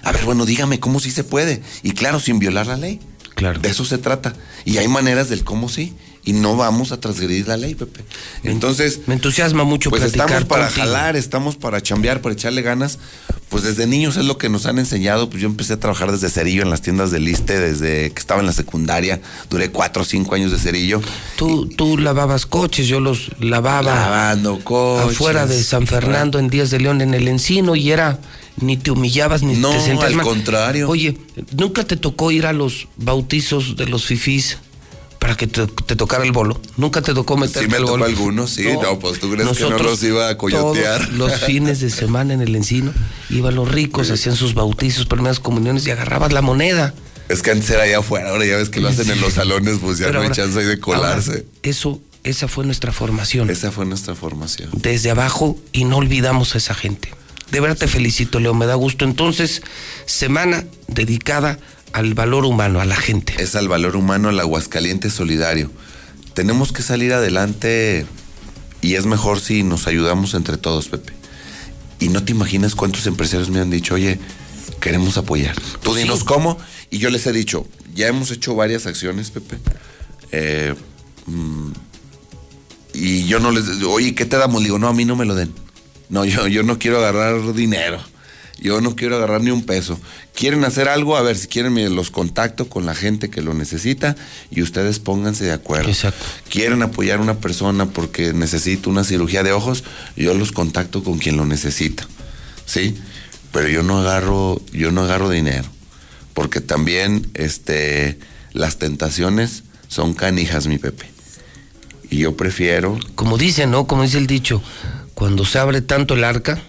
A ver, bueno, dígame cómo sí se puede. Y claro, sin violar la ley. Claro. De eso se trata. Y hay maneras del cómo sí. Y no vamos a transgredir la ley, Pepe. Entonces. Me entusiasma mucho Pues platicar estamos para contigo. jalar, estamos para chambear, para echarle ganas. Pues desde niños es lo que nos han enseñado. Pues yo empecé a trabajar desde cerillo en las tiendas del Liste, desde que estaba en la secundaria. Duré cuatro o cinco años de cerillo. Tú, tú lavabas coches, yo los lavaba Lavando coches. afuera de San Fernando en Díaz de León en el Encino y era ni te humillabas ni No, te sentías al mal. contrario. Oye, ¿nunca te tocó ir a los bautizos de los fifís para que te, te tocara el bolo? ¿Nunca te tocó meterte Sí me el tocó bolo? algunos, sí. No, pues tú crees que no los iba a coyotear. todos *laughs* los fines de semana en el Encino iban los ricos, hacían sus bautizos, primeras comuniones y agarrabas la moneda. Es que antes era allá afuera, ahora ya ves que lo hacen en los salones, pues ya Pero no hay chance ahí de colarse. ahora, eso, esa fue nuestra formación. Esa fue nuestra formación. desde abajo y no olvidamos a esa gente. De verdad te felicito, Leo, me da gusto. Entonces, semana dedicada al valor humano, a la gente. Es al valor humano, al Aguascaliente solidario. Tenemos que salir adelante y es mejor si nos ayudamos entre todos, Pepe. Y no te imaginas cuántos empresarios me han dicho, oye, queremos apoyar. Tú dinos cómo. Y yo les he dicho, ya hemos hecho varias acciones, Pepe. Eh, mm, y yo no les oye, ¿qué te damos? Digo, no, a mí no me lo den. No, yo, yo no quiero agarrar dinero. Yo no quiero agarrar ni un peso. ¿Quieren hacer algo? A ver, si quieren los contacto con la gente que lo necesita y ustedes pónganse de acuerdo. Exacto. ¿Quieren apoyar a una persona porque necesita una cirugía de ojos? Yo los contacto con quien lo necesita. ¿Sí? Pero yo no agarro, yo no agarro dinero. Porque también este, las tentaciones son canijas, mi Pepe. Y yo prefiero Como dicen, ¿no? Como dice el dicho, cuando se abre tanto el arca,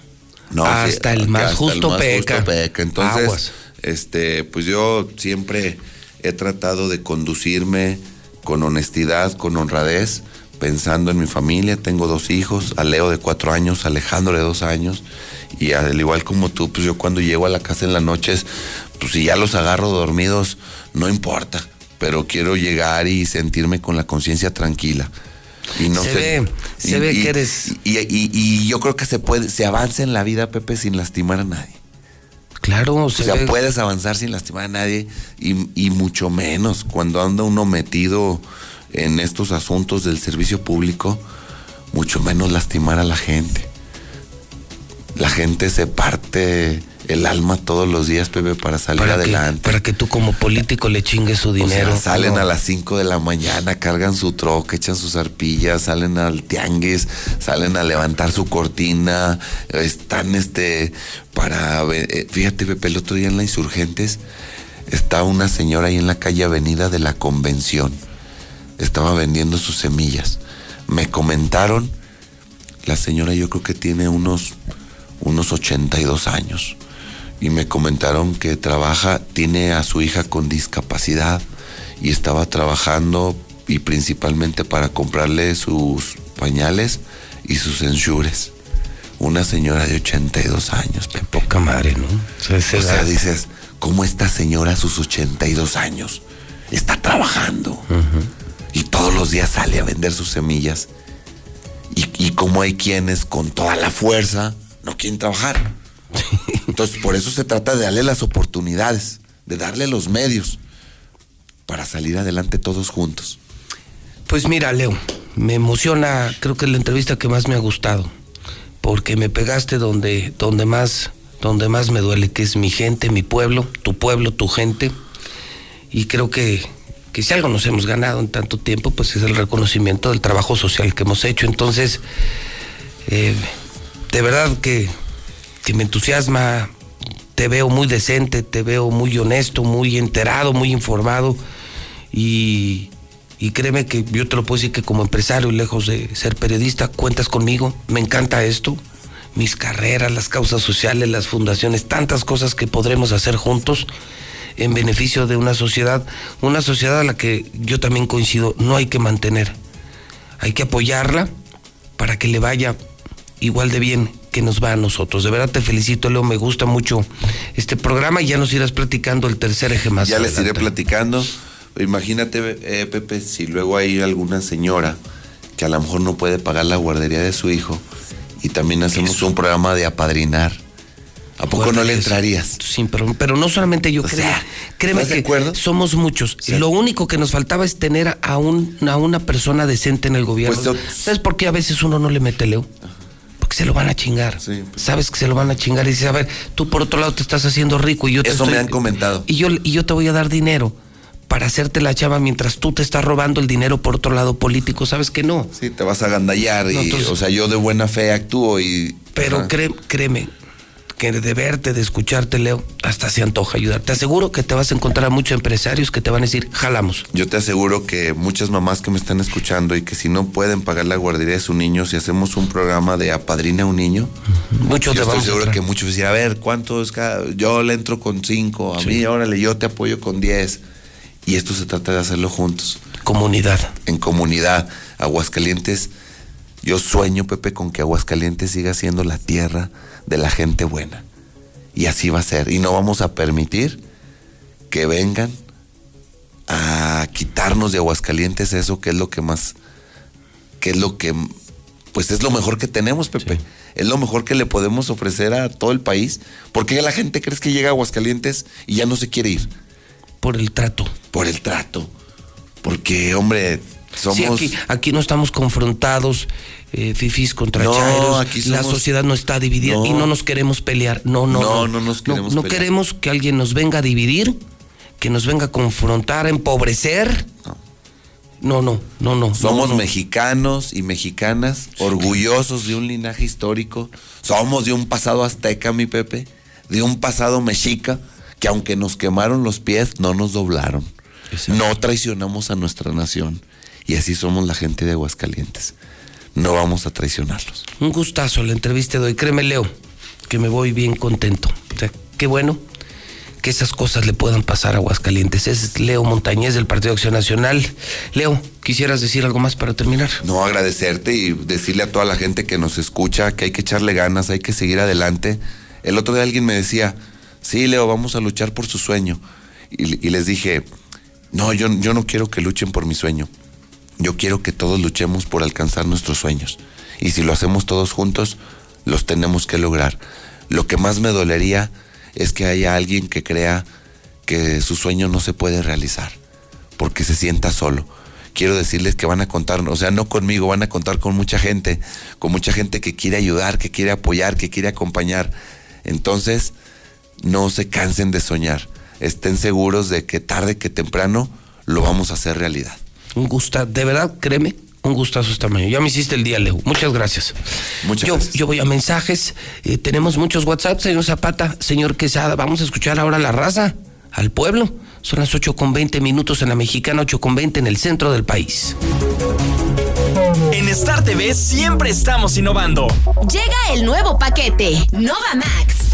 No, sí, hasta el más hasta justo peca. peca. Entonces, Aguas. este, pues yo siempre he tratado de conducirme con honestidad, con honradez, pensando en mi familia. Tengo dos hijos, a Leo de cuatro años, a Alejandro de dos años. Y al igual como tú, pues yo cuando llego a la casa en las noches, pues si ya los agarro dormidos, no importa. Pero quiero llegar y sentirme con la conciencia tranquila. Y no se ve, se y- ve y- que eres. Y, yo creo que se puede, se avanza en la vida, Pepe, sin lastimar a nadie. Claro, O se sea, ve. puedes avanzar sin lastimar a nadie y, y mucho menos cuando anda uno metido en estos asuntos del servicio público, mucho menos lastimar a la gente. La gente se parte el alma todos los días, Pepe, para salir para que, adelante. para que tú como político le chingues su O sea, dinero. salen No. a las 5 de la mañana, cargan su troca, echan sus arpillas, salen al tianguis, salen a levantar su cortina, están este para eh, fíjate Pepe, el otro día en la Insurgentes está una señora ahí en la calle Avenida de la Convención. Estaba vendiendo sus semillas. Me comentaron la señora yo creo que tiene unos unos 82 años y me comentaron que trabaja, tiene a su hija con discapacidad y estaba trabajando y principalmente para comprarle sus pañales y sus ensures. Una señora de 82 años, Pepe. Poca madre, ¿no? O sea, O dices, ¿cómo esta señora a sus 82 años está trabajando? Y todos los días sale a vender sus semillas. Y, y como hay quienes con toda la fuerza no quieren trabajar. Entonces, por eso se trata de darle las oportunidades, de darle los medios para salir adelante todos juntos. Pues mira, Leo, me emociona, creo que es la entrevista que más me ha gustado, porque me pegaste donde, donde más, donde más me duele, que es mi gente, mi pueblo, tu pueblo, tu gente, y creo que, que si algo nos hemos ganado en tanto tiempo, pues es el reconocimiento del trabajo social que hemos hecho. Entonces, eh, de verdad que, que me entusiasma, te veo muy decente, te veo muy honesto, muy enterado, muy informado. Y, y créeme que yo te lo puedo decir que como empresario, lejos de ser periodista, cuentas conmigo, me encanta esto, mis carreras, las causas sociales, las fundaciones, tantas cosas que podremos hacer juntos en beneficio de una sociedad, una sociedad a la que yo también coincido, no hay que mantener, hay que apoyarla para que le vaya igual de bien que nos va a nosotros. De verdad te felicito, Leo, me gusta mucho este programa y ya nos irás platicando el tercer eje más ya les iré platicando. Imagínate, eh, Pepe, si luego hay alguna señora que a lo mejor no puede pagar la guardería de su hijo y también hacemos un programa de apadrinar. ¿A poco no le entrarías? Sí, pero, pero no solamente yo, créeme, créeme ¿estás de que acuerdo? somos muchos. Lo único que nos faltaba es tener a, un, a una persona decente en el gobierno. Pues, ¿Sabes por qué a veces uno no le mete Leo? Porque se lo van a chingar. pues. Sabes que se lo van a chingar y dices, a ver, tú por otro lado te estás haciendo rico y yo te Eso me han comentado. y yo, y yo te voy a dar dinero para hacerte la chava mientras tú te estás robando el dinero por otro lado político. ¿Sabes que no? Sí, te vas a gandallar y, entonces- o sea, yo de buena fe actúo y... Pero Ajá. créeme que de verte, de escucharte, Leo, hasta se antoja ayudar. Te aseguro que te vas a encontrar a muchos empresarios que te van a decir, jalamos. Yo te aseguro que muchas mamás que me están escuchando y que si no pueden pagar la guardería de su niño, si hacemos un programa de apadrina a un niño, Muchos yo te estoy a seguro que muchos decían, a ver, ¿cuánto es cada? Yo le entro con cinco, a mí, órale, yo te apoyo con diez. Y esto se trata de hacerlo juntos. Comunidad. En comunidad. Aguascalientes, yo sueño, Pepe, con que Aguascalientes siga siendo la tierra de la gente buena. Y así va a ser. Y no vamos a permitir que vengan a quitarnos de Aguascalientes eso que es lo que más, que es lo que, pues es lo mejor que tenemos, Pepe. Es lo mejor que le podemos ofrecer a todo el país. Porque la gente crees que llega a Aguascalientes y ya no se quiere ir. Por el trato. Por el trato. Porque, hombre, somos... Sí, aquí, aquí no estamos confrontados, eh, fifís contra No, chairos. aquí La sociedad no está dividida y No. no nos queremos pelear. No, no, No, no nos queremos No, pelear. queremos que alguien nos venga a dividir, que nos venga a confrontar, a empobrecer. No, no, no, no. Somos no, no. mexicanos y mexicanas, orgullosos de un linaje histórico. Somos de un pasado azteca, mi Pepe, de un pasado mexica, que aunque nos quemaron los pies, no nos doblaron. No traicionamos a nuestra nación. Y así somos la gente de Aguascalientes. No vamos a traicionarlos. Un gustazo la entrevista de hoy. Créeme, Leo, que me voy bien contento. O sea, qué bueno que esas cosas le puedan pasar a Aguascalientes. Es Leo Montañez del Partido Acción Nacional. Leo, ¿quisieras decir algo más para terminar? No, agradecerte y decirle a toda la gente que nos escucha que hay que echarle ganas, hay que seguir adelante. El otro día alguien me decía, sí, Leo, vamos a luchar por su sueño. Y, y les dije, no, yo, yo no quiero que luchen por mi sueño. Yo quiero que todos luchemos por alcanzar nuestros sueños. Y si lo hacemos todos juntos, los tenemos que lograr. Lo que más me dolería es que haya alguien que crea que su sueño no se puede realizar, porque se sienta solo. Quiero decirles que van a contar, o sea, no conmigo, van a contar con mucha gente, con mucha gente que quiere ayudar, que quiere apoyar, que quiere acompañar. Entonces, no se cansen de soñar. Estén seguros de que tarde que temprano lo vamos a hacer realidad. Un gusto, de verdad, créeme, un gustazo esta mañana. Ya me hiciste el día, Leo. Muchas gracias. Muchas yo, gracias. Yo voy a mensajes. Eh, tenemos muchos WhatsApp, señor Zapata, señor Quesada. Vamos a escuchar ahora la raza al pueblo. Son las 8 con 20 minutos en la mexicana, 8 con 20 en el centro del país. En Star TV siempre estamos innovando. Llega el nuevo paquete, Nova Max.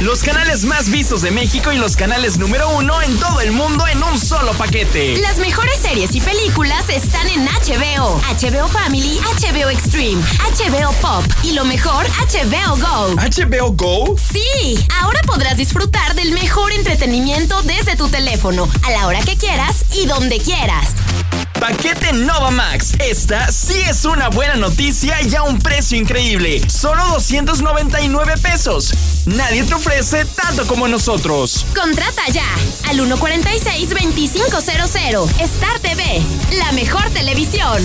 Los canales más vistos de México y los canales número uno en todo el mundo en un solo paquete. Las mejores series y películas están en HBO, HBO Family, HBO Extreme, HBO Pop y lo mejor, HBO Go. ¿HBO Go? Sí, ahora podrás disfrutar del mejor entretenimiento desde tu teléfono, a la hora que quieras y donde quieras. Paquete Nova Max. Esta sí es una buena noticia y a un precio increíble. Solo 299 pesos. Nadie te ofrece tanto como nosotros. Contrata ya al 146-2500. Star TV, la mejor televisión.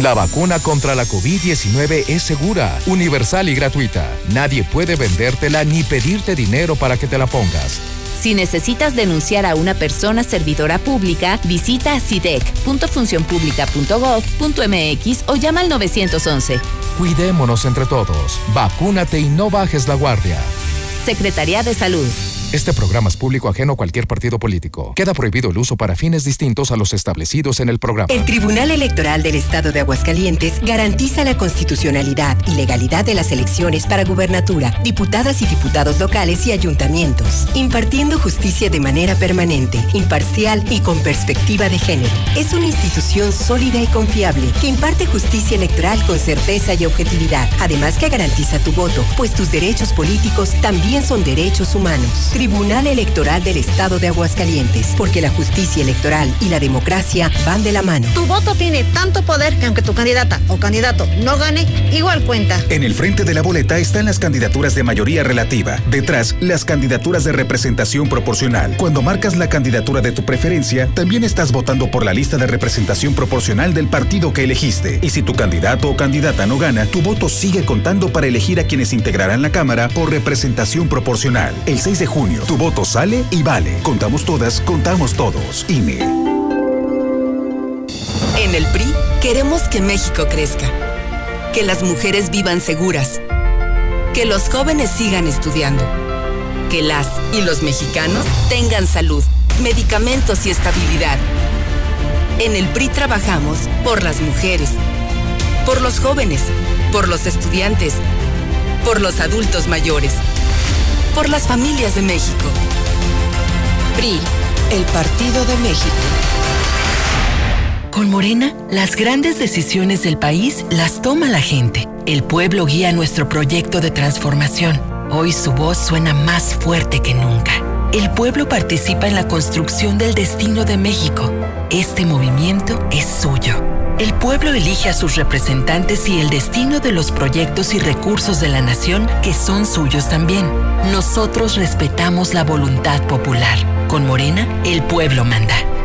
La vacuna contra la COVID-19 es segura, universal y gratuita. Nadie puede vendértela ni pedirte dinero para que te la pongas. Si necesitas denunciar a una persona servidora pública, visita sidec.funcionpublica.gov.mx o llama al 911. Cuidémonos entre todos. Vacúnate y no bajes la guardia. Secretaría de Salud. Este programa es público ajeno a cualquier partido político. Queda prohibido el uso para fines distintos a los establecidos en el programa. El Tribunal Electoral del Estado de Aguascalientes garantiza la constitucionalidad y legalidad de las elecciones para gubernatura, diputadas y diputados locales y ayuntamientos, impartiendo justicia de manera permanente, imparcial y con perspectiva de género. Es una institución sólida y confiable que imparte justicia electoral con certeza y objetividad, además que garantiza tu voto, pues tus derechos políticos también son derechos humanos. Tribunal Electoral del Estado de Aguascalientes, porque la justicia electoral y la democracia van de la mano. Tu voto tiene tanto poder que aunque tu candidata o candidato no gane, igual cuenta. En el frente de la boleta están las candidaturas de mayoría relativa. Detrás, las candidaturas de representación proporcional. Cuando marcas la candidatura de tu preferencia, también estás votando por la lista de representación proporcional del partido que elegiste. Y si tu candidato o candidata no gana, tu voto sigue contando para elegir a quienes integrarán la Cámara por representación proporcional. El 6 de junio, tu voto sale y vale. Contamos todas, contamos todos. INE. En el PRI queremos que México crezca, que las mujeres vivan seguras, que los jóvenes sigan estudiando, que las y los mexicanos tengan salud, medicamentos y estabilidad. En el PRI trabajamos por las mujeres, por los jóvenes, por los estudiantes, por los adultos mayores, por las familias de México. PRI, el Partido de México. Con Morena, las grandes decisiones del país las toma la gente. El pueblo guía nuestro proyecto de transformación. Hoy su voz suena más fuerte que nunca. El pueblo participa en la construcción del destino de México. Este movimiento es suyo. El pueblo elige a sus representantes y el destino de los proyectos y recursos de la nación que son suyos también. Nosotros respetamos la voluntad popular. Con Morena, el pueblo manda.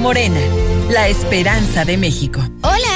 Morena, la esperanza de México. Hola,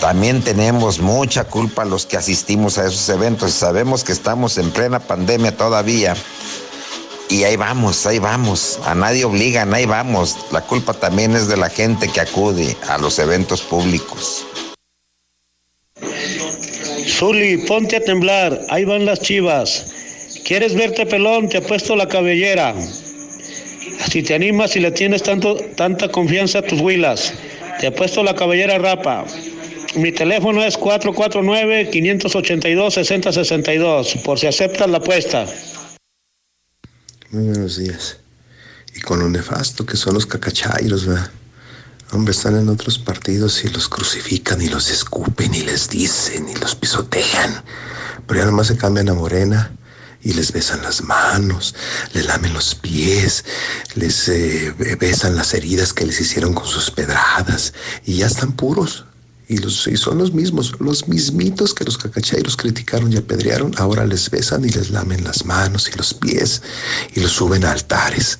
También tenemos mucha culpa los que asistimos a esos eventos. Sabemos que estamos en plena pandemia todavía. Y ahí vamos, ahí vamos. A nadie obligan, ahí vamos. La culpa también es de la gente que acude a los eventos públicos. Zuli, ponte a temblar. Ahí van las chivas. ¿Quieres verte pelón? Te ha puesto la cabellera. Si te animas y le tienes tanto, tanta confianza a tus huilas, te ha puesto la cabellera rapa. Mi teléfono es 449-582-6062, por si aceptas la apuesta. Muy buenos días. Y con lo nefasto que son los cacachairos, ¿verdad? Hombre, están en otros partidos y los crucifican y los escupen y les dicen y los pisotean. Pero ya nomás se cambian a morena y les besan las manos, les lamen los pies, les eh, besan las heridas que les hicieron con sus pedradas y ya están puros. Y, los, y son los mismos, los mismitos que los cacachairos criticaron y apedrearon, ahora les besan y les lamen las manos y los pies y los suben a altares.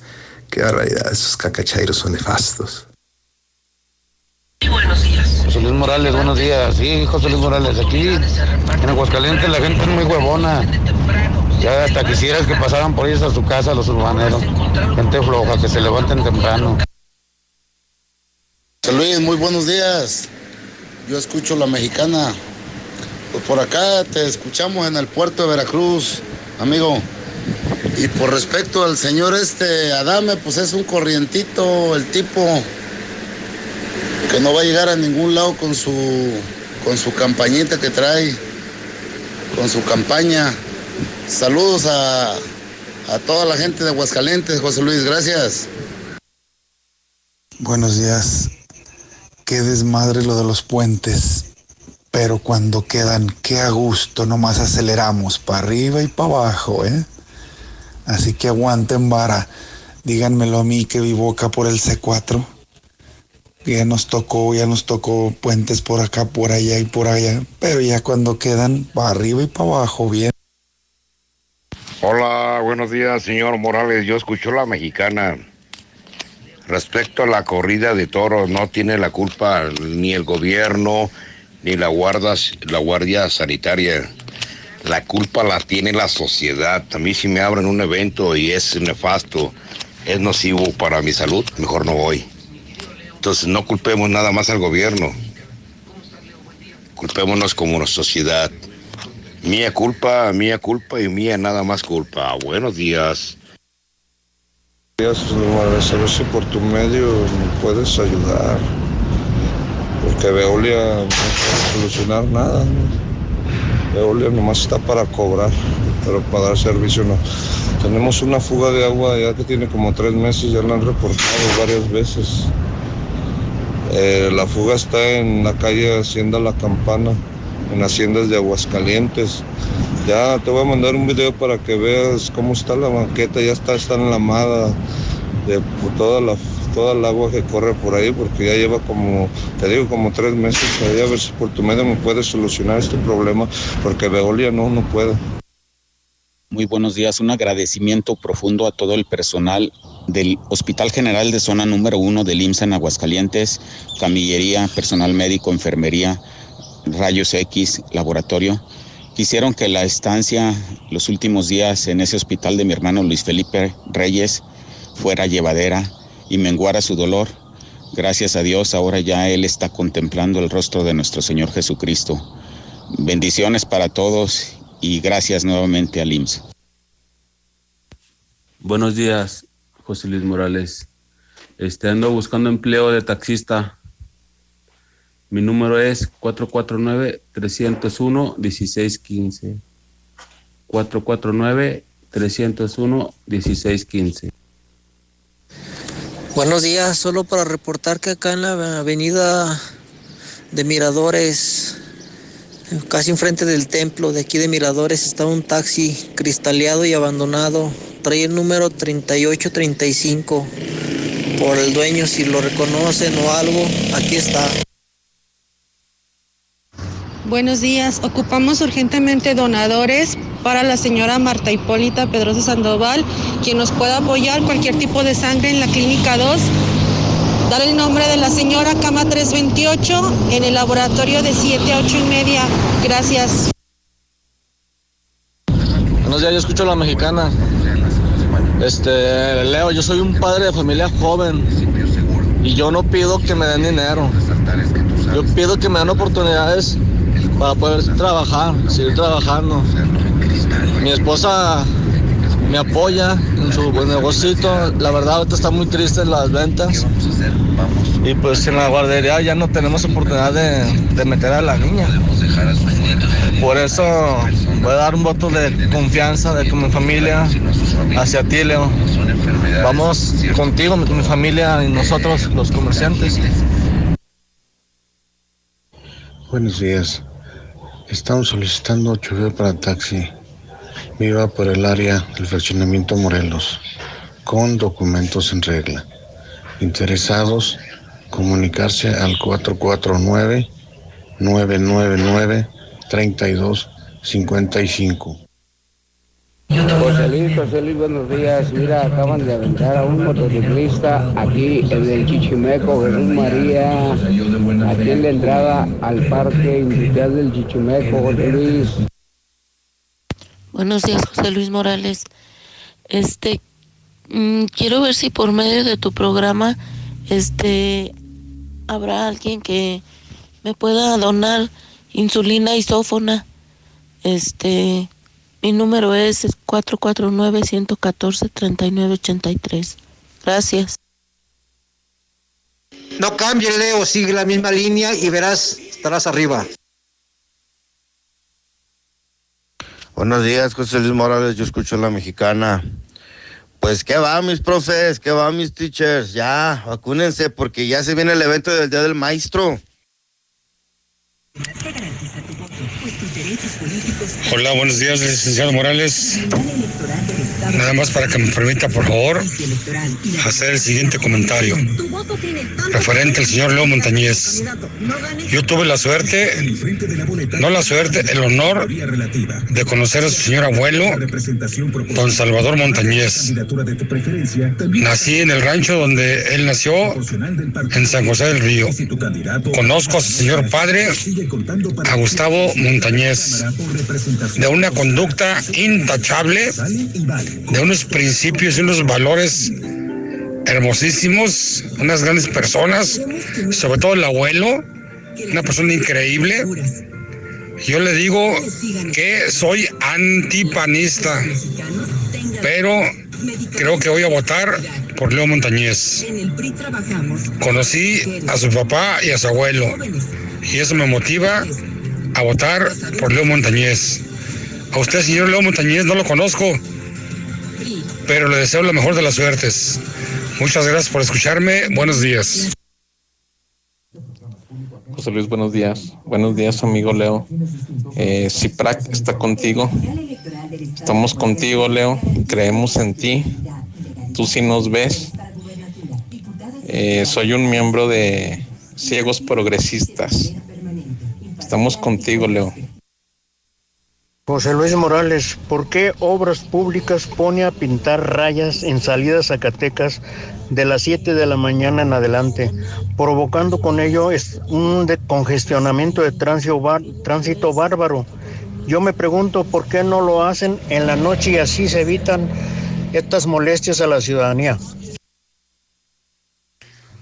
Qué barbaridad, esos cacachairos son nefastos. buenos días. José Luis Morales, buenos días. Sí, José Luis Morales, aquí en Aguascalientes la gente es muy huevona. Ya hasta quisieras que pasaran por ellos a su casa los urbaneros. Gente floja, que se levanten temprano. José Luis, muy buenos días. Yo escucho la mexicana. Pues por acá te escuchamos en el puerto de Veracruz, amigo. Y por respecto al señor este Adame, pues es un corrientito, el tipo que no va a llegar a ningún lado con su con su campañita que trae, con su campaña. Saludos a, a toda la gente de Aguascalientes, José Luis, gracias. Buenos días. Qué desmadre lo de los puentes. Pero cuando quedan, qué a gusto, nomás aceleramos para arriba y para abajo, ¿eh? Así que aguanten vara. Díganmelo a mí que vivo acá por el C4. Ya nos tocó, ya nos tocó puentes por acá, por allá y por allá. Pero ya cuando quedan, para arriba y para abajo, bien. Hola, buenos días, señor Morales. Yo escucho la mexicana. Respecto a la corrida de toros, no tiene la culpa ni el gobierno ni la, guarda, la Guardia Sanitaria. La culpa la tiene la sociedad. A mí si me abren un evento y es nefasto, es nocivo para mi salud, mejor no voy. Entonces no culpemos nada más al gobierno. Culpémonos como sociedad. Mía culpa, mía culpa y mía nada más culpa. Buenos días. Buenos días, a ver si por tu medio me puedes ayudar. Porque Veolia no puede solucionar nada. Veolia nomás está para cobrar, pero para dar servicio no. Tenemos una fuga de agua ya que tiene como tres meses, ya la han reportado varias veces. Eh, la fuga está en la calle Hacienda La Campana, en Haciendas de Aguascalientes. Ya te voy a mandar un video para que veas cómo está la banqueta, ya está, está enlamada de toda la toda el agua que corre por ahí, porque ya lleva como, te digo, como tres meses. Ahí a ver si por tu medio me puedes solucionar este problema, porque Veolia no, no puede. Muy buenos días, un agradecimiento profundo a todo el personal del Hospital General de Zona Número 1 del IMSS en Aguascalientes, camillería, personal médico, enfermería, rayos X, laboratorio, que hicieron que la estancia los últimos días en ese hospital de mi hermano Luis Felipe Reyes fuera llevadera y menguara su dolor. Gracias a Dios, ahora ya Él está contemplando el rostro de nuestro Señor Jesucristo. Bendiciones para todos y gracias nuevamente al IMSS. Buenos días, José Luis Morales. Este, ando buscando empleo de taxista. Mi número es 449-301-1615. 449-301-1615. Buenos días, solo para reportar que acá en la avenida de Miradores, casi enfrente del templo de aquí de Miradores, está un taxi cristaleado y abandonado. Trae el número 3835 por el dueño, si lo reconocen o algo, aquí está. Buenos días, ocupamos urgentemente donadores para la señora Marta Hipólita Pedrosa Sandoval, quien nos pueda apoyar cualquier tipo de sangre en la Clínica 2. Dar el nombre de la señora Cama 328 en el laboratorio de 7 a 8 y media. Gracias. Buenos días, yo escucho a la mexicana. Este, Leo, yo soy un padre de familia joven y yo no pido que me den dinero. Yo pido que me den oportunidades para poder trabajar, seguir trabajando. Mi esposa me apoya en su buen negocito. La verdad, ahorita está muy triste en las ventas. Y pues en la guardería ya no tenemos oportunidad de, de meter a la niña. Por eso voy a dar un voto de confianza de mi familia hacia ti, Leo. Vamos contigo, mi familia y nosotros, los comerciantes. Buenos días. Estamos solicitando chofer para taxi. Viva por el área del fraccionamiento Morelos, con documentos en regla. Interesados, comunicarse al 449-999-3255. José Luis, José Luis, buenos días. Mira, acaban de aventar a un motociclista aquí en el Chichimeco, Jesús María, aquí en la entrada al parque industrial del Chichimeco, José Luis. Buenos días, José Luis Morales. Este, mm, quiero ver si por medio de tu programa, este, habrá alguien que me pueda donar insulina isófona. Este, mi número es 449-114-3983. Gracias. No cambie, Leo, sigue la misma línea y verás, estarás arriba. Buenos días, José Luis Morales, yo escucho a la mexicana. Pues qué va, mis profes, qué va, mis teachers, ya, vacúnense porque ya se viene el evento del Día del Maestro. Hola, buenos días, licenciado Morales. Nada más para que me permita, por favor, hacer el siguiente comentario. Referente al señor Leo Montañez. Yo tuve la suerte, no la suerte, el honor de conocer a su señor abuelo, don Salvador Montañez. Nací en el rancho donde él nació, en San José del Río. Conozco a su señor padre, a Gustavo Montañez, de una conducta intachable, de unos principios y unos valores hermosísimos, unas grandes personas, sobre todo el abuelo, una persona increíble. Yo le digo que soy antipanista, pero creo que voy a votar por Leo Montañez. Conocí a su papá y a su abuelo y eso me motiva a votar por Leo Montañez. A usted, señor Leo Montañez, no lo conozco, pero le deseo la mejor de las suertes. Muchas gracias por escucharme. Buenos días. José Luis, buenos días. Buenos días, amigo Leo. Eh, Ciprac está contigo. Estamos contigo, Leo. Creemos en ti. Tú sí nos ves. Eh, soy un miembro de Ciegos Progresistas. Estamos contigo, Leo. José Luis Morales, ¿por qué Obras Públicas pone a pintar rayas en salidas Zacatecas de las 7 de la mañana en adelante, provocando con ello un congestionamiento de tránsito bárbaro? Yo me pregunto por qué no lo hacen en la noche y así se evitan estas molestias a la ciudadanía.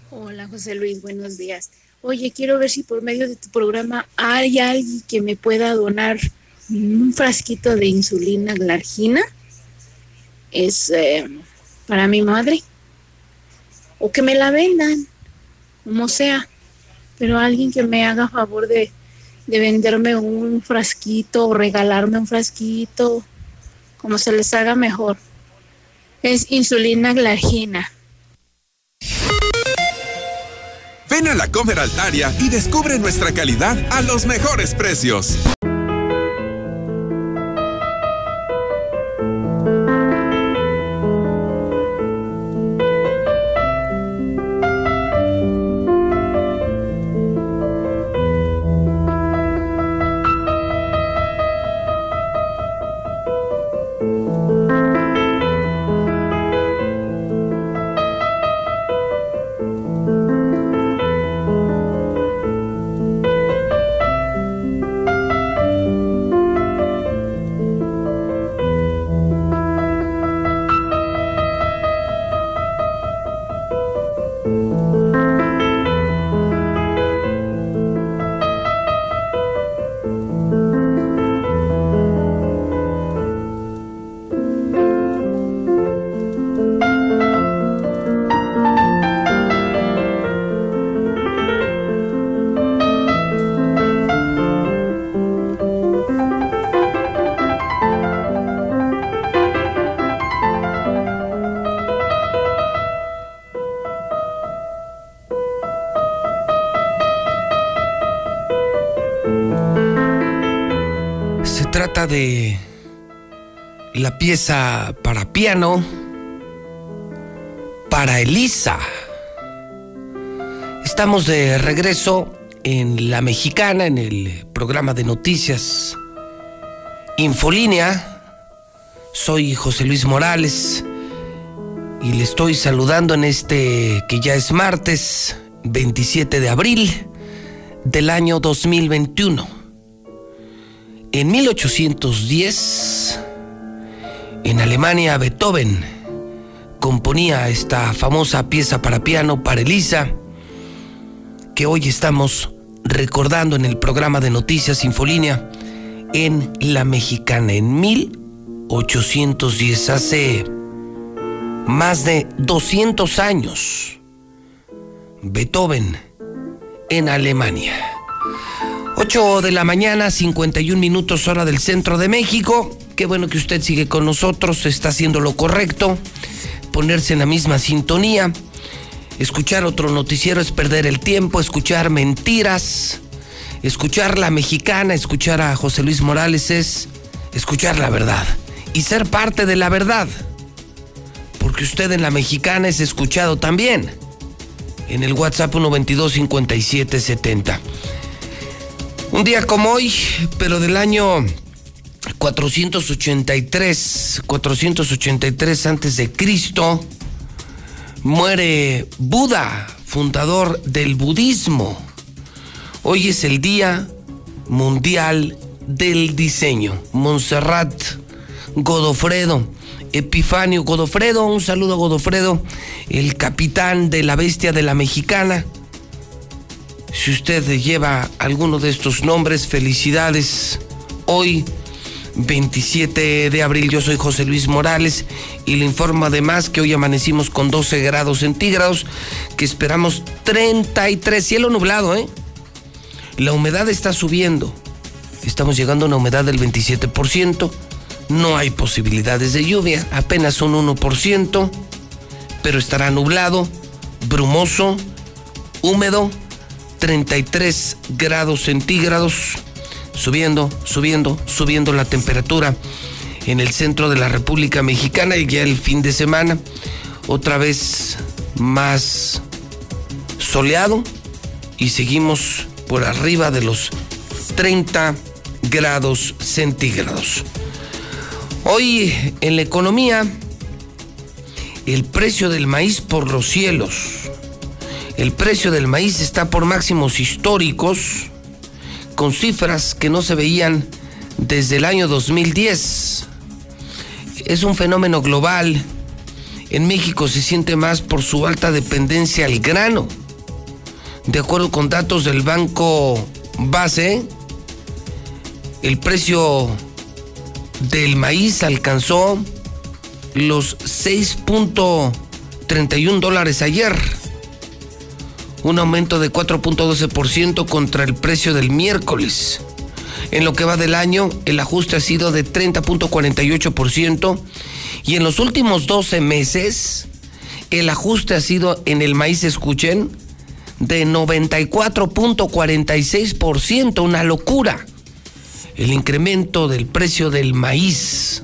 Hola José Luis, buenos días. Oye, quiero ver si por medio de tu programa hay alguien que me pueda donar un frasquito de insulina glargina. Es eh, para mi madre. O que me la vendan, como sea. Pero alguien que me haga favor de, de venderme un frasquito o regalarme un frasquito, como se les haga mejor. Es insulina glargina. Ven a la Comer Altaria y descubre nuestra calidad a los mejores precios. Pieza para piano para Elisa. Estamos de regreso en La Mexicana, en el programa de noticias Infolínea. Soy José Luis Morales y le estoy saludando en este que ya es martes 27 de abril del año 2021. En 1810, en Alemania, Beethoven componía esta famosa pieza para piano para Elisa, que hoy estamos recordando en el programa de Noticias Infolínea en La Mexicana, en 1810, hace más de 200 años. Beethoven en Alemania. 8 de la mañana, 51 minutos hora del centro de México. Qué bueno que usted sigue con nosotros, está haciendo lo correcto. Ponerse en la misma sintonía. Escuchar otro noticiero es perder el tiempo, escuchar mentiras, escuchar la mexicana, escuchar a José Luis Morales es escuchar la verdad y ser parte de la verdad. Porque usted en la mexicana es escuchado también. En el WhatsApp 122 5770. Un día como hoy, pero del año 483, 483 antes de Cristo, muere Buda, fundador del budismo. Hoy es el Día Mundial del Diseño. Montserrat Godofredo, Epifanio Godofredo, un saludo a Godofredo, el capitán de la bestia de la mexicana. Si usted lleva alguno de estos nombres, felicidades. Hoy, 27 de abril, yo soy José Luis Morales y le informo además que hoy amanecimos con 12 grados centígrados, que esperamos 33, cielo nublado, ¿eh? La humedad está subiendo. Estamos llegando a una humedad del 27%. No hay posibilidades de lluvia, apenas un 1%, pero estará nublado, brumoso, húmedo 33 grados centígrados, subiendo, subiendo, subiendo la temperatura en el centro de la República Mexicana y ya el fin de semana otra vez más soleado y seguimos por arriba de los 30 grados centígrados. Hoy en la economía, el precio del maíz por los cielos. El precio del maíz está por máximos históricos, con cifras que no se veían desde el año 2010. Es un fenómeno global. En México se siente más por su alta dependencia al grano. De acuerdo con datos del Banco Base, el precio del maíz alcanzó los 6.31 dólares ayer, un aumento de 4.12% contra el precio del miércoles. En lo que va del año, el ajuste ha sido de 30.48% y en los últimos 12 meses, el ajuste ha sido en el maíz, escuchen, de 94.46%, una locura. El incremento del precio del maíz.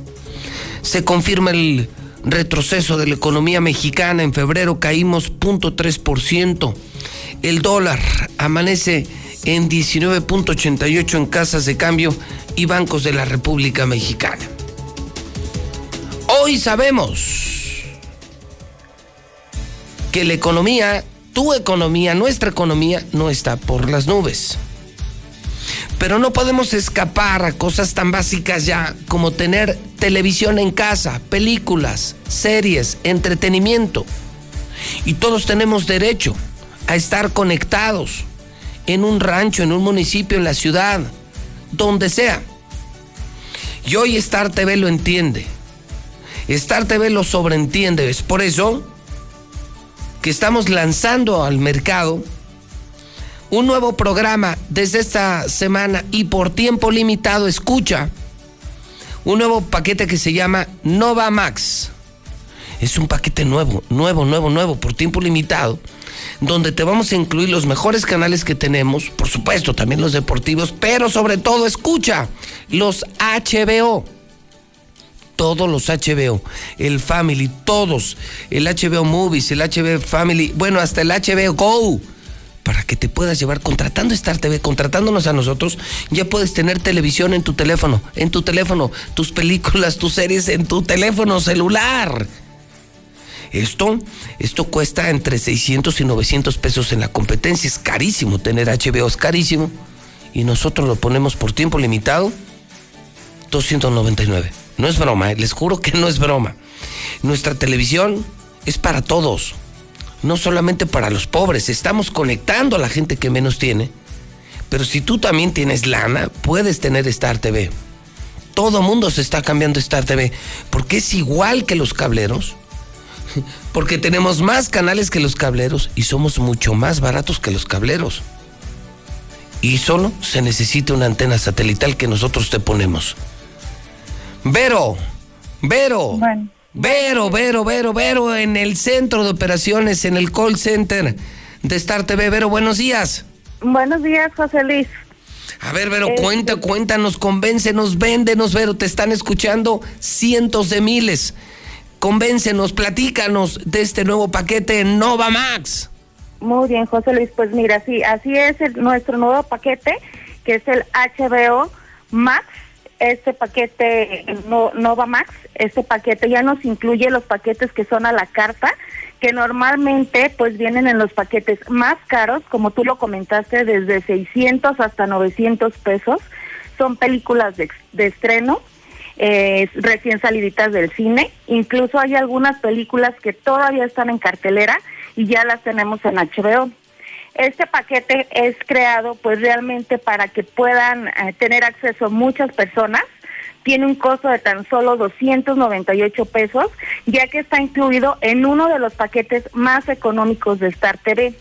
Se confirma el retroceso de la economía mexicana. En febrero caímos 0.3%. El dólar amanece en 19.88 en casas de cambio y bancos de la República Mexicana. Hoy sabemos que la economía, tu economía, nuestra economía, no está por las nubes. Pero no podemos escapar a cosas tan básicas ya como tener televisión en casa, películas, series, entretenimiento. Y todos tenemos derecho a estar conectados en un rancho, en un municipio, en la ciudad, donde sea. Y hoy Star TV lo entiende. Star TV lo sobreentiende. Es por eso que estamos lanzando al mercado un nuevo programa desde esta semana y por tiempo limitado, escucha, un nuevo paquete que se llama Nova Max. Es un paquete nuevo, nuevo, nuevo, nuevo, por tiempo limitado, donde te vamos a incluir los mejores canales que tenemos, por supuesto, también los deportivos, pero sobre todo, escucha, los HBO. Todos los HBO, el Family, todos, el HBO Movies, el HBO Family, bueno, hasta el HBO Go para que te puedas llevar contratando Star TV, contratándonos a nosotros, ya puedes tener televisión en tu teléfono, en tu teléfono, tus películas, tus series en tu teléfono celular. Esto, esto cuesta entre 600 y 900 pesos en la competencia. Es carísimo tener HBO, es carísimo. Y nosotros lo ponemos por tiempo limitado, 299. No es broma, ¿eh? les juro que no es broma. Nuestra televisión es para todos no solamente para los pobres, estamos conectando a la gente que menos tiene. Pero si tú también tienes lana, puedes tener Star TV. Todo mundo se está cambiando Star TV, porque es igual que los cableros. *laughs* Porque tenemos más canales que los cableros y somos mucho más baratos que los cableros. Y solo se necesita una antena satelital que nosotros te ponemos. Vero, Vero. Vero, Vero, Vero, Vero, en el centro de operaciones, en el call center de Star TV. Vero, buenos días. Buenos días, José Luis. A ver, Vero, este, cuenta, cuéntanos, convéncenos, véndenos, Vero, te están escuchando cientos de miles. Convéncenos, platícanos de este nuevo paquete Nova Max. Muy bien, José Luis, pues mira, sí, así es nuestro nuevo paquete, que es el HBO Max este paquete Nova Max, este paquete ya nos incluye los paquetes que son a la carta, que normalmente pues vienen en los paquetes más caros, como tú lo comentaste, desde 600 hasta 900 pesos. Son películas de, estreno, eh, recién saliditas del cine. Incluso hay algunas películas que todavía están en cartelera y ya las tenemos en HBO. Este paquete es creado pues realmente para que puedan eh, tener acceso muchas personas. Tiene un costo de tan solo 298 pesos, ya que está incluido en uno de los paquetes más económicos de Star TV.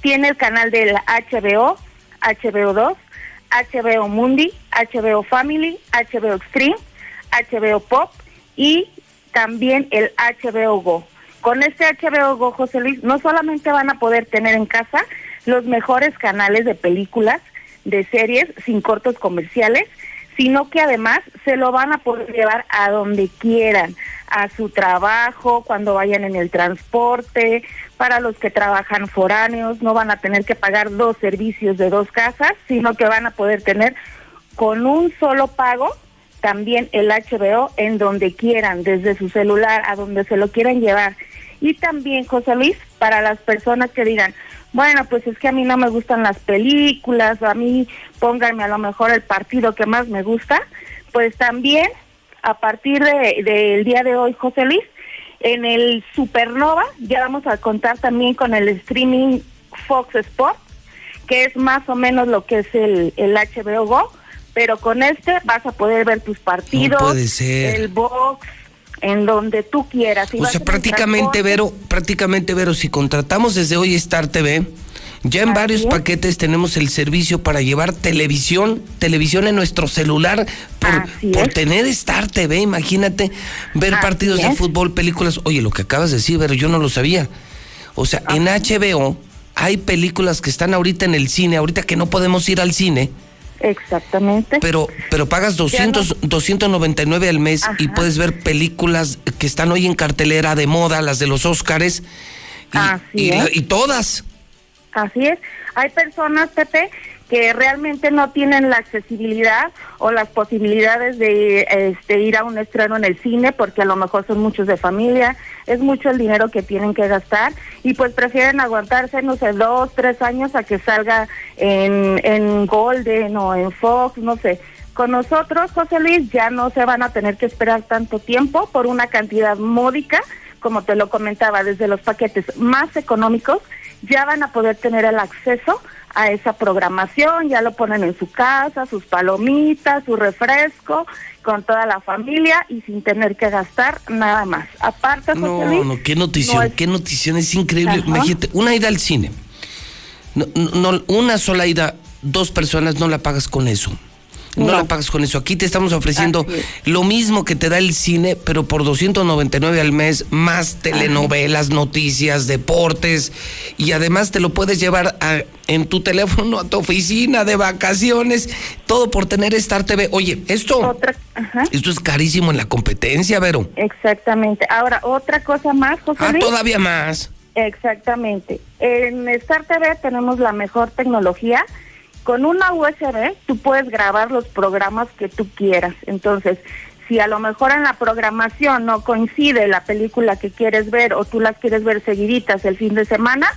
Tiene el canal del HBO, HBO2, HBO Mundi, HBO Family, HBO Extreme, HBO Pop y también el HBO Go. Con este HBO Go, José Luis, no solamente van a poder tener en casa los mejores canales de películas, de series, sin cortos comerciales, sino que además se lo van a poder llevar a donde quieran, a su trabajo, cuando vayan en el transporte, para los que trabajan foráneos, no van a tener que pagar dos servicios de dos casas, sino que van a poder tener con un solo pago también el HBO en donde quieran, desde su celular a donde se lo quieran llevar. Y también, José Luis, para las personas que digan, bueno, pues es que a mí no me gustan las películas, a mí pónganme a lo mejor el partido que más me gusta, pues también a partir del de, día de hoy, José Luis, en el Supernova ya vamos a contar también con el streaming Fox Sports, que es más o menos lo que es el, el HBO Go, pero con este vas a poder ver tus partidos, el box, en donde tú quieras. o sea, prácticamente, Vero, prácticamente, Vero, si contratamos desde hoy Star TV, ya en varios paquetes tenemos el servicio para llevar televisión, televisión en nuestro celular por, por tener Star TV, imagínate, ver partidos de fútbol, películas. Oye, lo que acabas de decir, Vero, yo no lo sabía. O sea, en HBO hay películas que están ahorita en el cine, ahorita que no podemos ir al cine. Exactamente. Pero, pero pagas 200, 299 al mes y puedes ver películas que están hoy en cartelera de moda, las de los Óscares, y, y, y todas. Así es. Hay personas, Pepe, que realmente no tienen la accesibilidad o las posibilidades de este, ir a un estreno en el cine porque a lo mejor son muchos de familia, es mucho el dinero que tienen que gastar y pues prefieren aguantarse, no sé, dos, tres años a que salga en, en Golden o en Fox, no sé. Con nosotros, José Luis, ya no se van a tener que esperar tanto tiempo por una cantidad módica, como te lo comentaba, desde los paquetes más económicos, ya van a poder tener el acceso a esa programación, ya lo ponen en su casa, sus palomitas, su refresco, con toda la familia y sin tener que gastar nada más. Aparte, no, no, qué notición, qué notición, es increíble. Imagínate, una ida al cine, no, no, una sola ida, dos personas no la pagas con eso. No, la pagas con eso. Aquí te estamos ofreciendo lo mismo que te da el cine, pero por 299 al mes, más telenovelas, noticias, deportes, y además te lo puedes llevar en tu teléfono a tu oficina de vacaciones, todo por tener Star TV. Oye, esto, esto es carísimo en la competencia, Vero. Exactamente. Ahora, otra cosa más, José Ah, todavía más. Exactamente. En Star TV tenemos la mejor tecnología con una USB tú puedes grabar los programas que tú quieras. Entonces, si a lo mejor en la programación no coincide la película que quieres ver o tú las quieres ver seguiditas el fin de semana,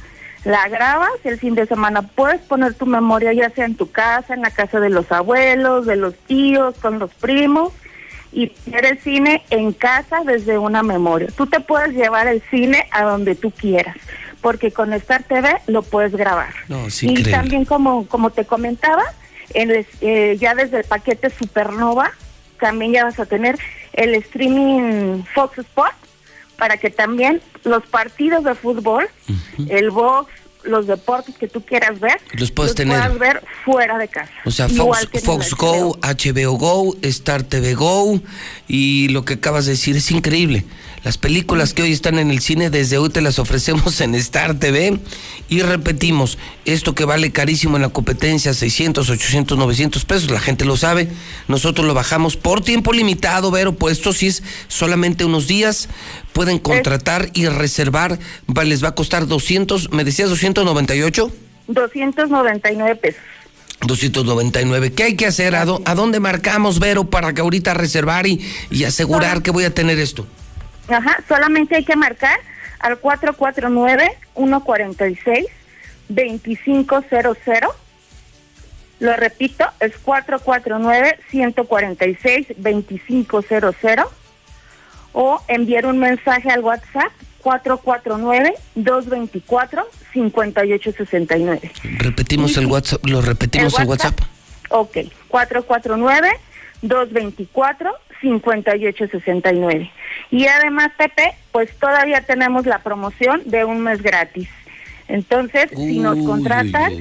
la grabas, el fin de semana puedes poner tu memoria ya sea en tu casa, en la casa de los abuelos, de los tíos, con los primos y ver el cine en casa desde una memoria. Tú te puedes llevar el cine a donde tú quieras porque con Star TV lo puedes grabar. y también como como te comentaba, en eh, ya desde el paquete Supernova también ya vas a tener el streaming Fox Sports para que también los partidos de fútbol, el box, los deportes que tú quieras ver, los puedes tener. puedas ver fuera de casa. O sea, Fox, Fox Go, HBO Go, Star TV Go y lo que acabas de decir es increíble. Las películas que hoy están en el cine, desde hoy te las ofrecemos en Star TV. Y repetimos, esto que vale carísimo en la competencia, 600, 800, 900 pesos, la gente lo sabe. Nosotros lo bajamos por tiempo limitado, Vero, pues esto sí es solamente unos días. Pueden contratar y reservar, les va a costar 200, ¿me decías 298? 299 pesos. 299. ¿Qué hay que hacer? ¿A, dónde marcamos, Vero, para que ahorita reservar y, y asegurar que voy a tener esto? Ajá, solamente hay que marcar al 449-146-2500. Lo repito, es 449-146-2500. O enviar un mensaje al WhatsApp 449-224-5869. Repetimos el WhatsApp, lo repetimos el WhatsApp. Ok, 449-224 5869. Y además, Pepe, pues todavía tenemos la promoción de un mes gratis. Entonces, si nos contratan,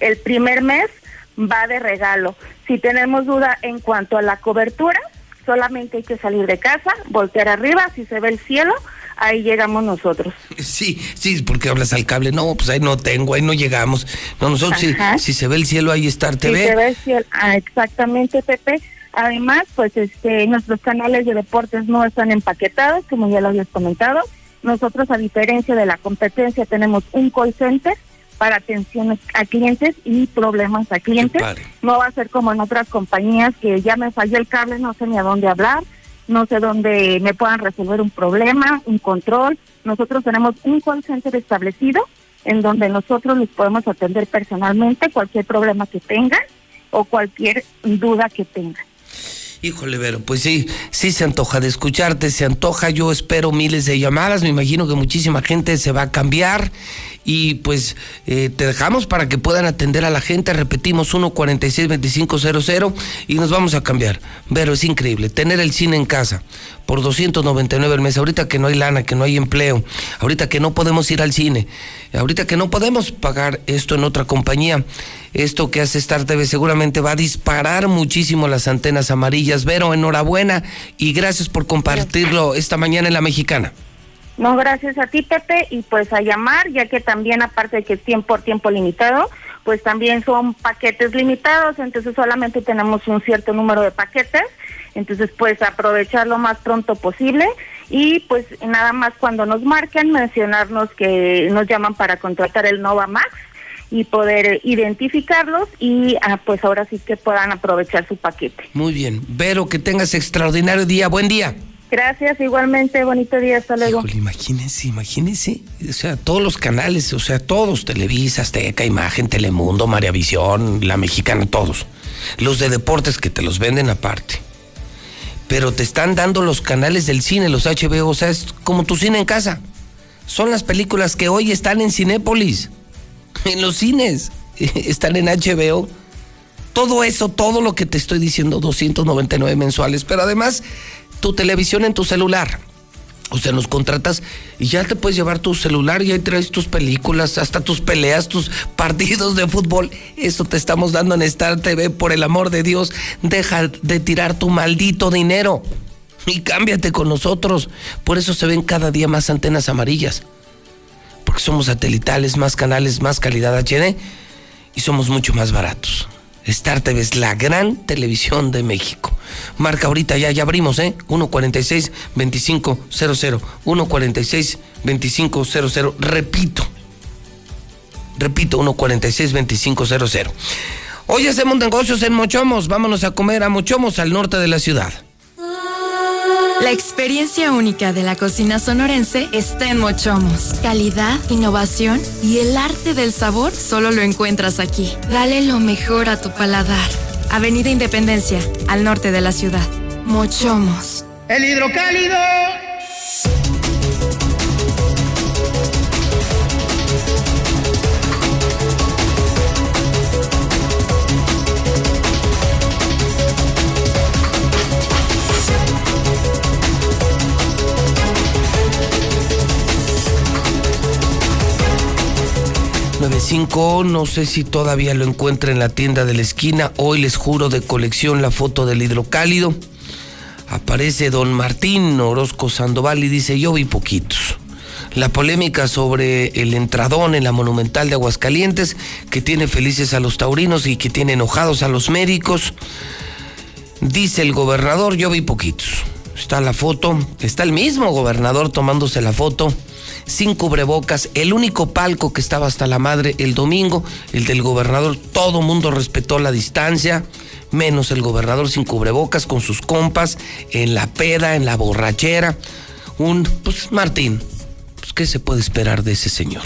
el primer mes va de regalo. Si tenemos duda en cuanto a la cobertura, solamente hay que salir de casa, voltear arriba, si se ve el cielo, ahí llegamos nosotros. Sí, sí, porque hablas al cable. No, pues ahí no tengo, ahí no llegamos. No, nosotros, si, si, se ve el cielo, ahí está TV. Si se ve el cielo, ah, exactamente, Pepe. Además, pues este, nuestros canales de deportes no están empaquetados, como ya lo habías comentado. Nosotros, a diferencia de la competencia, tenemos un call center para atención a clientes y problemas a clientes. No va a ser como en otras compañías que ya me falló el cable, no sé ni a dónde hablar, no sé dónde me puedan resolver un problema, un control. Nosotros tenemos un call center establecido en donde nosotros les podemos atender personalmente cualquier problema que tengan o cualquier duda que tengan. Híjole, Vero, pues sí, sí se antoja de escucharte, se antoja. Yo espero miles de llamadas, me imagino que muchísima gente se va a cambiar y pues eh, te dejamos para que puedan atender a la gente. Repetimos 146-2500 y nos vamos a cambiar. Vero, es increíble tener el cine en casa por 299 al mes. Ahorita que no hay lana, que no hay empleo, ahorita que no podemos ir al cine, ahorita que no podemos pagar esto en otra compañía, esto que hace Star TV seguramente va a disparar muchísimo las antenas amarillas. Vero, enhorabuena y gracias por compartirlo esta mañana en La Mexicana. No, gracias a ti, Pepe, y pues a llamar, ya que también aparte de que es tiempo por tiempo limitado, pues también son paquetes limitados, entonces solamente tenemos un cierto número de paquetes, entonces pues aprovechar lo más pronto posible y pues nada más cuando nos marquen mencionarnos que nos llaman para contratar el Nova Max y poder identificarlos y ah, pues ahora sí que puedan aprovechar su paquete. Muy bien. Vero, que tengas extraordinario día. Buen día. Gracias, igualmente, bonito día, hasta luego. Híjole, imagínense, imagínense, o sea, todos los canales, o sea, todos, Televisa, Azteca, Imagen, Telemundo, María Visión, La Mexicana, todos. Los de deportes que te los venden aparte. Pero te están dando los canales del cine, los HBO, o sea, es como tu cine en casa. Son las películas que hoy están en Cinépolis, en los cines, *laughs* están en HBO. Todo eso, todo lo que te estoy diciendo, 299 mensuales, pero además tu televisión en tu celular. O sea, nos contratas y ya te puedes llevar tu celular y ahí traes tus películas, hasta tus peleas, tus *laughs* partidos de fútbol. Eso te estamos dando en Star TV, por el amor de Dios. Deja de tirar tu maldito dinero y cámbiate con nosotros. Por eso se ven cada día más antenas amarillas. Porque somos satelitales, más canales, más calidad HD y somos mucho más baratos. Star TV es la gran televisión de México. Marca ahorita ya, ya abrimos, ¿eh? 146-2500. 146-2500. Repito. Repito, 146-2500. Hoy hacemos negocios en Mochomos. Vámonos a comer a Mochomos, al norte de la ciudad. La experiencia única de la cocina sonorense está en Mochomos. Calidad, innovación y el arte del sabor solo lo encuentras aquí. Dale lo mejor a tu paladar. Avenida Independencia, al norte de la ciudad. Mochomos. El hidrocálido 95, no sé si todavía lo encuentra en la tienda de la esquina. Hoy les juro de colección la foto del hidrocálido. Aparece don Martín Orozco Sandoval y dice, yo vi poquitos. La polémica sobre el entradón en la Monumental de Aguascalientes, que tiene felices a los taurinos y que tiene enojados a los médicos. Dice el gobernador, yo vi poquitos. Está la foto, está el mismo gobernador tomándose la foto sin cubrebocas, el único palco que estaba hasta la madre el domingo, el del gobernador, todo mundo respetó la distancia, menos el gobernador sin cubrebocas, con sus compas, en la peda, en la borrachera. Un, pues Martín, pues ¿qué se puede esperar de ese señor?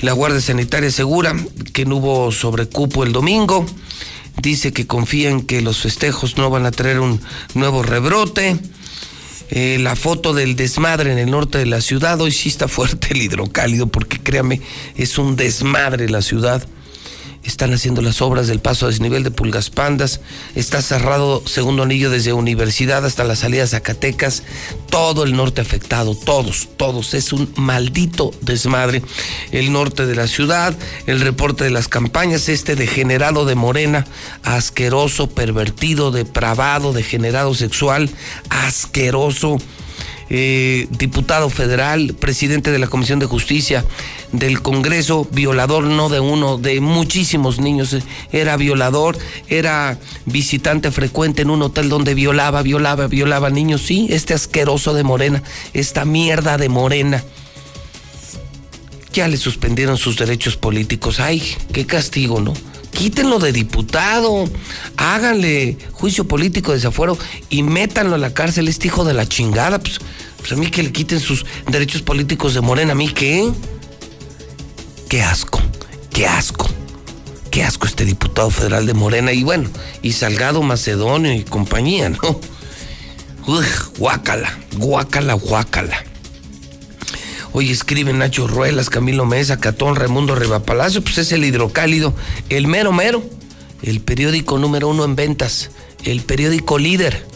La Guardia Sanitaria asegura que no hubo sobrecupo el domingo. Dice que confía en que los festejos no van a traer un nuevo rebrote. Eh, la foto del desmadre en el norte de la ciudad. Hoy sí está fuerte el hidrocálido, porque créame, es un desmadre la ciudad. Están haciendo las obras del paso a desnivel de Pulgas Pandas. Está cerrado segundo anillo desde Universidad hasta la salida de Zacatecas. Todo el norte afectado, todos, todos. Es un maldito desmadre. El norte de la ciudad, el reporte de las campañas, este degenerado de Morena, asqueroso, pervertido, depravado, degenerado sexual, asqueroso eh, diputado federal, presidente de la Comisión de Justicia del Congreso, violador no de uno, de muchísimos niños. Era violador, era visitante frecuente en un hotel donde violaba, violaba, violaba niños. Sí, este asqueroso de Morena, esta mierda de Morena. Ya le suspendieron sus derechos políticos. Ay, qué castigo, ¿no? Quítenlo de diputado, háganle juicio político de desafuero y métanlo a la cárcel, este hijo de la chingada. Pues, pues a mí que le quiten sus derechos políticos de Morena, a mí qué. Qué asco, qué asco. Qué asco este diputado federal de Morena y bueno, y Salgado Macedonio y compañía, ¿no? Uy, guácala, guácala, guácala. Hoy escriben Nacho Ruelas, Camilo Mesa, Catón, Raimundo Palacio, pues es el hidrocálido, el mero mero, el periódico número uno en ventas, el periódico líder,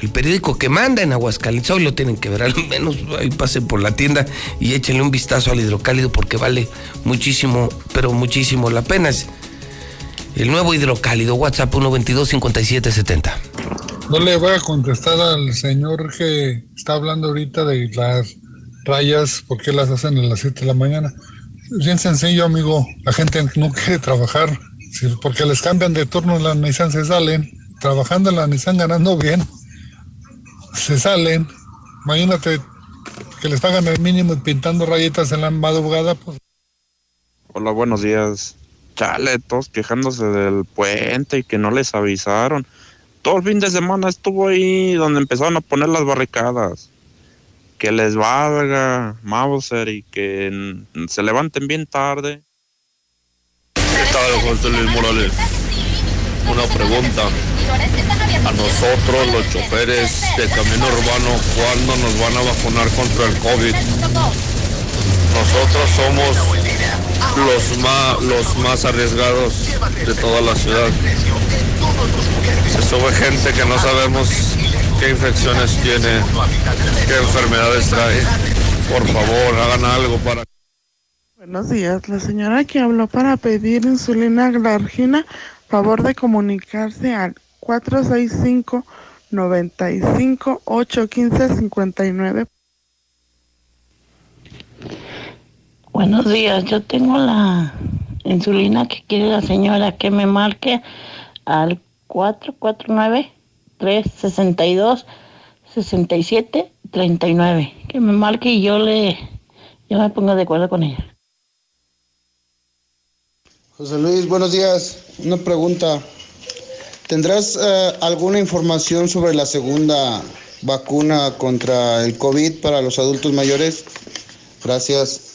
el periódico que manda en Aguascalientes. Hoy lo tienen que ver, al menos ahí pasen por la tienda y échenle un vistazo al hidrocálido porque vale muchísimo, pero muchísimo la pena. el nuevo hidrocálido, WhatsApp 122-5770. No le voy a contestar al señor que está hablando ahorita de las rayas, ¿por qué las hacen a las 7 de la mañana? Bien sencillo, amigo. La gente no quiere trabajar. porque les cambian de turno en la Nissan, se salen. Trabajando en la Nissan, ganando bien. Se salen. Imagínate que les pagan el mínimo y pintando rayitas en la madrugada. Pues. Hola, buenos días. Chale, todos quejándose del puente y que no les avisaron. Todo el fin de semana estuvo ahí donde empezaron a poner las barricadas que les valga Mauser y que se levanten bien tarde. ¿Qué tal, José Luis Morales? Una pregunta. A nosotros, los choferes de camino urbano, ¿cuándo nos van a vacunar contra el COVID? Nosotros somos los más, los más arriesgados de toda la ciudad. Se sube gente que no sabemos qué infecciones tiene, qué enfermedades trae. Por favor, hagan algo para... Buenos días, la señora que habló para pedir insulina glargina, favor de comunicarse al 465 95 815 59. Buenos días, yo tengo la insulina que quiere la señora que me marque al 449 362 67 39. Que me marque y yo le yo me pongo de acuerdo con ella. José Luis, buenos días. Una pregunta. ¿Tendrás eh, alguna información sobre la segunda vacuna contra el COVID para los adultos mayores? Gracias.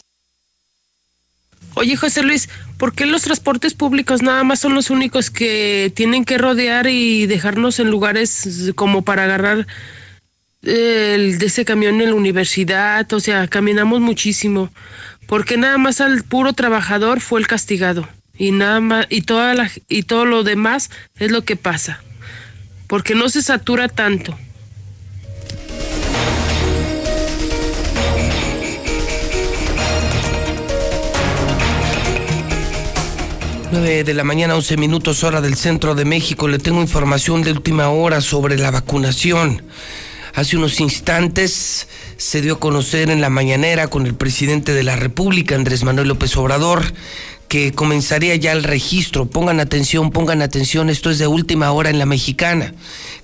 Oye, José Luis, ¿por qué los transportes públicos nada más son los únicos que tienen que rodear y dejarnos en lugares como para agarrar de ese camión en la universidad? O sea, caminamos muchísimo. ¿Por qué nada más al puro trabajador fue el castigado? Y nada más, y toda la, y todo lo demás es lo que pasa. Porque no se satura tanto. 9 de la mañana, 11 minutos hora del centro de México. Le tengo información de última hora sobre la vacunación. Hace unos instantes se dio a conocer en la mañanera con el presidente de la República, Andrés Manuel López Obrador, que comenzaría ya el registro. Pongan atención, pongan atención, esto es de última hora en la mexicana,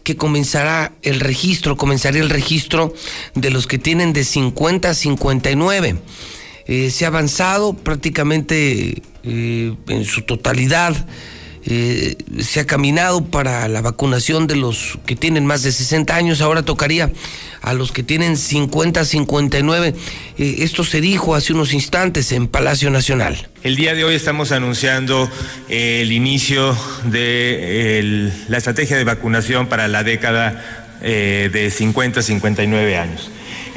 que comenzará el registro, comenzaría el registro de los que tienen de 50 a 59. Eh, se ha avanzado prácticamente eh, en su totalidad. Eh, se ha caminado para la vacunación de los que tienen más de 60 años, ahora tocaría a los que tienen 50, 59. esto se dijo hace unos instantes en Palacio Nacional. El día de hoy estamos anunciando el inicio de la estrategia de vacunación para la década de 50 59 años.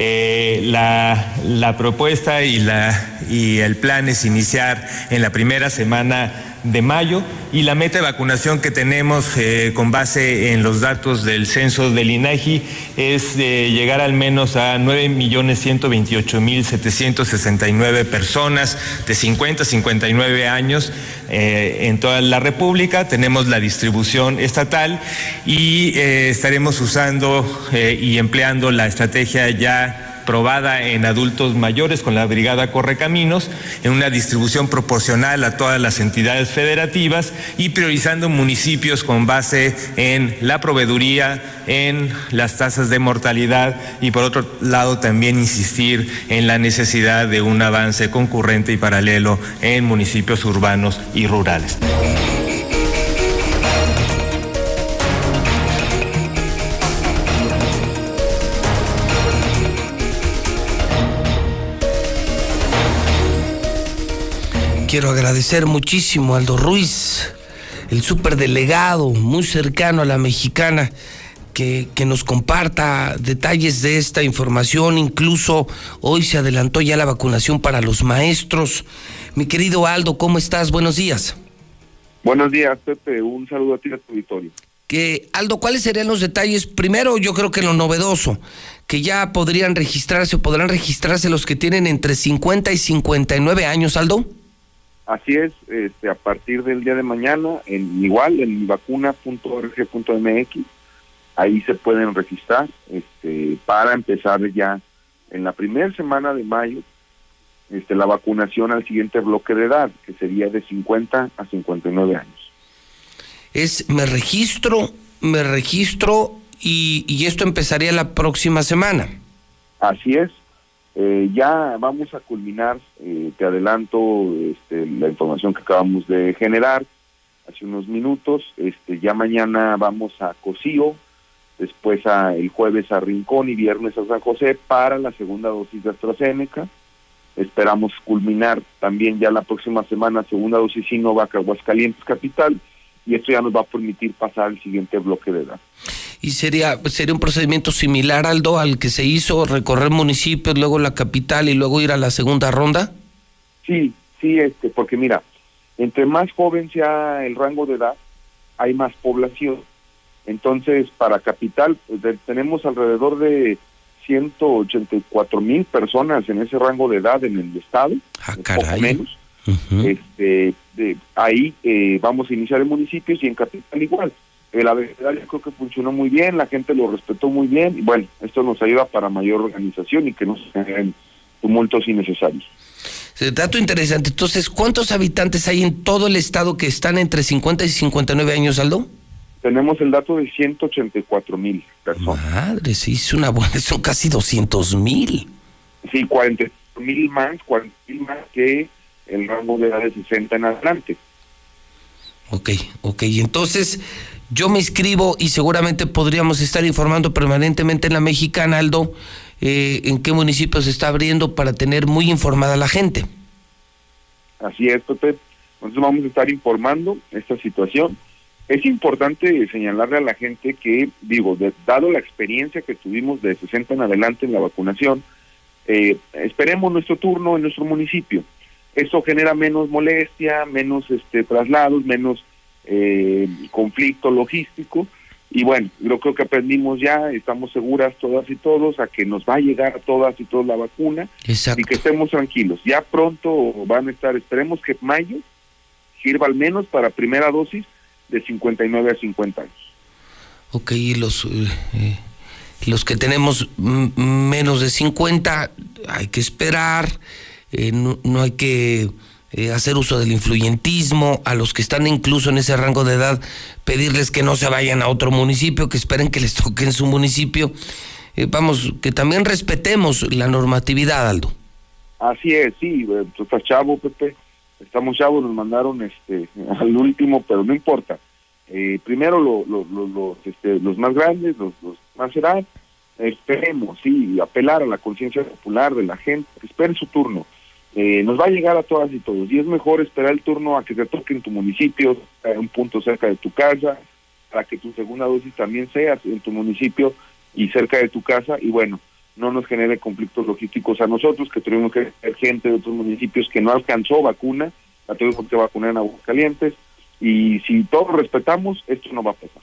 Eh, la, la, propuesta y, la, y el plan es iniciar en la primera semana de mayo y la meta de vacunación que tenemos eh, con base en los datos del censo del INAGI es eh, llegar al menos a 9.128.769 personas de 50 a 59 años eh, en toda la República. Tenemos la distribución estatal y estaremos usando y empleando la estrategia ya probada en adultos mayores con la Brigada Correcaminos, en una distribución proporcional a todas las entidades federativas y priorizando municipios con base en la proveeduría, en las tasas de mortalidad y por otro lado también insistir en la necesidad de un avance concurrente y paralelo en municipios urbanos y rurales. Quiero agradecer muchísimo a Aldo Ruiz, el superdelegado muy cercano a la mexicana, que, que, nos comparta detalles de esta información. Incluso hoy se adelantó ya la vacunación para los maestros. Mi querido Aldo, ¿cómo estás? Buenos días. Buenos días, Pepe. Un saludo a ti y a tu auditorio. Que, Aldo, ¿cuáles serían los detalles? Primero, yo creo que lo novedoso, que ya podrían registrarse o podrán registrarse los que tienen entre 50 y 59 años, Aldo. Así es, este, a partir del día de mañana, en igual en vacuna.org.mx, ahí se pueden registrar este, para empezar ya en la primera semana de mayo este, la vacunación al siguiente bloque de edad, que sería de 50 a 59 años. Es, me registro, me registro y, y esto empezaría la próxima semana. Así es. Eh, ya vamos a culminar, eh, te adelanto este, la información que acabamos de generar hace unos minutos. Este, ya mañana vamos a Cocío, después a, el jueves a Rincón y viernes a San José para la segunda dosis de AstraZeneca. Esperamos culminar también ya la próxima semana segunda dosis Sinovac Aguascalientes Capital y esto ya nos va a permitir pasar al siguiente bloque de edad. ¿Y sería, sería un procedimiento similar, Aldo, al que se hizo, recorrer municipios, luego la capital y luego ir a la segunda ronda? Sí, sí, este, porque mira, entre más joven sea el rango de edad, hay más población. Entonces, para capital, pues, tenemos alrededor de 184 mil personas en ese rango de edad en el estado, ah, poco menos. este, de, ahí eh, vamos a iniciar en municipios y en capital igual. El abecedario creo que funcionó muy bien, la gente lo respetó muy bien y bueno, esto nos ayuda para mayor organización y que no se generen tumultos innecesarios. Dato interesante. Entonces, ¿cuántos habitantes hay en todo el estado que están entre 50 y 59 años, Aldo? Tenemos el dato de 184 mil personas. Madre, sí, es una buena, son casi 200 mil. Sí, 40 mil más, 40 mil más que el rango de edad de 60 en adelante. Ok, ok. Entonces, yo me inscribo y seguramente podríamos estar informando permanentemente en la mexicana, Aldo, eh, en qué municipio se está abriendo para tener muy informada la gente. Así es, Pepe. Nosotros vamos a estar informando esta situación. Es importante señalarle a la gente que, digo, dado la experiencia que tuvimos de 60 en adelante en la vacunación, eh, esperemos nuestro turno en nuestro municipio. Eso genera menos molestia, menos este traslados, menos eh, conflicto logístico. Y bueno, yo creo que aprendimos ya, estamos seguras todas y todos a que nos va a llegar a todas y todos la vacuna y que estemos tranquilos. Ya pronto van a estar, esperemos que mayo sirva al menos para primera dosis de 59 a 50 años. Ok, y los, eh, eh, los que tenemos menos de 50 hay que esperar, eh, no, no hay que eh, hacer uso del influyentismo, a los que están incluso en ese rango de edad, pedirles que no se vayan a otro municipio, que esperen que les *laughs* toque en su municipio. Eh, vamos, que también respetemos la normatividad, Aldo. Así es, sí, eh, tú estás chavo, Pepe, estamos chavos, nos mandaron este *laughs* al último, pero no importa. primero lo, lo, este, los más grandes, los, los más edad, esperemos, sí, apelar a la conciencia popular de la gente, que esperen su turno eh, nos va a llegar a todas y todos. Y es mejor esperar el turno a que te toque en tu municipio, en un punto cerca de tu casa, para que tu segunda dosis también sea en tu municipio y cerca de tu casa. Y bueno, no nos genere conflictos logísticos a nosotros, que tuvimos que ser gente de otros municipios que no alcanzó vacuna, la tuvimos que vacunar en Aguascalientes. Y si todos respetamos, esto no va a pasar.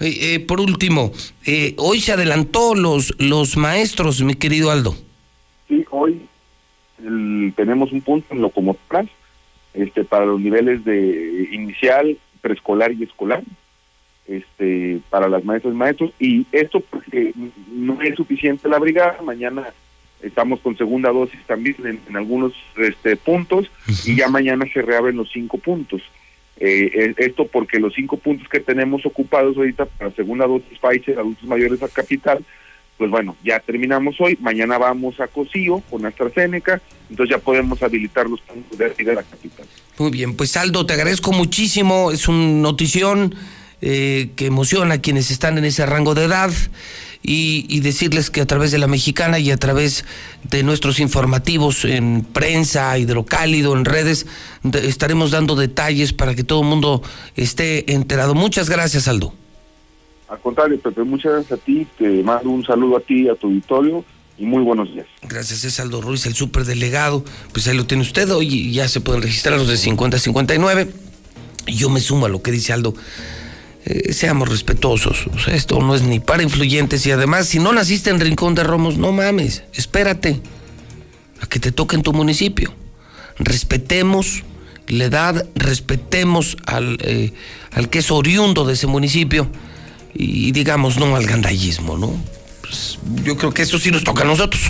Eh, por último, eh, hoy se adelantó los, los maestros, mi querido Aldo. Sí, hoy tenemos un punto en locomotoras este, para los niveles de inicial, preescolar y escolar, este, para las maestras y maestros, y esto porque no es suficiente la brigada, mañana estamos con segunda dosis también en, algunos este, puntos, y ya mañana se reabren los cinco puntos. Eh, esto porque los cinco puntos que tenemos ocupados ahorita para segunda dosis Pfizer, adultos mayores a capital, pues bueno, ya terminamos hoy, mañana vamos a Cocío con AstraZeneca, entonces ya podemos habilitar los puntos de, la capital. Muy bien, pues Aldo, te agradezco muchísimo, es una notición eh, que emociona a quienes están en ese rango de edad y, decirles que a través de la mexicana y a través de nuestros informativos en prensa, hidrocálido, en redes, estaremos dando detalles para que todo el mundo esté enterado. Muchas gracias, Aldo. Al contrario, Pepe, muchas gracias a ti. Te mando un saludo a ti, a tu auditorio y muy buenos días. Gracias, es Aldo Ruiz, el superdelegado. Pues ahí lo tiene usted. Hoy ya se pueden registrar los de 50 a 59. Y yo me sumo a lo que dice Aldo. Eh, seamos respetuosos. O sea, esto no es ni para influyentes y además, si no naciste en Rincón de Romos, no mames, espérate a que te toque en tu municipio. Respetemos la edad, respetemos al, eh, al que es oriundo de ese municipio y digamos no al gandallismo, ¿no? Pues yo creo que eso sí nos toca a nosotros.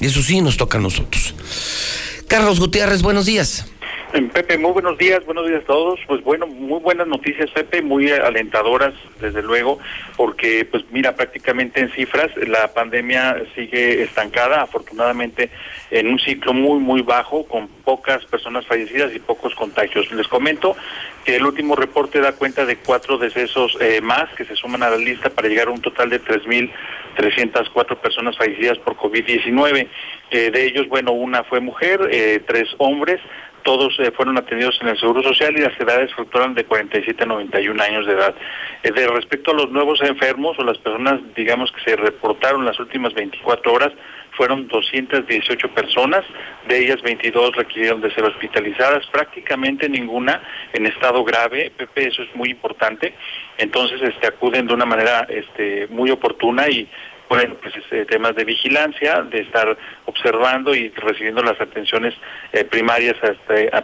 Eso sí, nos toca a nosotros. Carlos Gutiérrez, buenos días. Pepe, muy buenos días, buenos días a todos. Pues bueno, muy buenas noticias, Pepe, muy alentadoras, desde luego, porque pues mira, prácticamente en cifras la pandemia sigue estancada, afortunadamente en un ciclo muy, muy bajo, con pocas personas fallecidas y pocos contagios. Les comento que el último reporte da cuenta de cuatro decesos eh, más que se suman a la lista para llegar a un total de 3.304 personas fallecidas por COVID-19. Eh, de ellos, bueno, una fue mujer, eh, tres hombres, todos eh, fueron atendidos en el Seguro Social y las edades fluctuaron de 47 a 91 años de edad. Eh, de respecto a los nuevos enfermos o las personas, digamos, que se reportaron las últimas 24 horas, fueron 218 personas, de ellas 22 requirieron de ser hospitalizadas, prácticamente ninguna en estado grave, Pepe, eso es muy importante, entonces este acuden de una manera este muy oportuna y bueno, pues este, temas de vigilancia, de estar observando y recibiendo las atenciones eh, primarias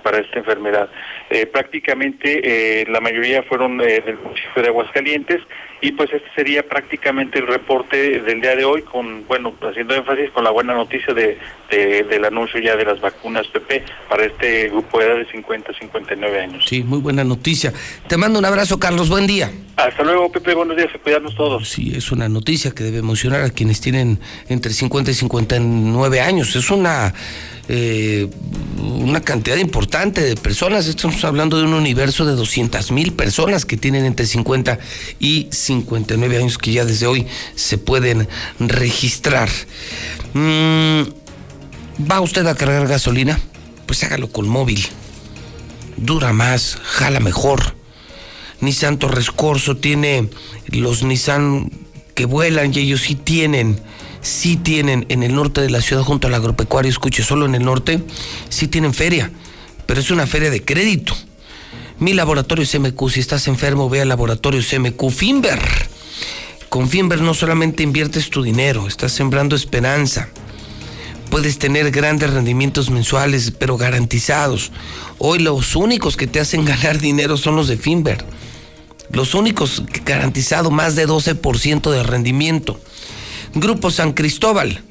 para esta enfermedad. Eh, prácticamente eh, la mayoría fueron del municipio de Aguascalientes y pues este sería prácticamente el reporte del día de hoy con, bueno, haciendo énfasis con la buena noticia de, del anuncio ya de las vacunas PP para este grupo de edad de 50 a 59 años. Sí, muy buena noticia. Te mando un abrazo, Carlos, buen día. Hasta luego, Pepe, buenos días, cuidarnos todos. Sí, es una noticia que debe emocionar a quienes tienen entre 50 y 59 años. Es una eh, una cantidad importante de personas. Estamos hablando de un universo de 200 mil personas que tienen entre 50 y 59 años que ya desde hoy se pueden registrar. Mm, ¿Va usted a cargar gasolina? Pues hágalo con móvil. Dura más, jala mejor. Nissan Torres Corso tiene los Nissan que vuelan y ellos sí tienen sí tienen en el norte de la ciudad junto al agropecuario, escuche, solo en el norte, sí tienen feria, pero es una feria de crédito. Mi laboratorio CMQ, si estás enfermo, ve al laboratorio CMQ Finver. Con Finver no solamente inviertes tu dinero, estás sembrando esperanza. Puedes tener grandes rendimientos mensuales, pero garantizados. Hoy los únicos que te hacen *laughs* ganar dinero son los de Finver. Los únicos que garantizado más de 12% de rendimiento. Grupo San Cristóbal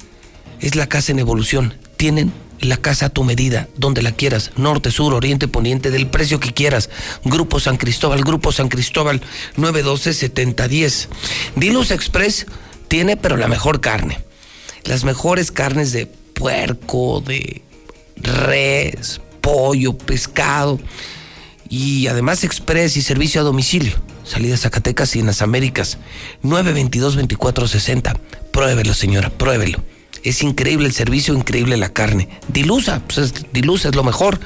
es la casa en evolución. Tienen la casa a tu medida, donde la quieras, norte, sur, oriente, poniente, del precio que quieras. Grupo San Cristóbal, Grupo San Cristóbal, 912-7010. Diluz Express tiene, pero la mejor carne. Las mejores carnes de puerco, de res, pollo, pescado. Y además Express y servicio a domicilio. Salida Zacatecas y en las Américas. 922-2460. Pruébelo, señora, pruébelo. Es increíble el servicio, increíble la carne. Dilusa, pues es, Dilusa es lo mejor.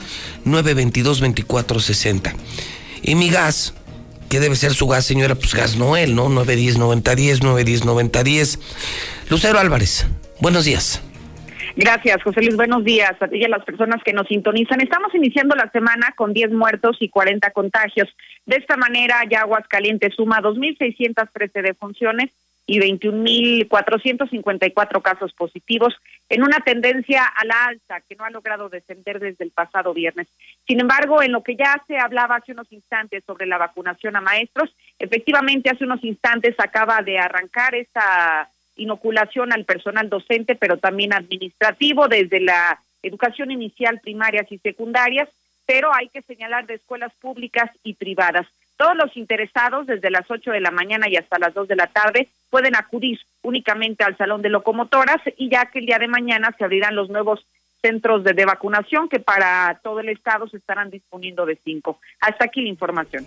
922-2460. Y mi gas, ¿qué debe ser su gas, señora? Pues gas Noel, ¿no? 910-9010, 910-9010. Lucero Álvarez, buenos días. Gracias, José Luis. Buenos días a ti y a las personas que nos sintonizan. Estamos iniciando la semana con 10 muertos y 40 contagios. De esta manera, ya Aguascalientes suma 2.613 defunciones y 21.454 casos positivos, en una tendencia a la alta que no ha logrado descender desde el pasado viernes. Sin embargo, en lo que ya se hablaba hace unos instantes sobre la vacunación a maestros, efectivamente hace unos instantes acaba de arrancar esta inoculación al personal docente, pero también administrativo, desde la educación inicial, primarias y secundarias, pero hay que señalar de escuelas públicas y privadas. Todos los interesados, desde las 8 de la mañana y hasta las 2 de la tarde, pueden acudir únicamente al Salón de Locomotoras y ya que el día de mañana se abrirán los nuevos centros de, de vacunación que para todo el estado se estarán disponiendo de cinco. Hasta aquí la información.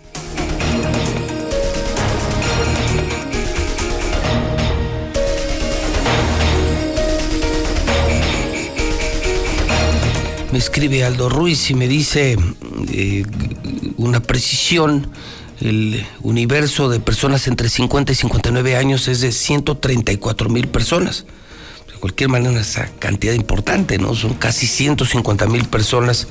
Me escribe Aldo Ruiz y me dice eh, una precisión el universo de personas entre 50 y 59 años es de 134 mil personas. De cualquier manera, esa cantidad importante, ¿no? Son casi 150 mil personas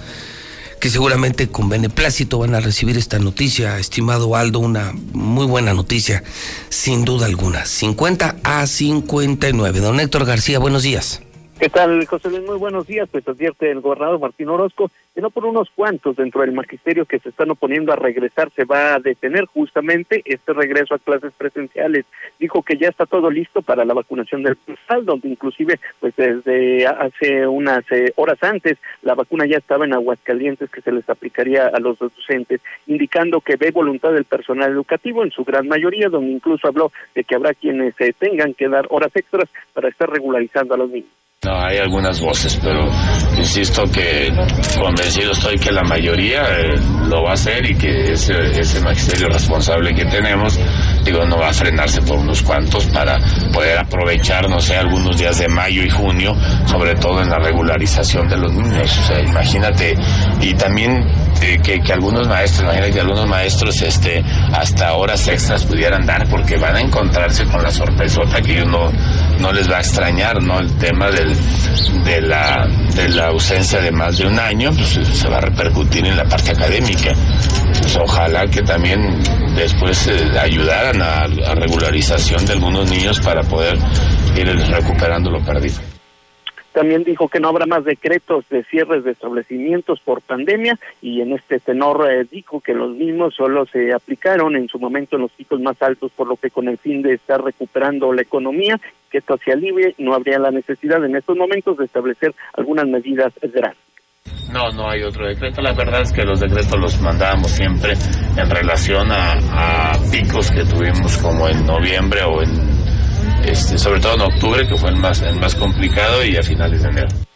que seguramente con beneplácito van a recibir esta noticia, estimado Aldo, una muy buena noticia, sin duda alguna. 50 a 59. Don Héctor García, buenos días. ¿Qué tal, José Luis? Muy buenos días. Pues advierte el gobernador Martín Orozco que no por unos cuantos dentro del magisterio que se están oponiendo a regresar se va a detener justamente este regreso a clases presenciales. Dijo que ya está todo listo para la vacunación del personal, donde inclusive pues desde hace unas eh, horas antes la vacuna ya estaba en Aguascalientes que se les aplicaría a los docentes, indicando que ve voluntad del personal educativo en su gran mayoría, donde incluso habló de que habrá quienes eh, tengan que dar horas extras para estar regularizando a los niños. No, hay algunas voces, pero insisto que convencido estoy que la mayoría eh, lo va a hacer y que ese, magisterio responsable que tenemos, digo, no va a frenarse por unos cuantos para poder aprovechar, no sé, algunos días de mayo y junio, sobre todo en la regularización de los niños. O sea, imagínate, y también eh, que, que, algunos maestros, imagínate que algunos maestros este, hasta horas extras pudieran dar porque van a encontrarse con la sorpresota que uno no les va a extrañar, ¿no? El tema de, la, de la ausencia de más de un año, pues se va a repercutir en la parte académica. Pues ojalá que también después eh, ayudaran a, a regularización de algunos niños para poder ir recuperando lo perdido. También dijo que no habrá más decretos de cierres de establecimientos por pandemia y en este tenor eh, dijo que los mismos solo se aplicaron en su momento en los picos más altos, por lo que con el fin de estar recuperando la economía, que esto hacia libre, no habría la necesidad en estos momentos de establecer algunas medidas drásticas. No, no hay otro decreto. La verdad es que los decretos los mandábamos siempre en relación a, a picos que tuvimos como en noviembre o en este, sobre todo en octubre, que fue el más, el más complicado, y a finales de enero.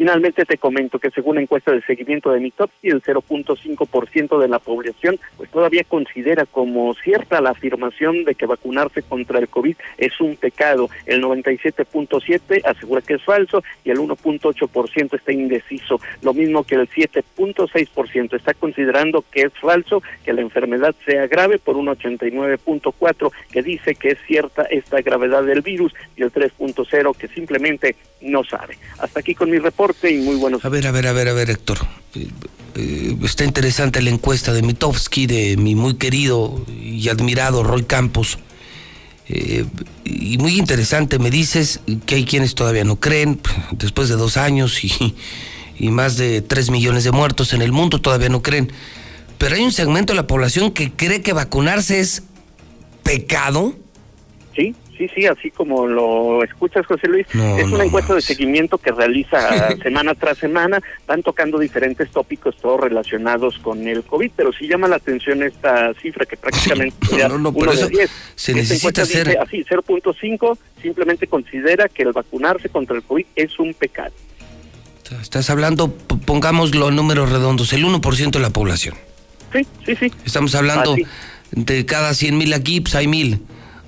Finalmente te comento que según encuesta de seguimiento de Mitopsi, el 0.5% de la población pues todavía considera como cierta la afirmación de que vacunarse contra el COVID es un pecado. El 97.7 asegura que es falso y el 1.8% está indeciso. Lo mismo que el 7.6% está considerando que es falso que la enfermedad sea grave por un 89.4 que dice que es cierta esta gravedad del virus y el 3.0 que simplemente no sabe. Hasta aquí con mi reporte y muy buenos. A ver, a ver, a ver, a ver, Héctor. Eh, está interesante la encuesta de Mitofsky, de mi muy querido y admirado Roy Campos. Eh, y muy interesante, me dices que hay quienes todavía no creen, después de dos años y, y más de tres millones de muertos en el mundo, todavía no creen. Pero hay un segmento de la población que cree que vacunarse es pecado. Sí, Sí, sí, así como lo escuchas, José Luis. es una encuesta de seguimiento que realiza *laughs* semana tras semana. Van tocando diferentes tópicos, todos relacionados con el COVID, pero sí llama la atención esta cifra que prácticamente no, no, uno de 10. Se necesita hacer... así, 0.5 simplemente considera que el vacunarse contra el COVID es un pecado. Estás hablando, pongámoslo en números redondos, el 1% de la población. Sí, sí, sí. Estamos hablando de cada 100 mil aquí, pues hay mil.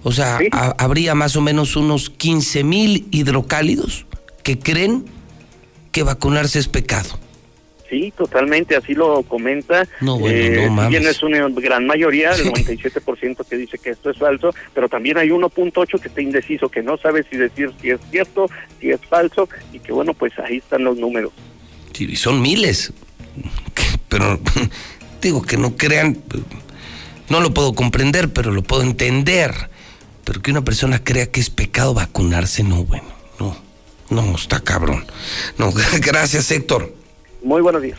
O sea, habría más o menos unos 15 mil hidrocálidos que creen que vacunarse es pecado. Sí, totalmente, así lo comenta. No, bueno, no mames. es una gran mayoría, el *laughs* 97% que dice que esto es falso, pero también hay 1.8 que está indeciso, que no sabe si decir si es cierto, si es falso, y que bueno, pues ahí están los números. Sí, son miles, *laughs* pero *laughs* digo que no crean, no lo puedo comprender, pero lo puedo entender pero que una persona crea que es pecado vacunarse, no, bueno, no, no, está cabrón. No, *laughs* gracias Héctor. Muy buenos días.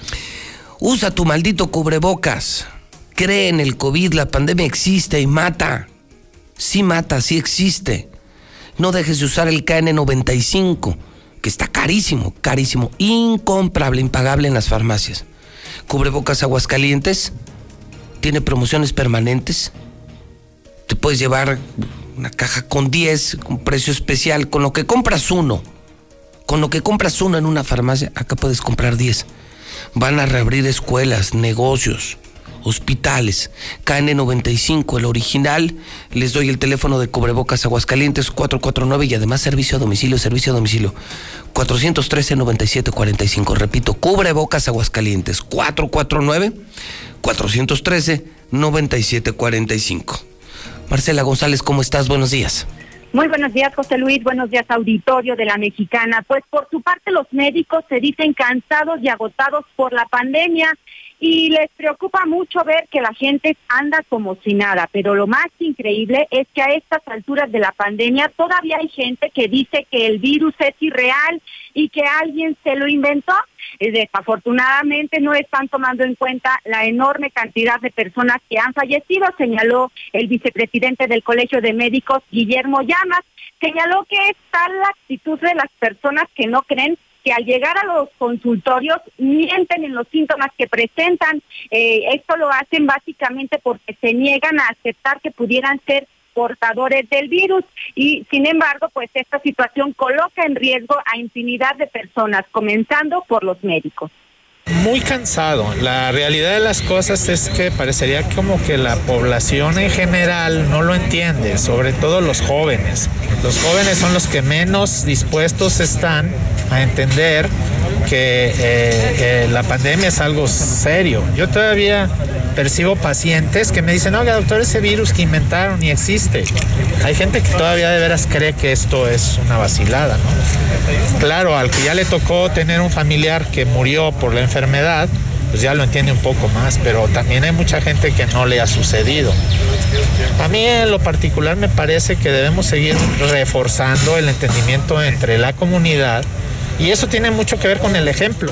Usa tu maldito cubrebocas. Cree en el COVID, la pandemia existe y mata. Sí mata, sí existe. No dejes de usar el KN95, que está carísimo, carísimo, incomprable, impagable en las farmacias. Cubrebocas Aguascalientes tiene promociones permanentes. Te puedes llevar una caja con 10, con precio especial, con lo que compras uno, con lo que compras uno en una farmacia, acá puedes comprar 10. Van a reabrir escuelas, negocios, hospitales. KN95, el original. Les doy el teléfono de Cobrebocas Aguascalientes 449 y además servicio a domicilio, servicio a domicilio. 413-9745. Repito, Cubrebocas Aguascalientes 449 413 9745. Marcela González, ¿cómo estás? Buenos días. Muy buenos días, José Luis. Buenos días, auditorio de la Mexicana. Pues por su parte, los médicos se dicen cansados y agotados por la pandemia y les preocupa mucho ver que la gente anda como si nada, pero lo más increíble es que a estas alturas de la pandemia todavía hay gente que dice que el virus es irreal y que alguien se lo inventó. Eh, desafortunadamente no están tomando en cuenta la enorme cantidad de personas que han fallecido, señaló el vicepresidente del Colegio de Médicos, Guillermo Llamas. Señaló que es tal la actitud de las personas que no creen que al llegar a los consultorios mienten en los síntomas que presentan. Eh, esto lo hacen básicamente porque se niegan a aceptar que pudieran ser portadores del virus y sin embargo pues esta situación coloca en riesgo a infinidad de personas, comenzando por los médicos. Muy cansado. La realidad de las cosas es que parecería como que la población en general no lo entiende, sobre todo los jóvenes. Los jóvenes son los que menos dispuestos están a entender que eh, la pandemia es algo serio. Yo todavía percibo pacientes que me dicen, oiga doctor, ese virus que inventaron ni existe. Hay gente que todavía de veras cree que esto es una vacilada, ¿no? Claro, al que ya le tocó tener un familiar que murió por la enfermedad, pues ya lo entiende un poco más, pero también hay mucha gente que no le ha sucedido. A mí en lo particular me parece que debemos seguir reforzando el entendimiento entre la comunidad y eso tiene mucho que ver con el ejemplo.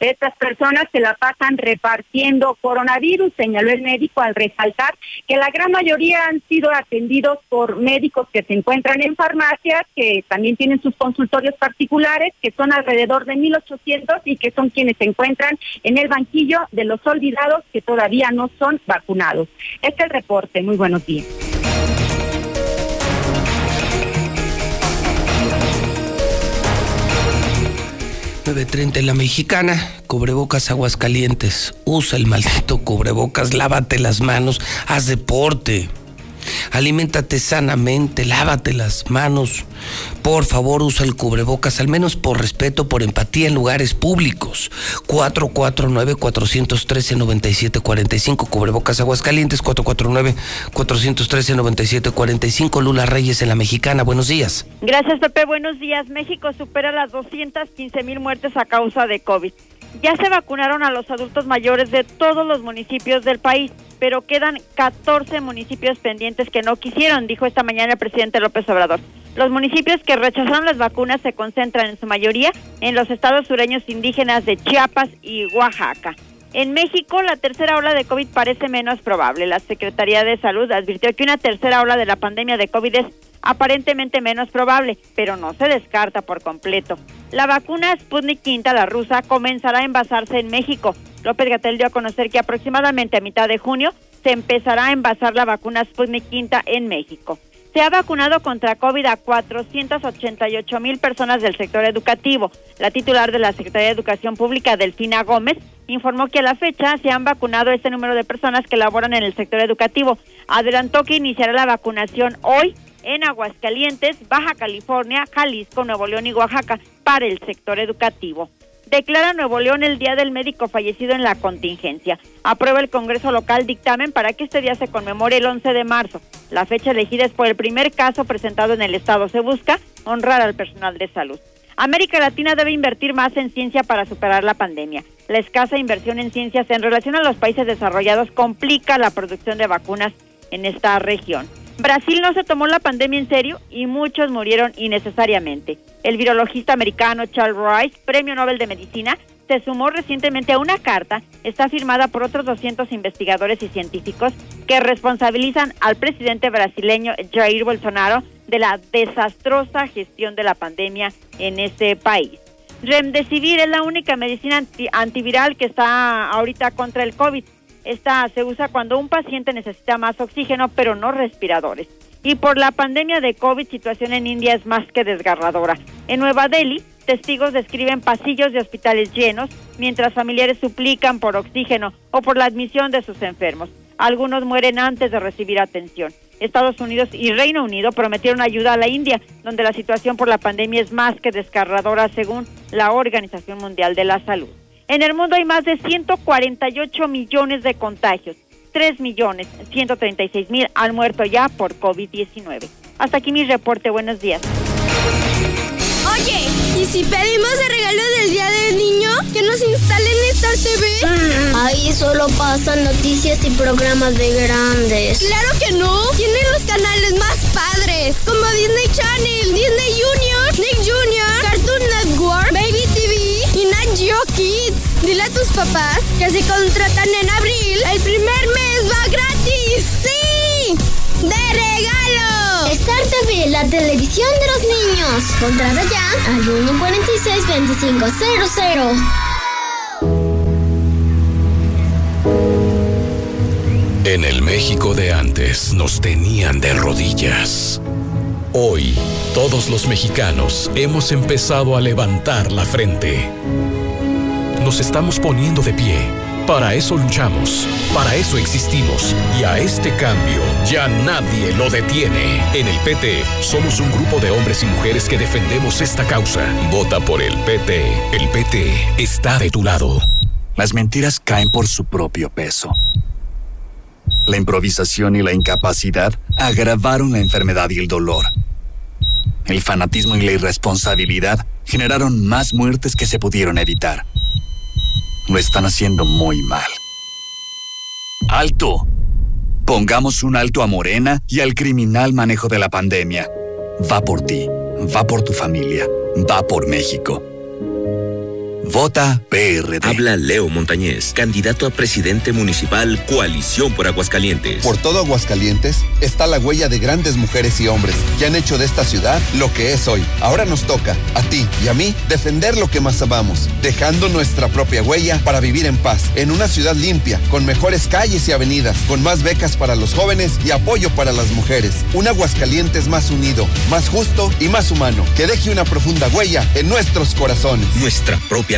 Estas personas se la pasan repartiendo coronavirus, señaló el médico al resaltar que la gran mayoría han sido atendidos por médicos que se encuentran en farmacias, que también tienen sus consultorios particulares, que son alrededor de 1.800 y que son quienes se encuentran en el banquillo de los olvidados que todavía no son vacunados. Este es el reporte. Muy buenos días. 9.30 en la mexicana, cubrebocas aguas calientes, usa el maldito cubrebocas, lávate las manos, haz deporte. Aliméntate sanamente, lávate las manos. Por favor, usa el cubrebocas, al menos por respeto, por empatía en lugares públicos. 449-413-9745, cubrebocas Aguascalientes, 449-413-9745. Lula Reyes en la Mexicana, buenos días. Gracias, Pepe, buenos días. México supera las 215 mil muertes a causa de COVID. Ya se vacunaron a los adultos mayores de todos los municipios del país pero quedan 14 municipios pendientes que no quisieron, dijo esta mañana el presidente López Obrador. Los municipios que rechazaron las vacunas se concentran en su mayoría en los estados sureños indígenas de Chiapas y Oaxaca. En México, la tercera ola de COVID parece menos probable. La Secretaría de Salud advirtió que una tercera ola de la pandemia de COVID es aparentemente menos probable, pero no se descarta por completo. La vacuna Sputnik V, la rusa, comenzará a envasarse en México. López Gatel dio a conocer que aproximadamente a mitad de junio se empezará a envasar la vacuna Sputnik V en México. Se ha vacunado contra COVID a 488 mil personas del sector educativo. La titular de la Secretaría de Educación Pública, Delfina Gómez, informó que a la fecha se han vacunado este número de personas que laboran en el sector educativo. Adelantó que iniciará la vacunación hoy en Aguascalientes, Baja California, Jalisco, Nuevo León y Oaxaca para el sector educativo. Declara Nuevo León el Día del Médico Fallecido en la contingencia. Aprueba el Congreso local dictamen para que este día se conmemore el 11 de marzo. La fecha elegida es por el primer caso presentado en el Estado. Se busca honrar al personal de salud. América Latina debe invertir más en ciencia para superar la pandemia. La escasa inversión en ciencias en relación a los países desarrollados complica la producción de vacunas en esta región. Brasil no se tomó la pandemia en serio y muchos murieron innecesariamente. El virologista americano Charles Rice, Premio Nobel de Medicina, se sumó recientemente a una carta, está firmada por otros 200 investigadores y científicos que responsabilizan al presidente brasileño Jair Bolsonaro de la desastrosa gestión de la pandemia en ese país. Remdesivir es la única medicina antiviral que está ahorita contra el COVID esta se usa cuando un paciente necesita más oxígeno, pero no respiradores. Y por la pandemia de COVID, situación en India es más que desgarradora. En Nueva Delhi, testigos describen pasillos de hospitales llenos, mientras familiares suplican por oxígeno o por la admisión de sus enfermos. Algunos mueren antes de recibir atención. Estados Unidos y Reino Unido prometieron ayuda a la India, donde la situación por la pandemia es más que desgarradora según la Organización Mundial de la Salud. En el mundo hay más de 148 millones de contagios. 3 millones 136 mil han muerto ya por COVID-19. Hasta aquí mi reporte. Buenos días. Oye, ¿y si pedimos el regalo del Día del Niño? ¿Que nos instalen Star TV? Ahí solo pasan noticias y programas de grandes. ¡Claro que no! Tienen los canales más padres, como Disney Channel, Disney Junior, Nick Junior, Cartoon Network, Geo Kids. Dile a tus papás que si contratan en abril, el primer mes va gratis. ¡Sí! ¡De regalo! Star TV, la televisión de los niños. Contrata ya al 146-2500. En el México de antes nos tenían de rodillas. Hoy, todos los mexicanos hemos empezado a levantar la frente. Nos estamos poniendo de pie. Para eso luchamos, para eso existimos y a este cambio ya nadie lo detiene. En el PT somos un grupo de hombres y mujeres que defendemos esta causa. Vota por el PT. El PT está de tu lado. Las mentiras caen por su propio peso. La improvisación y la incapacidad agravaron la enfermedad y el dolor. El fanatismo y la irresponsabilidad generaron más muertes que se pudieron evitar. Lo están haciendo muy mal. ¡Alto! Pongamos un alto a Morena y al criminal manejo de la pandemia. Va por ti, va por tu familia, va por México. Vota PRD. Habla Leo Montañez, candidato a presidente municipal Coalición por Aguascalientes. Por todo Aguascalientes está la huella de grandes mujeres y hombres que han hecho de esta ciudad lo que es hoy. Ahora nos toca, a ti y a mí, defender lo que más amamos, dejando nuestra propia huella para vivir en paz, en una ciudad limpia, con mejores calles y avenidas, con más becas para los jóvenes y apoyo para las mujeres. Un Aguascalientes más unido, más justo y más humano, que deje una profunda huella en nuestros corazones. Nuestra propia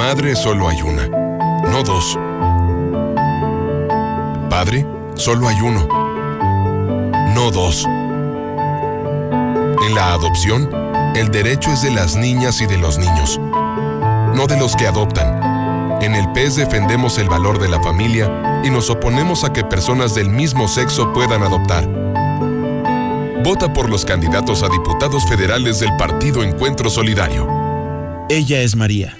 Madre solo hay una, no dos. Padre solo hay uno, no dos. En la adopción, el derecho es de las niñas y de los niños, no de los que adoptan. En el PES defendemos el valor de la familia y nos oponemos a que personas del mismo sexo puedan adoptar. Vota por los candidatos a diputados federales del Partido Encuentro Solidario. Ella es María.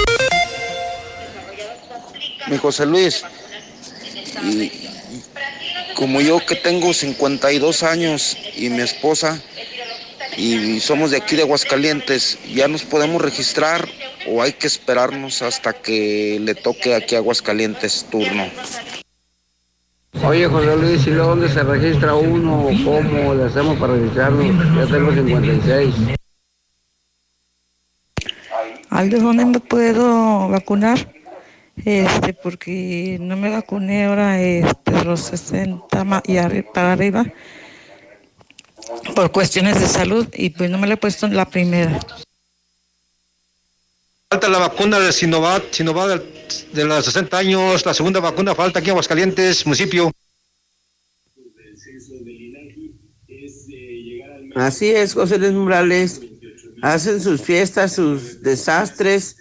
Mi José Luis, y como yo que tengo 52 años y mi esposa, y somos de aquí de Aguascalientes, ¿ya nos podemos registrar o hay que esperarnos hasta que le toque aquí a Aguascalientes turno? Oye, José Luis, ¿y luego dónde se registra uno? ¿Cómo le hacemos para registrarlo? Ya tengo 56. ¿Al de dónde me puedo vacunar? Este, porque no me vacuné ahora este, los 60 ma- y arri- para arriba por cuestiones de salud y pues no me la he puesto en la primera. Falta la vacuna de Sinovac, Sinovac de los 60 años, la segunda vacuna falta aquí en Aguascalientes, municipio. Así es, José Luis Morales. Hacen sus fiestas, sus desastres.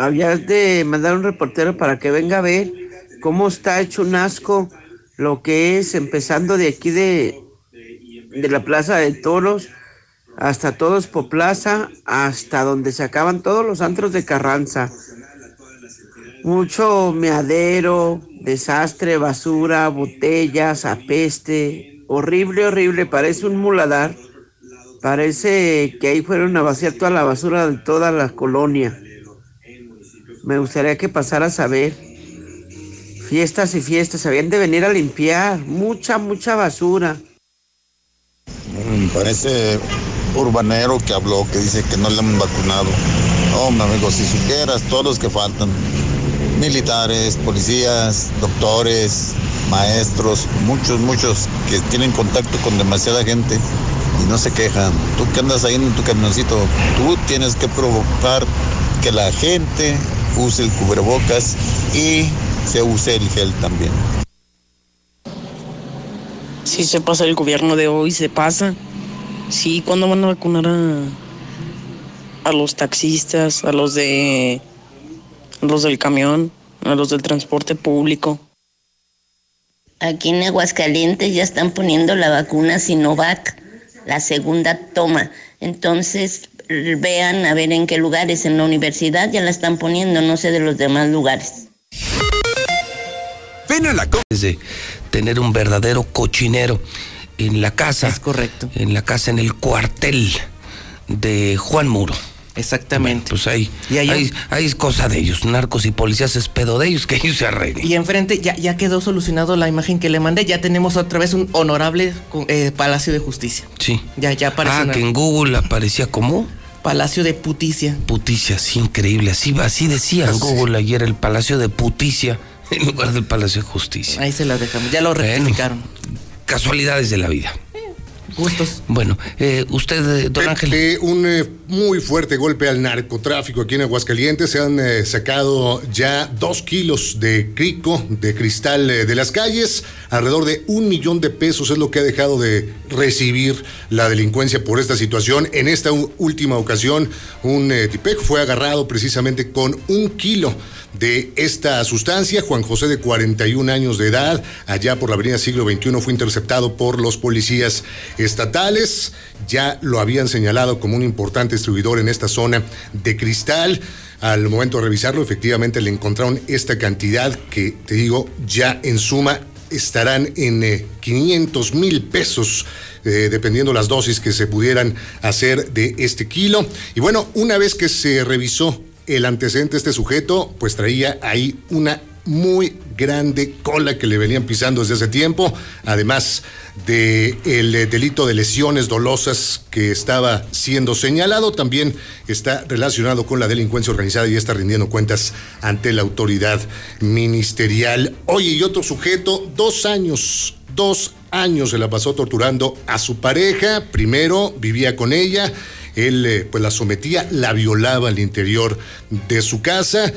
Habías de mandar un reportero para que venga a ver cómo está hecho un asco lo que es, empezando de aquí de, de la Plaza de Toros hasta Todos por Plaza, hasta donde se acaban todos los antros de Carranza. Mucho meadero, desastre, basura, botellas, apeste. Horrible, horrible. Parece un muladar. Parece que ahí fueron a vaciar toda la basura de toda la colonia. Me gustaría que pasaras a ver. Fiestas y fiestas. Habían de venir a limpiar. Mucha, mucha basura. Me parece urbanero que habló, que dice que no le han vacunado. Oh, mi amigo, si supieras todos los que faltan, militares, policías, doctores, maestros, muchos, muchos que tienen contacto con demasiada gente y no se quejan. Tú que andas ahí en tu camioncito, tú tienes que provocar que la gente use el cubrebocas y se use el gel también. Sí se pasa el gobierno de hoy, se pasa. Sí, ¿cuándo van a vacunar a, a los taxistas, a los de a los del camión, a los del transporte público? Aquí en Aguascalientes ya están poniendo la vacuna Sinovac, la segunda toma. Entonces, vean a ver en qué lugares. En la universidad ya la están poniendo, no sé de los demás lugares. Ven a la de tener un verdadero cochinero en la casa. Es correcto. En la casa, en el cuartel de Juan Muro. Exactamente. Pues ahí, Y ahí- ahí, ahí es cosa de ellos. Narcos y policías es pedo de ellos, que ellos se arreglen. Y enfrente ya, ya quedó solucionado la imagen que le mandé. Ya tenemos otra vez un honorable eh, Palacio de Justicia. Sí. Ya, ya aparece Ah, una- que en Google aparecía como Palacio de Puticia. Puticia, sí, increíble. Así, así decía Google ayer el Palacio de Puticia *laughs* en lugar del Palacio de Justicia. Ahí se la dejamos. Ya lo rectificaron. Casualidades de la vida. Gustos. Bueno, eh, usted, eh, don Ángel. Eh, un eh, muy fuerte golpe al narcotráfico aquí en Aguascalientes. Se han eh, sacado ya dos kilos de crico, de cristal eh, de las calles. Alrededor de un millón de pesos es lo que ha dejado de recibir la delincuencia por esta situación. En esta última ocasión, un eh, tipejo fue agarrado precisamente con un kilo de esta sustancia. Juan José, de 41 años de edad, allá por la avenida Siglo XXI, fue interceptado por los policías estatales. Ya lo habían señalado como un importante distribuidor en esta zona de cristal. Al momento de revisarlo, efectivamente le encontraron esta cantidad que, te digo, ya en suma estarán en eh, 500 mil pesos, eh, dependiendo las dosis que se pudieran hacer de este kilo. Y bueno, una vez que se revisó el antecedente de este sujeto, pues traía ahí una muy grande cola que le venían pisando desde hace tiempo, además de el eh, delito de lesiones dolosas que estaba siendo señalado, también está relacionado con la delincuencia organizada y está rindiendo cuentas ante la autoridad ministerial. Oye, y otro sujeto, dos años, dos años se la pasó torturando a su pareja, primero vivía con ella, él eh, pues la sometía, la violaba al interior de su casa.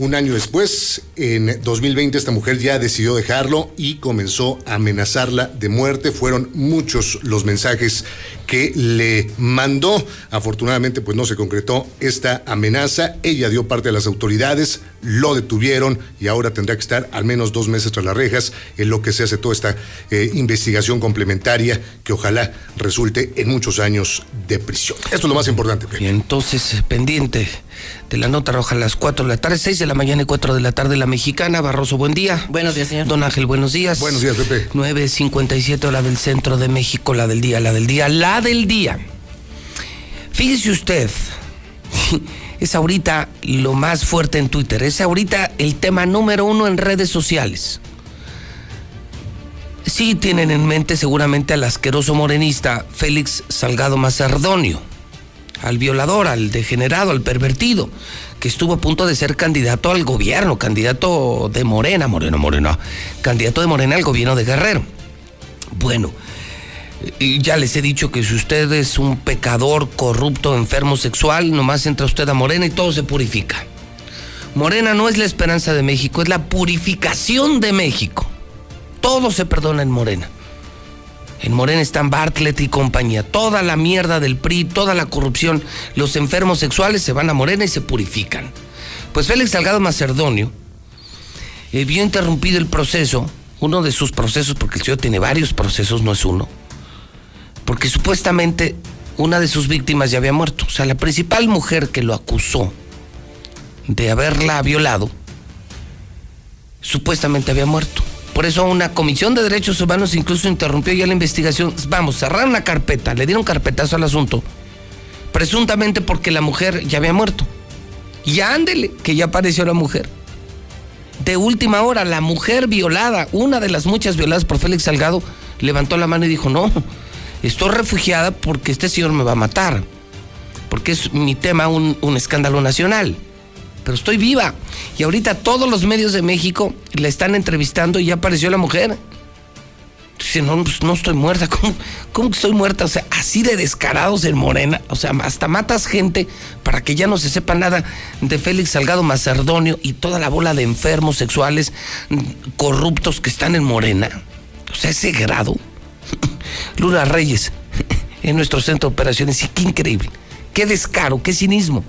Un año después, en 2020, esta mujer ya decidió dejarlo y comenzó a amenazarla de muerte. Fueron muchos los mensajes que le mandó. Afortunadamente, pues no se concretó esta amenaza. Ella dio parte a las autoridades, lo detuvieron y ahora tendrá que estar al menos dos meses tras las rejas en lo que se hace toda esta eh, investigación complementaria que ojalá resulte en muchos años de prisión. Esto es lo más importante. Y entonces, pendiente de la nota roja a las 4 de la tarde, 6 de la mañana y 4 de la tarde, la mexicana. Barroso, buen día. Buenos días, señor. Don Ángel, buenos días. Buenos días, Pepe. 9.57 hora del centro de México, la del día, la del día, la del día. Fíjese usted, *laughs* es ahorita lo más fuerte en Twitter, es ahorita el tema número uno en redes sociales. Sí tienen en mente seguramente al asqueroso morenista Félix Salgado Macerdonio. Al violador, al degenerado, al pervertido, que estuvo a punto de ser candidato al gobierno, candidato de Morena, Morena, Morena, candidato de Morena al gobierno de Guerrero. Bueno, ya les he dicho que si usted es un pecador, corrupto, enfermo sexual, nomás entra usted a Morena y todo se purifica. Morena no es la esperanza de México, es la purificación de México. Todo se perdona en Morena. En Morena están Bartlett y compañía. Toda la mierda del PRI, toda la corrupción, los enfermos sexuales se van a Morena y se purifican. Pues Félix Salgado Macerdonio eh, vio interrumpido el proceso, uno de sus procesos, porque el señor tiene varios procesos, no es uno, porque supuestamente una de sus víctimas ya había muerto. O sea, la principal mujer que lo acusó de haberla violado, supuestamente había muerto. Por eso una comisión de derechos humanos incluso interrumpió ya la investigación. Vamos, cerraron la carpeta, le dieron carpetazo al asunto, presuntamente porque la mujer ya había muerto. Y ándele, que ya apareció la mujer. De última hora, la mujer violada, una de las muchas violadas por Félix Salgado, levantó la mano y dijo, no, estoy refugiada porque este señor me va a matar, porque es mi tema un, un escándalo nacional pero estoy viva. Y ahorita todos los medios de México la están entrevistando y ya apareció la mujer. Dice, no, pues no estoy muerta. *laughs* ¿Cómo, ¿Cómo que estoy muerta? O sea, así de descarados en Morena. O sea, hasta matas gente para que ya no se sepa nada de Félix Salgado Macerdonio y toda la bola de enfermos sexuales corruptos que están en Morena. O sea, ese grado. *laughs* Luna Reyes, *laughs* en nuestro centro de operaciones. Y qué increíble. Qué descaro, qué cinismo.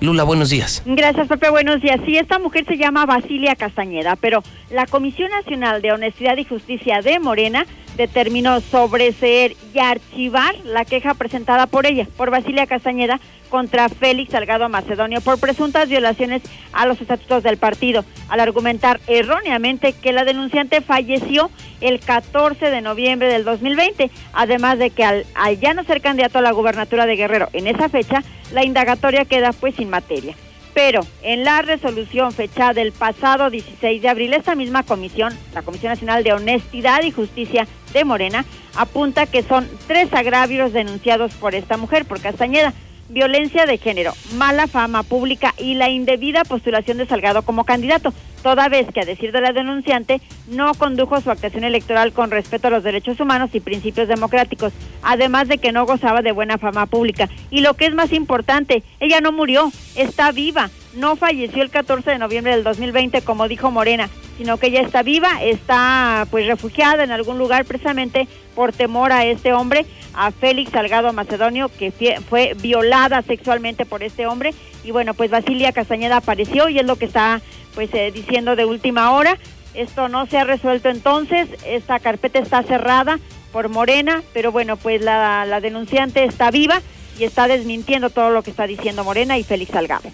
Lula, buenos días. Gracias, Pepe. Buenos días. Sí, esta mujer se llama Basilia Castañeda, pero la Comisión Nacional de Honestidad y Justicia de Morena determinó sobreseer y archivar la queja presentada por ella, por Basilia Castañeda, contra Félix Salgado Macedonio por presuntas violaciones a los estatutos del partido, al argumentar erróneamente que la denunciante falleció el 14 de noviembre del 2020, además de que al, al ya no ser candidato a la gubernatura de Guerrero en esa fecha, la indagatoria queda pues sin materia. Pero en la resolución fechada del pasado 16 de abril, esta misma comisión, la Comisión Nacional de Honestidad y Justicia de Morena, apunta que son tres agravios denunciados por esta mujer, por Castañeda violencia de género, mala fama pública y la indebida postulación de Salgado como candidato, toda vez que, a decir de la denunciante, no condujo su actuación electoral con respeto a los derechos humanos y principios democráticos, además de que no gozaba de buena fama pública. Y lo que es más importante, ella no murió, está viva, no falleció el 14 de noviembre del 2020, como dijo Morena, sino que ella está viva, está pues refugiada en algún lugar precisamente por temor a este hombre, a Félix Salgado Macedonio, que fue violada sexualmente por este hombre. Y bueno, pues Basilia Castañeda apareció y es lo que está pues eh, diciendo de última hora. Esto no se ha resuelto entonces, esta carpeta está cerrada por Morena, pero bueno, pues la, denunciante está viva y está desmintiendo todo lo que está diciendo Morena y Félix Salgado.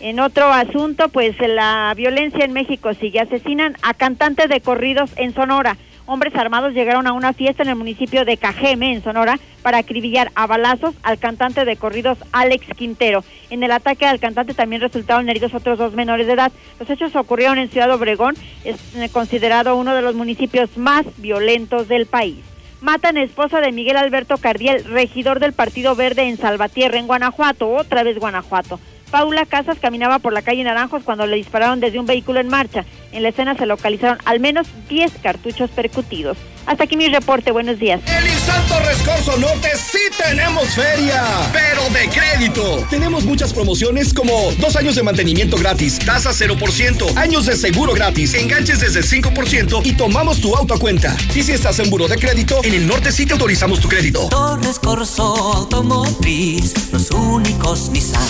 En otro asunto, pues la violencia en México sigue. Asesinan a cantantes de corridos en Sonora. Hombres armados llegaron a una fiesta en el municipio de Cajeme, en Sonora, para acribillar a balazos al cantante de corridos Alex Quintero. En el ataque al cantante también resultaron heridos otros dos menores de edad. Los hechos ocurrieron en Ciudad Obregón, es eh, considerado uno de los municipios más violentos del país. Matan esposa de Miguel Alberto Cardiel, regidor del Partido Verde en Salvatierra, en Guanajuato, otra vez Guanajuato. Paula Casas caminaba por la calle Naranjos cuando le dispararon desde un vehículo en marcha. En la escena se localizaron al menos 10 cartuchos percutidos. Hasta aquí mi reporte, buenos días. En el Santo Rescorso Norte sí tenemos feria, pero de crédito. Tenemos muchas promociones como dos años de mantenimiento gratis, tasa 0%, años de seguro gratis, enganches desde 5% y tomamos tu auto a cuenta. Y si estás en buro de crédito, en el norte sí te autorizamos tu crédito. Torres Corso Automotriz, los únicos Nissan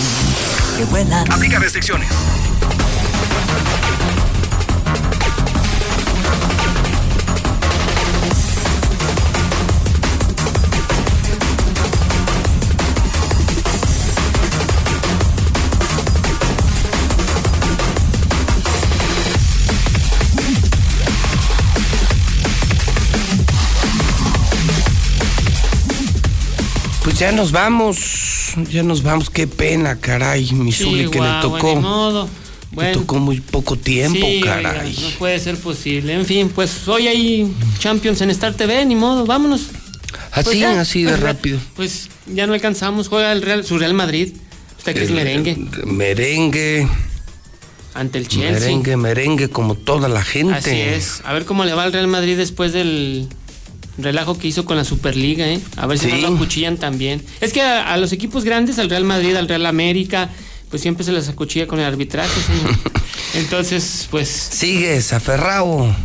que vuelan. Aplica restricciones. Ya nos vamos, ya nos vamos, qué pena, caray, mi Zuli, que le tocó. Ni modo. Le Bueno, tocó muy poco tiempo, sí, caray. oiga, no puede ser posible. En fin, pues hoy hay Champions en Star TV, ni modo, vámonos. Así, ya. así de rápido. Pues ya no alcanzamos, juega el Real, su Real Madrid. Usted que es merengue. Merengue. Ante el Chelsea. Merengue, merengue, como toda la gente. Así es. A ver cómo le va al Real Madrid después del relajo que hizo con la Superliga, ¿eh? A ver si Sí. no lo acuchillan también. Es que a, a los equipos grandes, al Real Madrid, al Real América, pues siempre se les acuchilla con el arbitraje, señor. *laughs* Entonces, pues... Sigues, aferrado.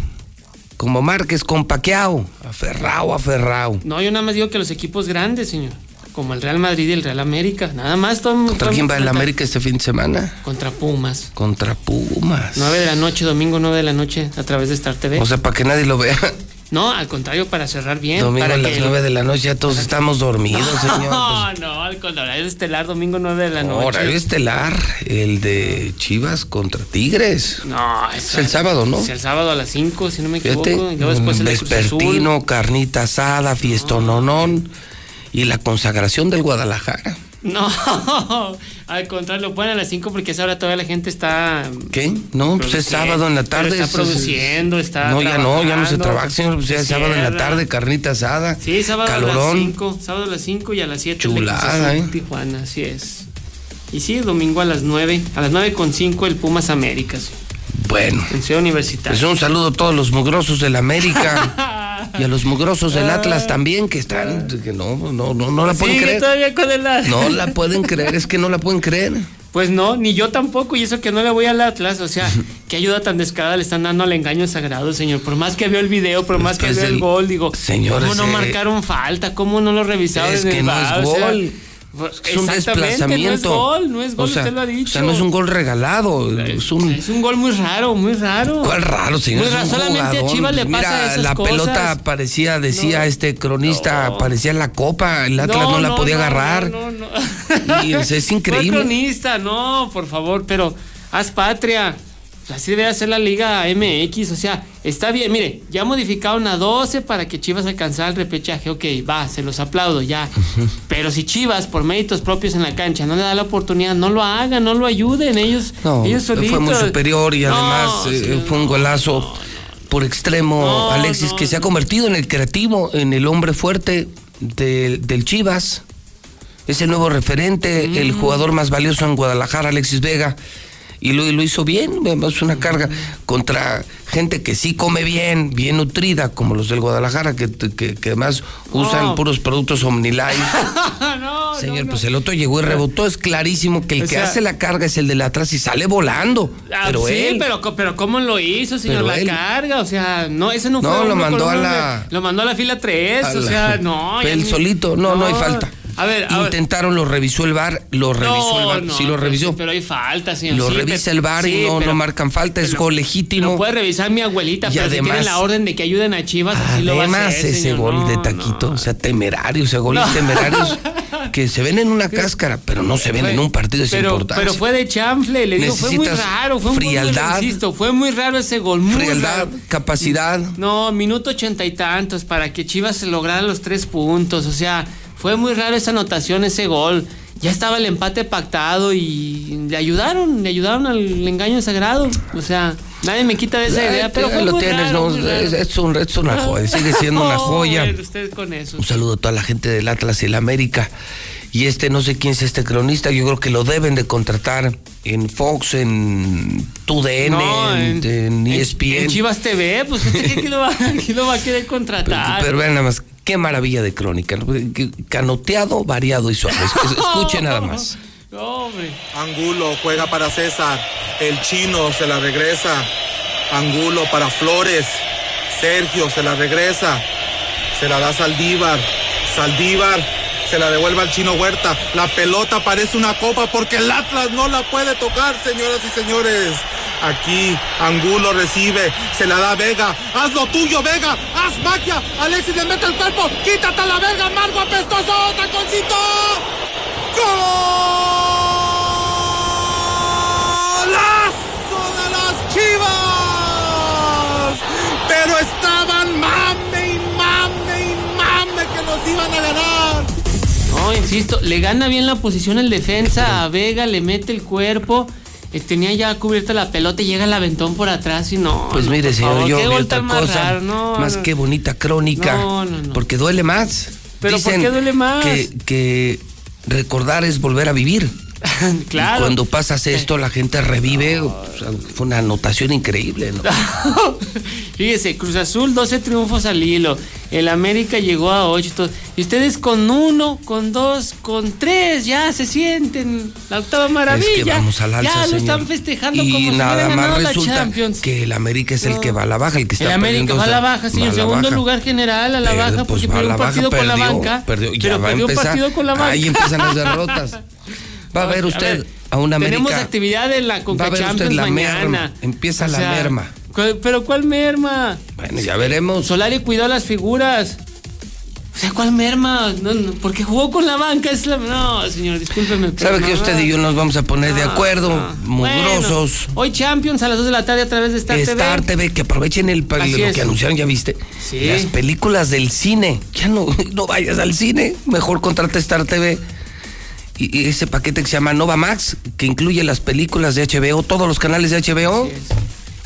Como Márquez con Paquiao. Aferrado, aferrado. No, yo nada más digo que los equipos grandes, señor. Como el Real Madrid y el Real América. Nada más. Tom, ¿Contra quién va el América este fin de semana? Contra Pumas. Contra Pumas. 9 de la noche, domingo 9 de la noche, a través de Star TV. O sea, para que nadie lo vea. No, al contrario, para cerrar bien. Domingo para a las que- 9 de la noche ya todos estamos dormidos, *laughs* señor. No, no, al contrario, es estelar, domingo 9 de la noche. Horario estelar, el de Chivas contra Tigres. No, Es el sábado, ¿no? Es el sábado a las 5, si no me equivoco. Fíjate, después el vespertino, carnita asada, fiestononón y la consagración del Guadalajara. No, *laughs* al contrario, lo ponen a las 5 porque a esa hora todavía la gente está. ¿Qué? No, pues es sábado en la pero tarde. Está es- es- produciendo, está. No, ya no, ya no se trabaja, señor. Pues ya es sábado en la tarde, carnita asada. Sí, sábado a las calorón. 5. Sábado a las 5 y a las 7 Chulada, ¿eh? Tijuana, así es. Y sí, domingo a las 9. A las 9 con 5 el Pumas Américas. Bueno. En Ciudad Universitaria. Pues un saludo a todos los mugrosos del América *laughs* y a los mugrosos del Atlas también que están, que no, no, no, no la pueden creer. todavía con el No la pueden creer, es que no la pueden creer. Pues no, ni yo tampoco, y eso que no le voy al Atlas, o sea, *laughs* qué ayuda tan descarada le están dando al engaño sagrado, señor. Por más que veo el video, por más que veo el el- gol, digo, Señor, ¿cómo no marcaron falta? ¿Cómo no lo revisaron? Es en el que no es O sea, gol. Es un desplazamiento. No es gol, no es gol, o sea, usted lo ha O dicho. sea, no es un gol regalado. Es un. Es un gol muy raro, muy raro. ¿Cuál raro, señor? Raro, solamente a jugador. Chivas le Mira, pasa esas la cosas. pelota parecía, decía este cronista, parecía la copa. El Atlas no, la podía no, agarrar. No, no, *laughs* no. Y es, es increíble. cronista, no, por favor, pero haz patria. Así debe hacer la Liga MX. O sea, está bien. Mire, ya modificaron a 12 para que Chivas alcanzara el repechaje. Ok, va, se los aplaudo ya. Pero si Chivas, por méritos propios en la cancha, no le da la oportunidad, no lo hagan, no lo ayuden. Ellos, No, ellos solitos. fue muy superior y No, además eh, fue un golazo por extremo. Alexis, que se ha convertido en el creativo, en el hombre fuerte del- del Chivas. Es el nuevo referente, Mm. el jugador más valioso en Guadalajara, Alexis Vega. Y lo, y lo hizo bien, es una carga contra gente que sí come bien, bien nutrida, como los del Guadalajara, que, que, que además usan No. puros productos OmniLife. *laughs* no, Señor, pues el otro llegó y rebotó. Es clarísimo que el O que sea- hace la carga es el del atrás y sale volando. Ah, pero sí, él. pero, pero ¿cómo lo hizo, señor? La él. carga, o sea, no, ese no No, fue. lo uno mandó a la- de- lo mandó a la fila 3, A o la- sea, no. ya Él ni- solito, no, no, hay falta. A ver, a ver. Intentaron, lo revisó el bar, lo revisó el bar, no, sí lo pero revisó. Pero hay falta, señor. Lo sí, revisa pero- el bar y sí, no, pero- no marcan falta, es pero- gol legítimo. Lo puede revisar mi abuelita, Y pero si además- tienen la orden de que ayuden a Chivas, así lo va a Además, hacer, ese señor. gol No, de taquito, o sea, temerario, ese goles No. temerarios *laughs* que se ven en una cáscara, pero no se ven en un partido de pero, importancia. pero fue de chanfle, le digo, fue muy raro, fue muy frialdad. insisto, fue muy raro ese gol, muy Frialdad, raro. capacidad. No, minuto ochenta y tantos para que Chivas lograra los tres puntos. O sea, fue muy raro esa anotación, ese gol. Ya estaba el empate pactado y le ayudaron, le ayudaron al engaño sagrado. O sea, nadie me quita de esa idea, pero fue lo muy tienes, raro, no, muy raro. es, un- es una joya, sigue siendo una *laughs* joya. con eso. Un saludo a toda la gente del Atlas y el América. Y este, no sé quién es este cronista, yo creo que lo deben de contratar en Fox, en TUDN, No, en, en E ESPN. En Chivas TV, pues usted que lo va, *laughs* lo va a querer contratar. Pero vean nada más, qué maravilla de crónica. ¿no? Canoteado, variado y suave. Es- Escuchen nada *laughs* más. No, hombre. Angulo juega para César. El chino se la regresa. Angulo para Flores. Sergio se la regresa. Se la da Saldívar. Saldívar se la devuelve al chino Huerta. La pelota parece una copa porque el Atlas no la puede tocar, señoras y señores. Aquí Angulo recibe, se la da Vega. Haz lo tuyo, Vega. Haz magia. Alexis le mete el cuerpo. Quítate a la verga, Margo apestoso. Taconcito. ¡Golazo de las Chivas! Pero estaban mame y mame y mame que nos iban a ganar. No, insisto, le gana bien la posición el defensa a Vega, le mete el cuerpo. eh, tenía ya cubierta la pelota y llega el aventón por atrás y no. Pues mire, por señor, yo gol otra más cosa, raro, no, más no. que bonita crónica, No, no, no. porque duele más. ¿Pero por Dicen qué duele más? Que, que recordar es volver a vivir. *laughs* claro. Y cuando pasas esto, la gente revive. o sea, fue una anotación increíble, ¿no? *laughs* Fíjese, Cruz Azul 12 triunfos al hilo. El América llegó a 8. Y ustedes con uno, con dos, con tres, ya se sienten la octava maravilla. Es que vamos al alza, ya lo señor. están festejando y como si nada hubieran más la resulta Champions. que el América es el que va a la baja, el que está El América va a la baja, sí, a la segundo baja. lugar general a la Pero, baja, pues, porque a perdió un partido con la banca. perdió, ya pero va a perdió un partido con la banca. Ahí empiezan las *laughs* derrotas. Va a ver usted ver, a un América. Tenemos actividad en la va Conca a ver usted la mañana. merma. Empieza O la merma. ¿cuál- ¿Pero cuál merma? Bueno, ya veremos. Solari cuidó las figuras. O sea, ¿cuál merma? No, no, porque jugó con la banca. Es la... No, señor, discúlpeme. pero ¿Sabe no, que usted y yo nos vamos a poner de acuerdo? Mugrosos. Hoy Champions a las 2 de la tarde a través de Star, Star TV, que aprovechen el, Así lo es. que anunciaron, ya viste. Sí. Las películas del cine. Ya no, *laughs* no vayas al cine. Mejor contrata Star TV. Y, y ese paquete que se llama Nova Max, que incluye las películas de HBO, todos los canales de HBO.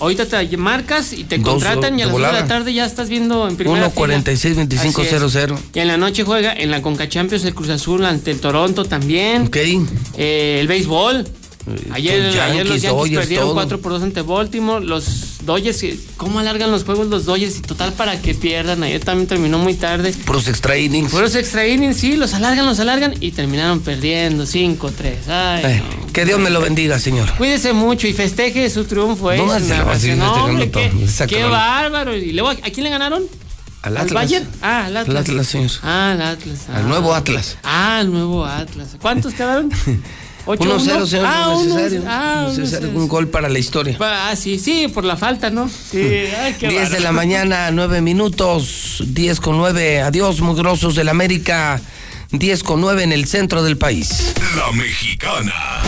Ahorita te marcas y te Dos, contratan y a las 2 de la tarde ya estás viendo en primera 1 46 25 Así es. 00. Y en la noche juega en la Conca Champions el Cruz Azul ante el Toronto también. Ok. Eh, el béisbol. Ayer, ayer los Yankees, Dodgers, perdieron todo. 4 por 2 ante Baltimore. Los Dodgers, ¿cómo alargan los juegos los Dodgers? Y total para que pierdan. Ayer también terminó muy tarde. Puros extra innings. Puros extra innings, sí, los alargan, los alargan y terminaron perdiendo 5-3. Ay, Eh, no. que Dios me lo bendiga, señor. Cuídese mucho y festeje su triunfo. ¿eh? No, hombre, todo. qué, bárbaro. Y luego, ¿a quién le ganaron? Al ¿Al Atlas. Bayern? Ah, al Atlas. Al Atlas, señor. Ah, al Atlas. Al ah. nuevo Atlas. Ah, al nuevo Atlas. ¿Cuántos quedaron? *laughs* ¿Ocho, 1-0, uno? señor. Ah, uno, necesario. ah, Necesario, un gol para la historia. Ah, sí, sí, por la falta, ¿no? Sí, *laughs* ay, qué 10 de la mañana, 9 minutos, 10 con 9. Adiós, mugrosos del América. 10 con 9 en el centro del país. La mexicana.